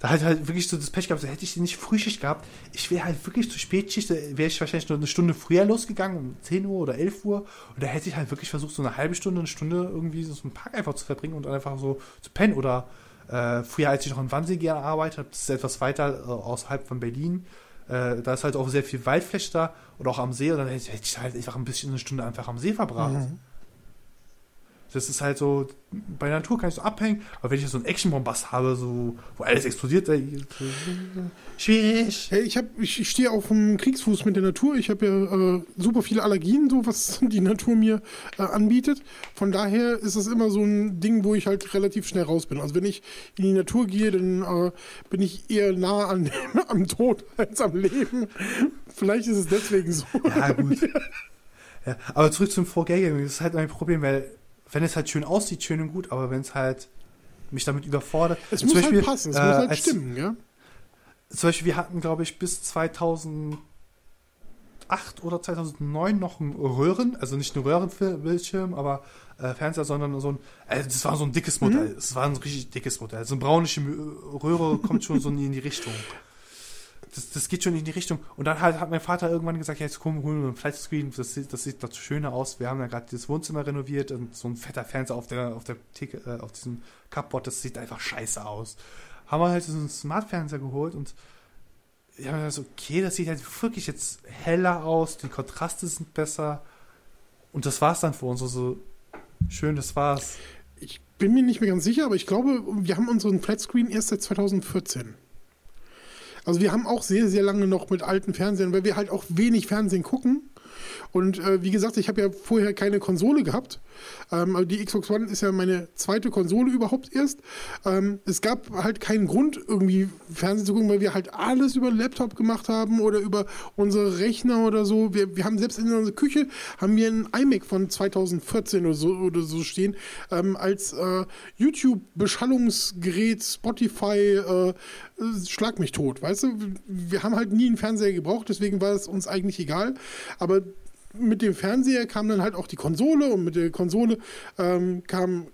Da halt halt wirklich so das Pech gehabt, so hätte ich nicht Frühschicht gehabt, ich wäre halt wirklich zur Spätschicht, wäre ich wahrscheinlich nur eine Stunde früher losgegangen, um 10 Uhr oder 11 Uhr. Und da hätte ich halt wirklich versucht, so eine halbe Stunde, eine Stunde irgendwie so im Park einfach zu verbringen und einfach so zu pennen oder Äh, früher, als ich noch in Wannsee gearbeitet habe, das ist etwas weiter äh, außerhalb von Berlin. Äh, da ist halt auch sehr viel Waldfläche da oder auch am See. Und dann hätte ich halt einfach ein bisschen eine Stunde einfach am See verbracht. Mhm. Das ist halt so, bei der Natur kann ich so abhängen, aber wenn ich so einen Action-Bombast habe, so, wo alles explodiert, ey, schwierig. Hey, ich, hab, ich, ich stehe auf dem Kriegsfuß mit der Natur. Ich habe ja äh, super viele Allergien, so was die Natur mir äh, anbietet. Von daher ist es immer so ein Ding, wo ich halt relativ schnell raus bin. Also wenn ich in die Natur gehe, dann äh, bin ich eher nah an am Tod als am Leben. Vielleicht ist es deswegen so. Ja, gut. Ja, aber zurück zum 4K-Gaming, das ist halt mein Problem, weil wenn es halt schön aussieht, schön und gut, aber wenn es halt mich damit überfordert. Es muss halt Beispiel, halt passen, es äh, muss halt als, stimmen, ja. Zum Beispiel, wir hatten, glaube ich, bis 2008 oder 2009 noch ein Röhren, also nicht ein Röhrenbildschirm, aber äh, Fernseher, sondern so ein, äh, das war so ein dickes Modell. Es mhm. war ein richtig dickes Modell. So eine braunische Röhre kommt schon so in die Richtung das, das geht schon in die Richtung. Und dann halt hat mein Vater irgendwann gesagt, ja, jetzt komm, holen wir einen Flatscreen, das sieht, das sieht doch schöner aus. Wir haben ja gerade das Wohnzimmer renoviert und so ein fetter Fernseher auf der, auf der Theke, äh, auf diesem Cupboard, das sieht einfach scheiße aus. Haben wir halt so einen Smart-Fernseher geholt und ja, so, okay, das sieht halt wirklich jetzt heller aus, die Kontraste sind besser. Und das war's dann für uns. Also schön, das war's. Ich bin mir nicht mehr ganz sicher, aber ich glaube, wir haben unseren Flatscreen erst seit 2014. Also wir haben auch sehr, sehr lange noch mit alten Fernsehern, weil wir halt auch wenig Fernsehen gucken. Und äh, wie gesagt, ich habe ja vorher keine Konsole gehabt. Ähm, also die Xbox One ist ja meine zweite Konsole überhaupt erst. Ähm, es gab halt keinen Grund, irgendwie Fernsehen zu gucken, weil wir halt alles über Laptop gemacht haben oder über unsere Rechner oder so. Wir, wir haben selbst in unserer Küche haben wir ein iMac von 2014 oder so, oder so stehen, ähm, als äh, YouTube-Beschallungsgerät, Spotify, äh, schlag mich tot, weißt du? Wir haben halt nie einen Fernseher gebraucht, deswegen war es uns eigentlich egal. Aber mit dem Fernseher kam dann halt auch die Konsole und mit der Konsole ähm, kam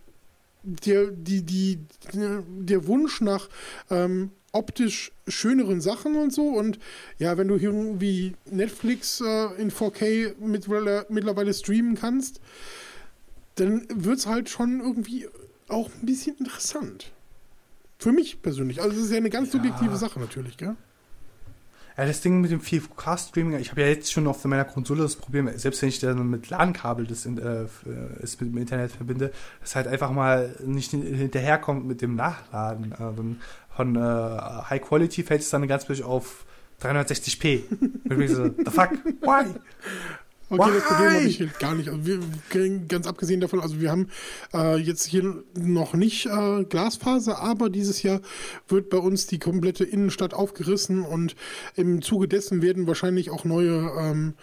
der, die, die, der Wunsch nach ähm, optisch schöneren Sachen und so. Und ja, wenn du irgendwie Netflix äh, in 4K mittlerweile, mittlerweile streamen kannst, dann wird es halt schon irgendwie auch ein bisschen interessant. Für mich persönlich. Also, es ist ja eine ganz subjektive ja. Sache natürlich, gell? Ja, das Ding mit dem 4K-Streaming, ich habe ja jetzt schon auf meiner Konsole das Problem, selbst wenn ich dann mit LAN-Kabel das in, äh, ist mit dem Internet verbinde, dass halt einfach mal nicht hinterherkommt mit dem Nachladen. Äh, von äh, High Quality fällt es dann ganz plötzlich auf 360p. Und ich so, the fuck? Why? Okay, Why? das Problem habe ich gar nicht. Also wir, ganz abgesehen davon, also wir haben äh, jetzt hier noch nicht äh, Glasfaser, aber dieses Jahr wird bei uns die komplette Innenstadt aufgerissen und im Zuge dessen werden wahrscheinlich auch neue ähm,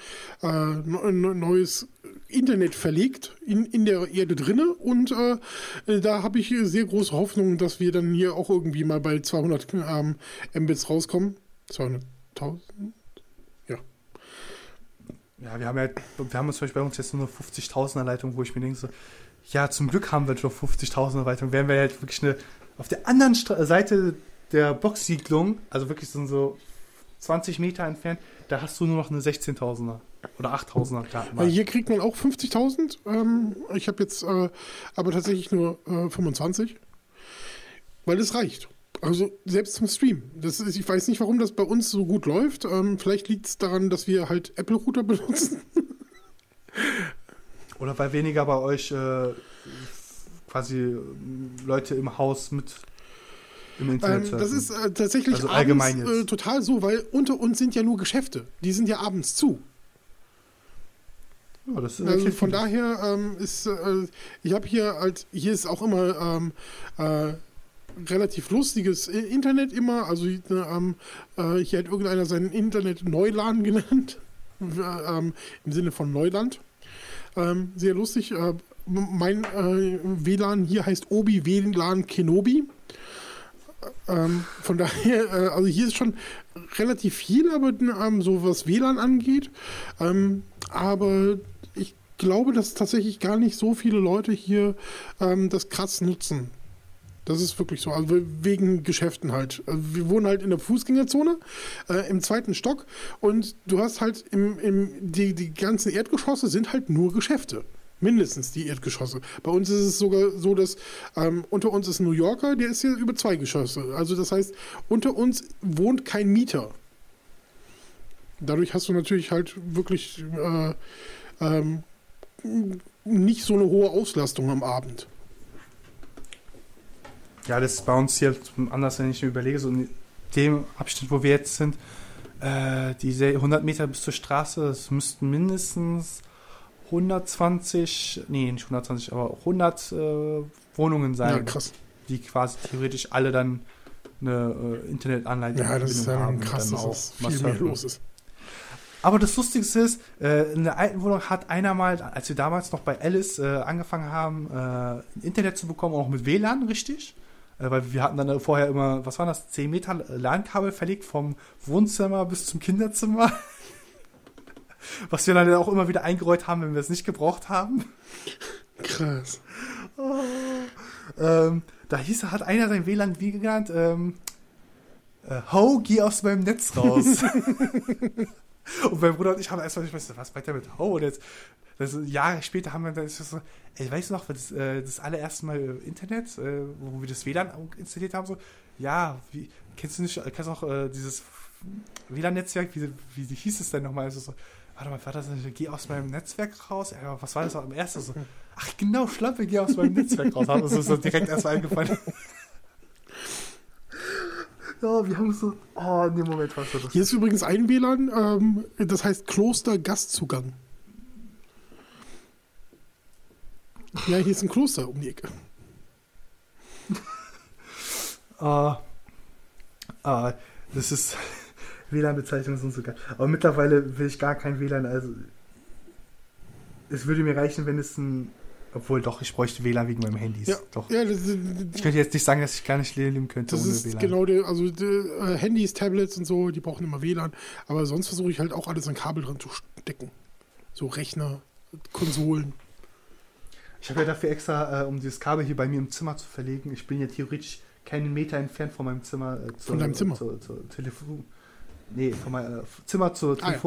äh, neues Internet verlegt in, in der Erde drinne und äh, da habe ich sehr große Hoffnung, dass wir dann hier auch irgendwie mal bei 200 ähm, Mbits rauskommen. 200.000? Ja, wir haben ja, wir haben zum Beispiel bei uns jetzt nur eine 50.000er Leitung, wo ich mir denke so, ja, zum Glück haben wir schon 50.000er Leitung. Wären wir halt wirklich eine, auf der anderen Stra Seite der Boxsiedlung, also wirklich so, so 20 Meter entfernt, da hast du nur noch eine 16.000er oder 8.000er Karten. Hier kriegt man auch 50.000. Ähm, ich habe jetzt äh, aber tatsächlich nur äh, 25, weil es reicht. Also selbst zum Stream. Das ist, ich weiß nicht, warum das bei uns so gut läuft. Ähm, vielleicht liegt es daran, dass wir halt Apple-Router benutzen. Oder weil weniger bei euch äh, quasi Leute im Haus mit im Internet ähm, Das ist äh, tatsächlich also abends, äh, total so, weil unter uns sind ja nur Geschäfte. Die sind ja abends zu. Ja, das ist also von daher ähm, ist, äh, ich habe hier halt, hier ist auch immer ähm, äh, relativ lustiges Internet immer. Also ähm, äh, hier hat irgendeiner sein Internet Neulan genannt. ähm, Im Sinne von Neuland. Ähm, sehr lustig. Äh, mein äh, WLAN hier heißt Obi WLAN Kenobi. Ähm, von daher, äh, also hier ist schon relativ viel, aber ähm, so was WLAN angeht. Ähm, aber ich glaube, dass tatsächlich gar nicht so viele Leute hier ähm, das krass nutzen. Das ist wirklich so. Also wegen Geschäften halt. Also wir wohnen halt in der Fußgängerzone äh, im zweiten Stock und du hast halt im, im die, die ganzen Erdgeschosse sind halt nur Geschäfte. Mindestens die Erdgeschosse. Bei uns ist es sogar so, dass ähm, unter uns ist ein New Yorker, der ist hier über zwei Geschosse. Also das heißt, unter uns wohnt kein Mieter. Dadurch hast du natürlich halt wirklich äh, ähm, nicht so eine hohe Auslastung am Abend. Ja, das ist bei uns hier anders, wenn ich mir überlege, so in dem Abschnitt, wo wir jetzt sind, äh, diese 100 Meter bis zur Straße, es müssten mindestens 120, nee, nicht 120, aber 100 äh, Wohnungen sein, Ja, krass. die quasi theoretisch alle dann eine äh, Internetanleitung Ja, das ist ja haben krass, dann auch mal viel mehr los ist. Aber das Lustigste ist, äh, in der alten Wohnung hat einer mal, als wir damals noch bei Alice äh, angefangen haben, äh, Internet zu bekommen, auch mit WLAN, richtig? Äh, weil wir hatten dann vorher immer, was waren das, 10 Meter LAN-Kabel verlegt vom Wohnzimmer bis zum Kinderzimmer. Was wir dann auch immer wieder eingerollt haben, wenn wir es nicht gebraucht haben. Krass. Ähm, da hieß, hat einer sein WLAN wie genannt, ähm, äh, Ho, geh aus meinem Netz raus. und mein Bruder und ich haben erstmal nicht was, was weiter mit Ho? Und jetzt, das, Jahre später haben wir dann so, ey, weißt du noch, das, äh, das allererste Mal äh, Internet, äh, wo wir das WLAN installiert haben, so, ja, wie, kennst du nicht, kennst du äh, dieses WLAN-Netzwerk, wie, wie hieß es denn nochmal? Also so, warte mal, war das nicht, geh aus meinem Netzwerk raus? Ja, was war das am ersten? So, ach genau, Schlampe, geh aus meinem Netzwerk raus. Hat uns so direkt erstmal eingefallen. Ja, wir haben so, oh, dem Moment war es so das. Hier ist übrigens ein WLAN, ähm, das heißt Kloster Gastzugang. Ja, hier ist ein Kloster um die Ecke. Äh, äh, das ist, WLAN-Bezeichnungen sind so geil. Aber mittlerweile will ich gar kein WLAN, also es würde mir reichen, wenn es ein, obwohl doch, ich bräuchte WLAN wegen meinem Handys. Ja, Doch. ja das, Ich könnte jetzt nicht sagen, dass ich gar nicht leben könnte das ohne ist WLAN. genau der, also die, äh, Handys, Tablets und so, die brauchen immer WLAN. Aber sonst versuche ich halt auch alles an Kabel dran zu stecken. So Rechner, Konsolen. Ich habe ja dafür extra, äh, um dieses Kabel hier bei mir im Zimmer zu verlegen, ich bin ja theoretisch keinen Meter entfernt von meinem Zimmer. Äh, zur, Von deinem Zimmer? Zur, zur Telefon... Nee, von meinem äh, Zimmer zur Ah, ja.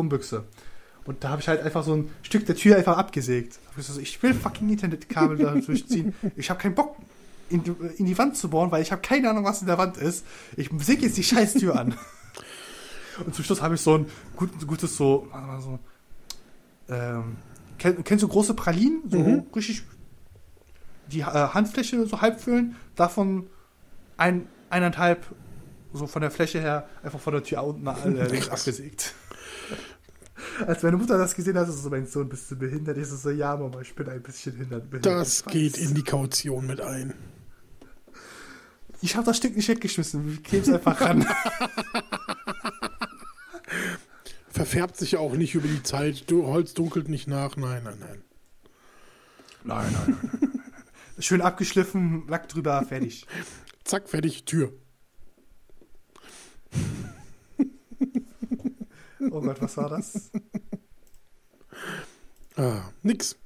Und da habe ich halt einfach so ein Stück der Tür einfach abgesägt. Ich will fucking Internetkabel da durchziehen. Ich habe keinen Bock, in die, in die Wand zu bohren, weil ich habe keine Ahnung, was in der Wand ist. Ich säge jetzt die scheiß Tür an. Und zum Schluss habe ich so ein gut, gutes so, so ähm, kenn, kennst du große Pralinen? So Mhm. richtig die äh, Handfläche so halb füllen, davon ein, eineinhalb so von der Fläche her einfach von der Tür unten äh, links abgesägt. Als meine Mutter das gesehen hat, ist so, mein Sohn, bist du behindert? Ich so, so ja, Mama, ich bin ein bisschen behindert. Das geht in die Kaution mit ein. Ich habe das Stück nicht weggeschmissen, ich kleb's einfach ran. Verfärbt sich ja auch nicht über die Zeit. Du, Holz dunkelt nicht nach. Nein, nein, nein. nein, nein, nein. Schön abgeschliffen, Lack drüber, fertig. Zack, fertig, Tür. Oh Gott, was war das? Ah, nix.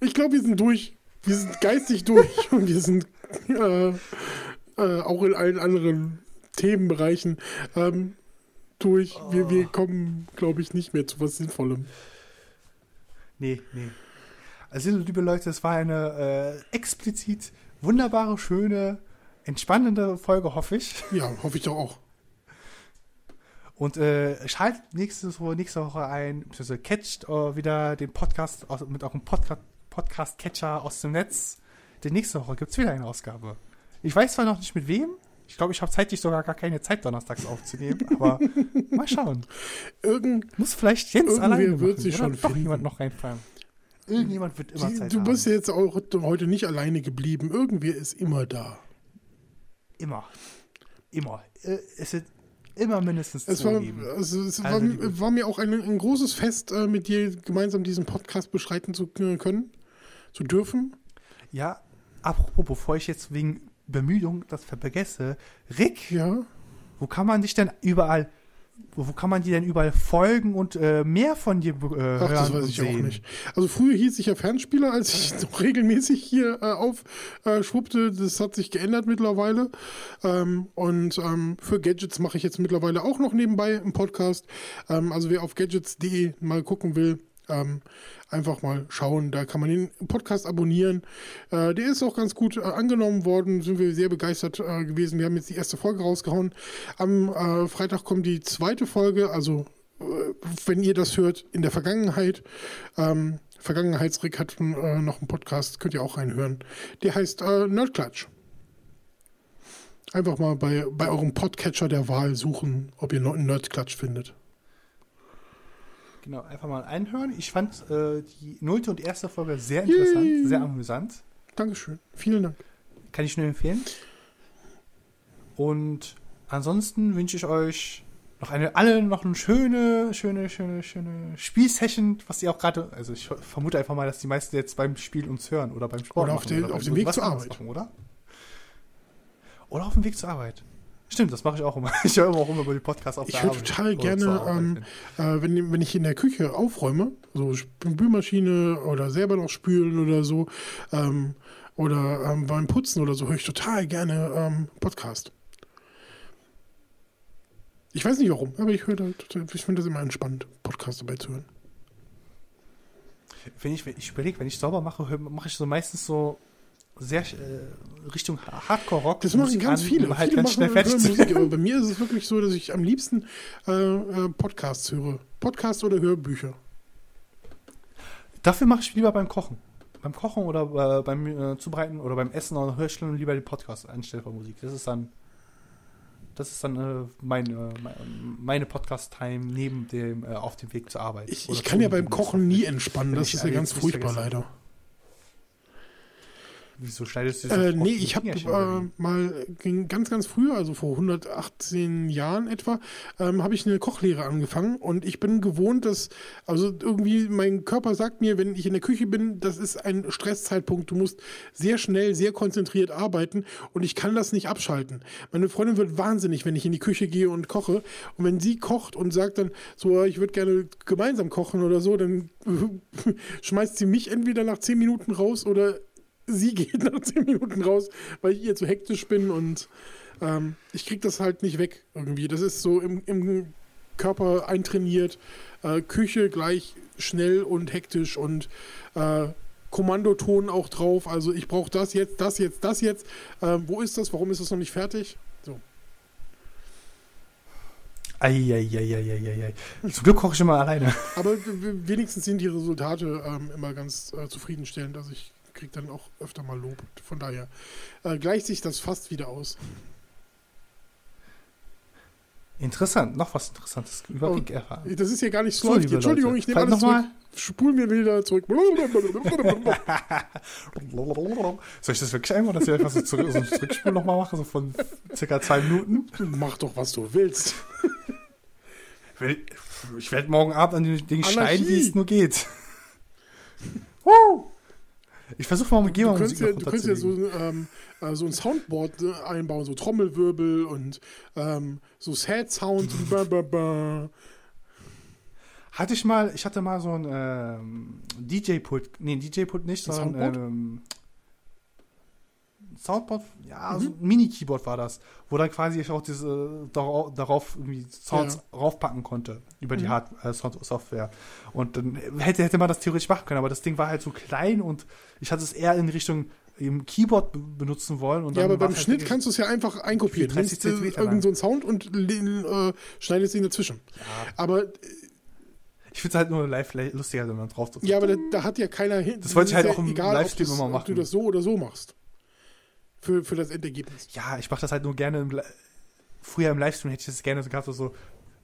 Ich glaube, wir sind durch. Wir sind geistig durch und wir sind äh, äh, auch in allen anderen Themenbereichen ähm, durch. Wir, wir kommen, glaube ich, nicht mehr zu was Sinnvollem. Nee, nee. Also, liebe Leute, es war eine äh, explizit wunderbare, schöne, entspannende Folge, hoffe ich. Ja, hoffe ich doch auch. Und äh, schaltet nächste Woche, nächste Woche ein, beziehungsweise catcht äh, wieder den Podcast aus, mit eurem Podcast, Podcast-Catcher aus dem Netz. Denn nächste Woche gibt es wieder eine Ausgabe. Ich weiß zwar noch nicht mit wem. Ich glaube, ich habe zeitlich sogar gar keine Zeit, donnerstags aufzunehmen. Aber mal schauen. Irgend, Muss vielleicht Jens alleine wird machen, sich schon doch jemand noch reinfallen. Irgendjemand wird immer die, Zeit du haben. bist jetzt auch heute nicht alleine geblieben. Irgendwer ist immer da. Immer. Immer. Äh, Es sind immer mindestens Es war, also es Also, war, liebe- war mir auch ein, ein großes Fest, äh, mit dir gemeinsam diesen Podcast beschreiten zu können, zu dürfen. Ja, apropos, bevor ich jetzt wegen Bemühung das vergesse, Rick, Ja. wo kann man dich denn überall, wo, wo kann man dir denn überall folgen und äh, mehr von dir äh, Ach, hören das weiß ich sehen? auch nicht. Also früher hieß ich ja Fernspieler, als ich noch regelmäßig hier äh, aufschwuppte. Das hat sich geändert mittlerweile. Ähm, und ähm, für Gadgets mache ich jetzt mittlerweile auch noch nebenbei einen Podcast. Ähm, also wer auf gadgets.de mal gucken will, Ähm, einfach mal schauen. Da kann man den Podcast abonnieren. Äh, der ist auch ganz gut äh, angenommen worden. Sind wir sehr begeistert äh, gewesen. Wir haben jetzt die erste Folge rausgehauen. Am äh, Freitag kommt die zweite Folge. Also, äh, wenn ihr das hört, in der Vergangenheit. Ähm, Vergangenheitsrick hat äh, noch einen Podcast, könnt ihr auch reinhören. Der heißt äh, Nerdklatsch. Einfach mal bei, bei eurem Podcatcher der Wahl suchen, ob ihr einen Nerdklatsch findet. Genau, einfach mal einhören. Ich fand äh, die nullte und erste Folge sehr interessant, Yay. sehr amüsant. Dankeschön. Vielen Dank. Kann ich nur empfehlen. Und ansonsten wünsche ich euch noch eine, alle noch eine schöne, schöne, schöne, schöne Spielsession, was ihr auch gerade, also ich vermute einfach mal, dass die meisten jetzt beim Spiel uns hören oder beim Sport Oder auf machen den- auf dem Weg zur Arbeit. Machen, oder? Oder auf dem Weg zur Arbeit. Stimmt, das mache ich auch immer. Ich höre auch immer über die Podcasts auf Ich höre total gerne, ähm, wenn- äh, wenn, wenn ich in der Küche aufräume, so Spülmaschine oder selber noch spülen oder so, ähm, oder ähm, beim Putzen oder so, höre ich total gerne ähm, Podcast. Ich weiß nicht warum, aber ich höre da total, ich finde das immer entspannt, Podcast dabei zu hören. wenn ich, ich überlege, wenn ich sauber mache, mache ich so meistens so sehr äh, Richtung Hardcore-Rock. Das machen ganz an, viele. um halt viele ganz schnell fertig zu Musik, aber bei mir ist es wirklich so, dass ich am liebsten äh, äh, Podcasts höre. Podcasts oder Hörbücher. Dafür mache ich lieber beim Kochen. Beim Kochen oder äh, beim äh, Zubereiten oder beim Essen oder höre ich lieber den Podcast anstelle von Musik. Das ist dann, das ist dann äh, mein, äh, mein, meine Podcast-Time neben dem äh, auf dem Weg zur Arbeit. Ich, ich kann ja beim Kochen nie entspannen, das ist ja ganz furchtbar leider. Wieso schneidest du Äh, so nee, ich habe äh, mal ging ganz, ganz früher, also vor 118 Jahren etwa, ähm, habe ich eine Kochlehre angefangen und ich bin gewohnt, dass, also irgendwie mein Körper sagt mir, wenn ich in der Küche bin, das ist ein Stresszeitpunkt, du musst sehr schnell, sehr konzentriert arbeiten und ich kann das nicht abschalten. Meine Freundin wird wahnsinnig, wenn ich in die Küche gehe und koche und wenn sie kocht und sagt dann so, ich würde gerne gemeinsam kochen oder so, dann schmeißt sie mich entweder nach 10 Minuten raus oder sie geht nach 10 Minuten raus, weil ich ihr zu hektisch bin und ähm, ich krieg das halt nicht weg irgendwie. Das ist so im, im Körper eintrainiert. Äh, Küche gleich schnell und hektisch und äh, Kommandoton auch drauf. Also ich brauche das jetzt, das jetzt, das jetzt. Ähm, wo ist das? Warum ist das noch nicht fertig? So. Eieieiei. Zum Glück koche ich immer alleine. Aber wenigstens sind die Resultate ähm, immer ganz äh, zufriedenstellend. Also ich kriege dann auch öfter mal Lob. Von daher äh, gleicht sich das fast wieder aus. Interessant, noch was Interessantes über Oh. Big erfahren. Das ist ja gar nicht So, liebe Entschuldigung, Leute, ich nehme alles noch zurück. Spul mir wieder zurück. Soll ich das wirklich einmal, dass wir einfach so, zurück, so ein Zurückspiel nochmal machen, so von circa zwei Minuten? Mach doch, was du willst. Ich werd- Ich werde morgen Abend an den Ding schneiden, wie es nur geht. Woo! Ich versuche mal könntest ja, du könntest ja so, ähm, äh, so ein Soundboard äh, einbauen, so Trommelwirbel und ähm, so Sad Sound. Hatte ich mal, ich hatte mal so ein ähm, DJ-Pult, nee, DJ-Pult nicht, Ein sondern Soundboard? ja, Mhm. so ein Mini-Keyboard war das, wo dann quasi ich auch diese darauf, darauf irgendwie Sounds Ja. raufpacken konnte über die Mhm. Hard äh, Software. Und dann hätte, hätte man das theoretisch machen können, aber das Ding war halt so klein und ich hatte es eher in Richtung im Keyboard be benutzen wollen. Und Ja, aber beim halt Schnitt kannst du es ja einfach einkopieren. 30 Nimmst du Zentimeter irgend lang. so einen Sound und äh, schneidest ihn dazwischen. Ja, Aber ich finde es halt nur live lustiger, wenn man drauf ja, aber da, da hat ja keiner hin. Das wollte ich halt auch im egal, Livestream immer Ob du machen. das so oder so machst. Für, für das Endergebnis. Ja, ich mache das halt nur gerne. Im, Früher im Livestream hätte ich das gerne so gehabt, so-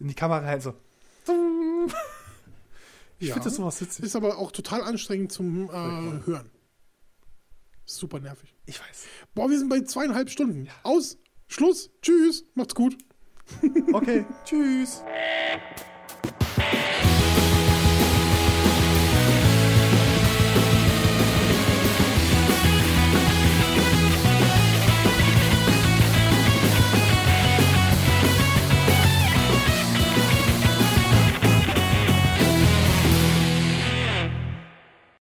in die Kamera halt so. Ich Ja. finde das sowas witzig. Ist aber auch total anstrengend zum äh, Hören. Super nervig. Ich weiß. Boah, wir sind bei zweieinhalb Stunden. Aus. Schluss. Tschüss. Macht's gut. Okay, tschüss.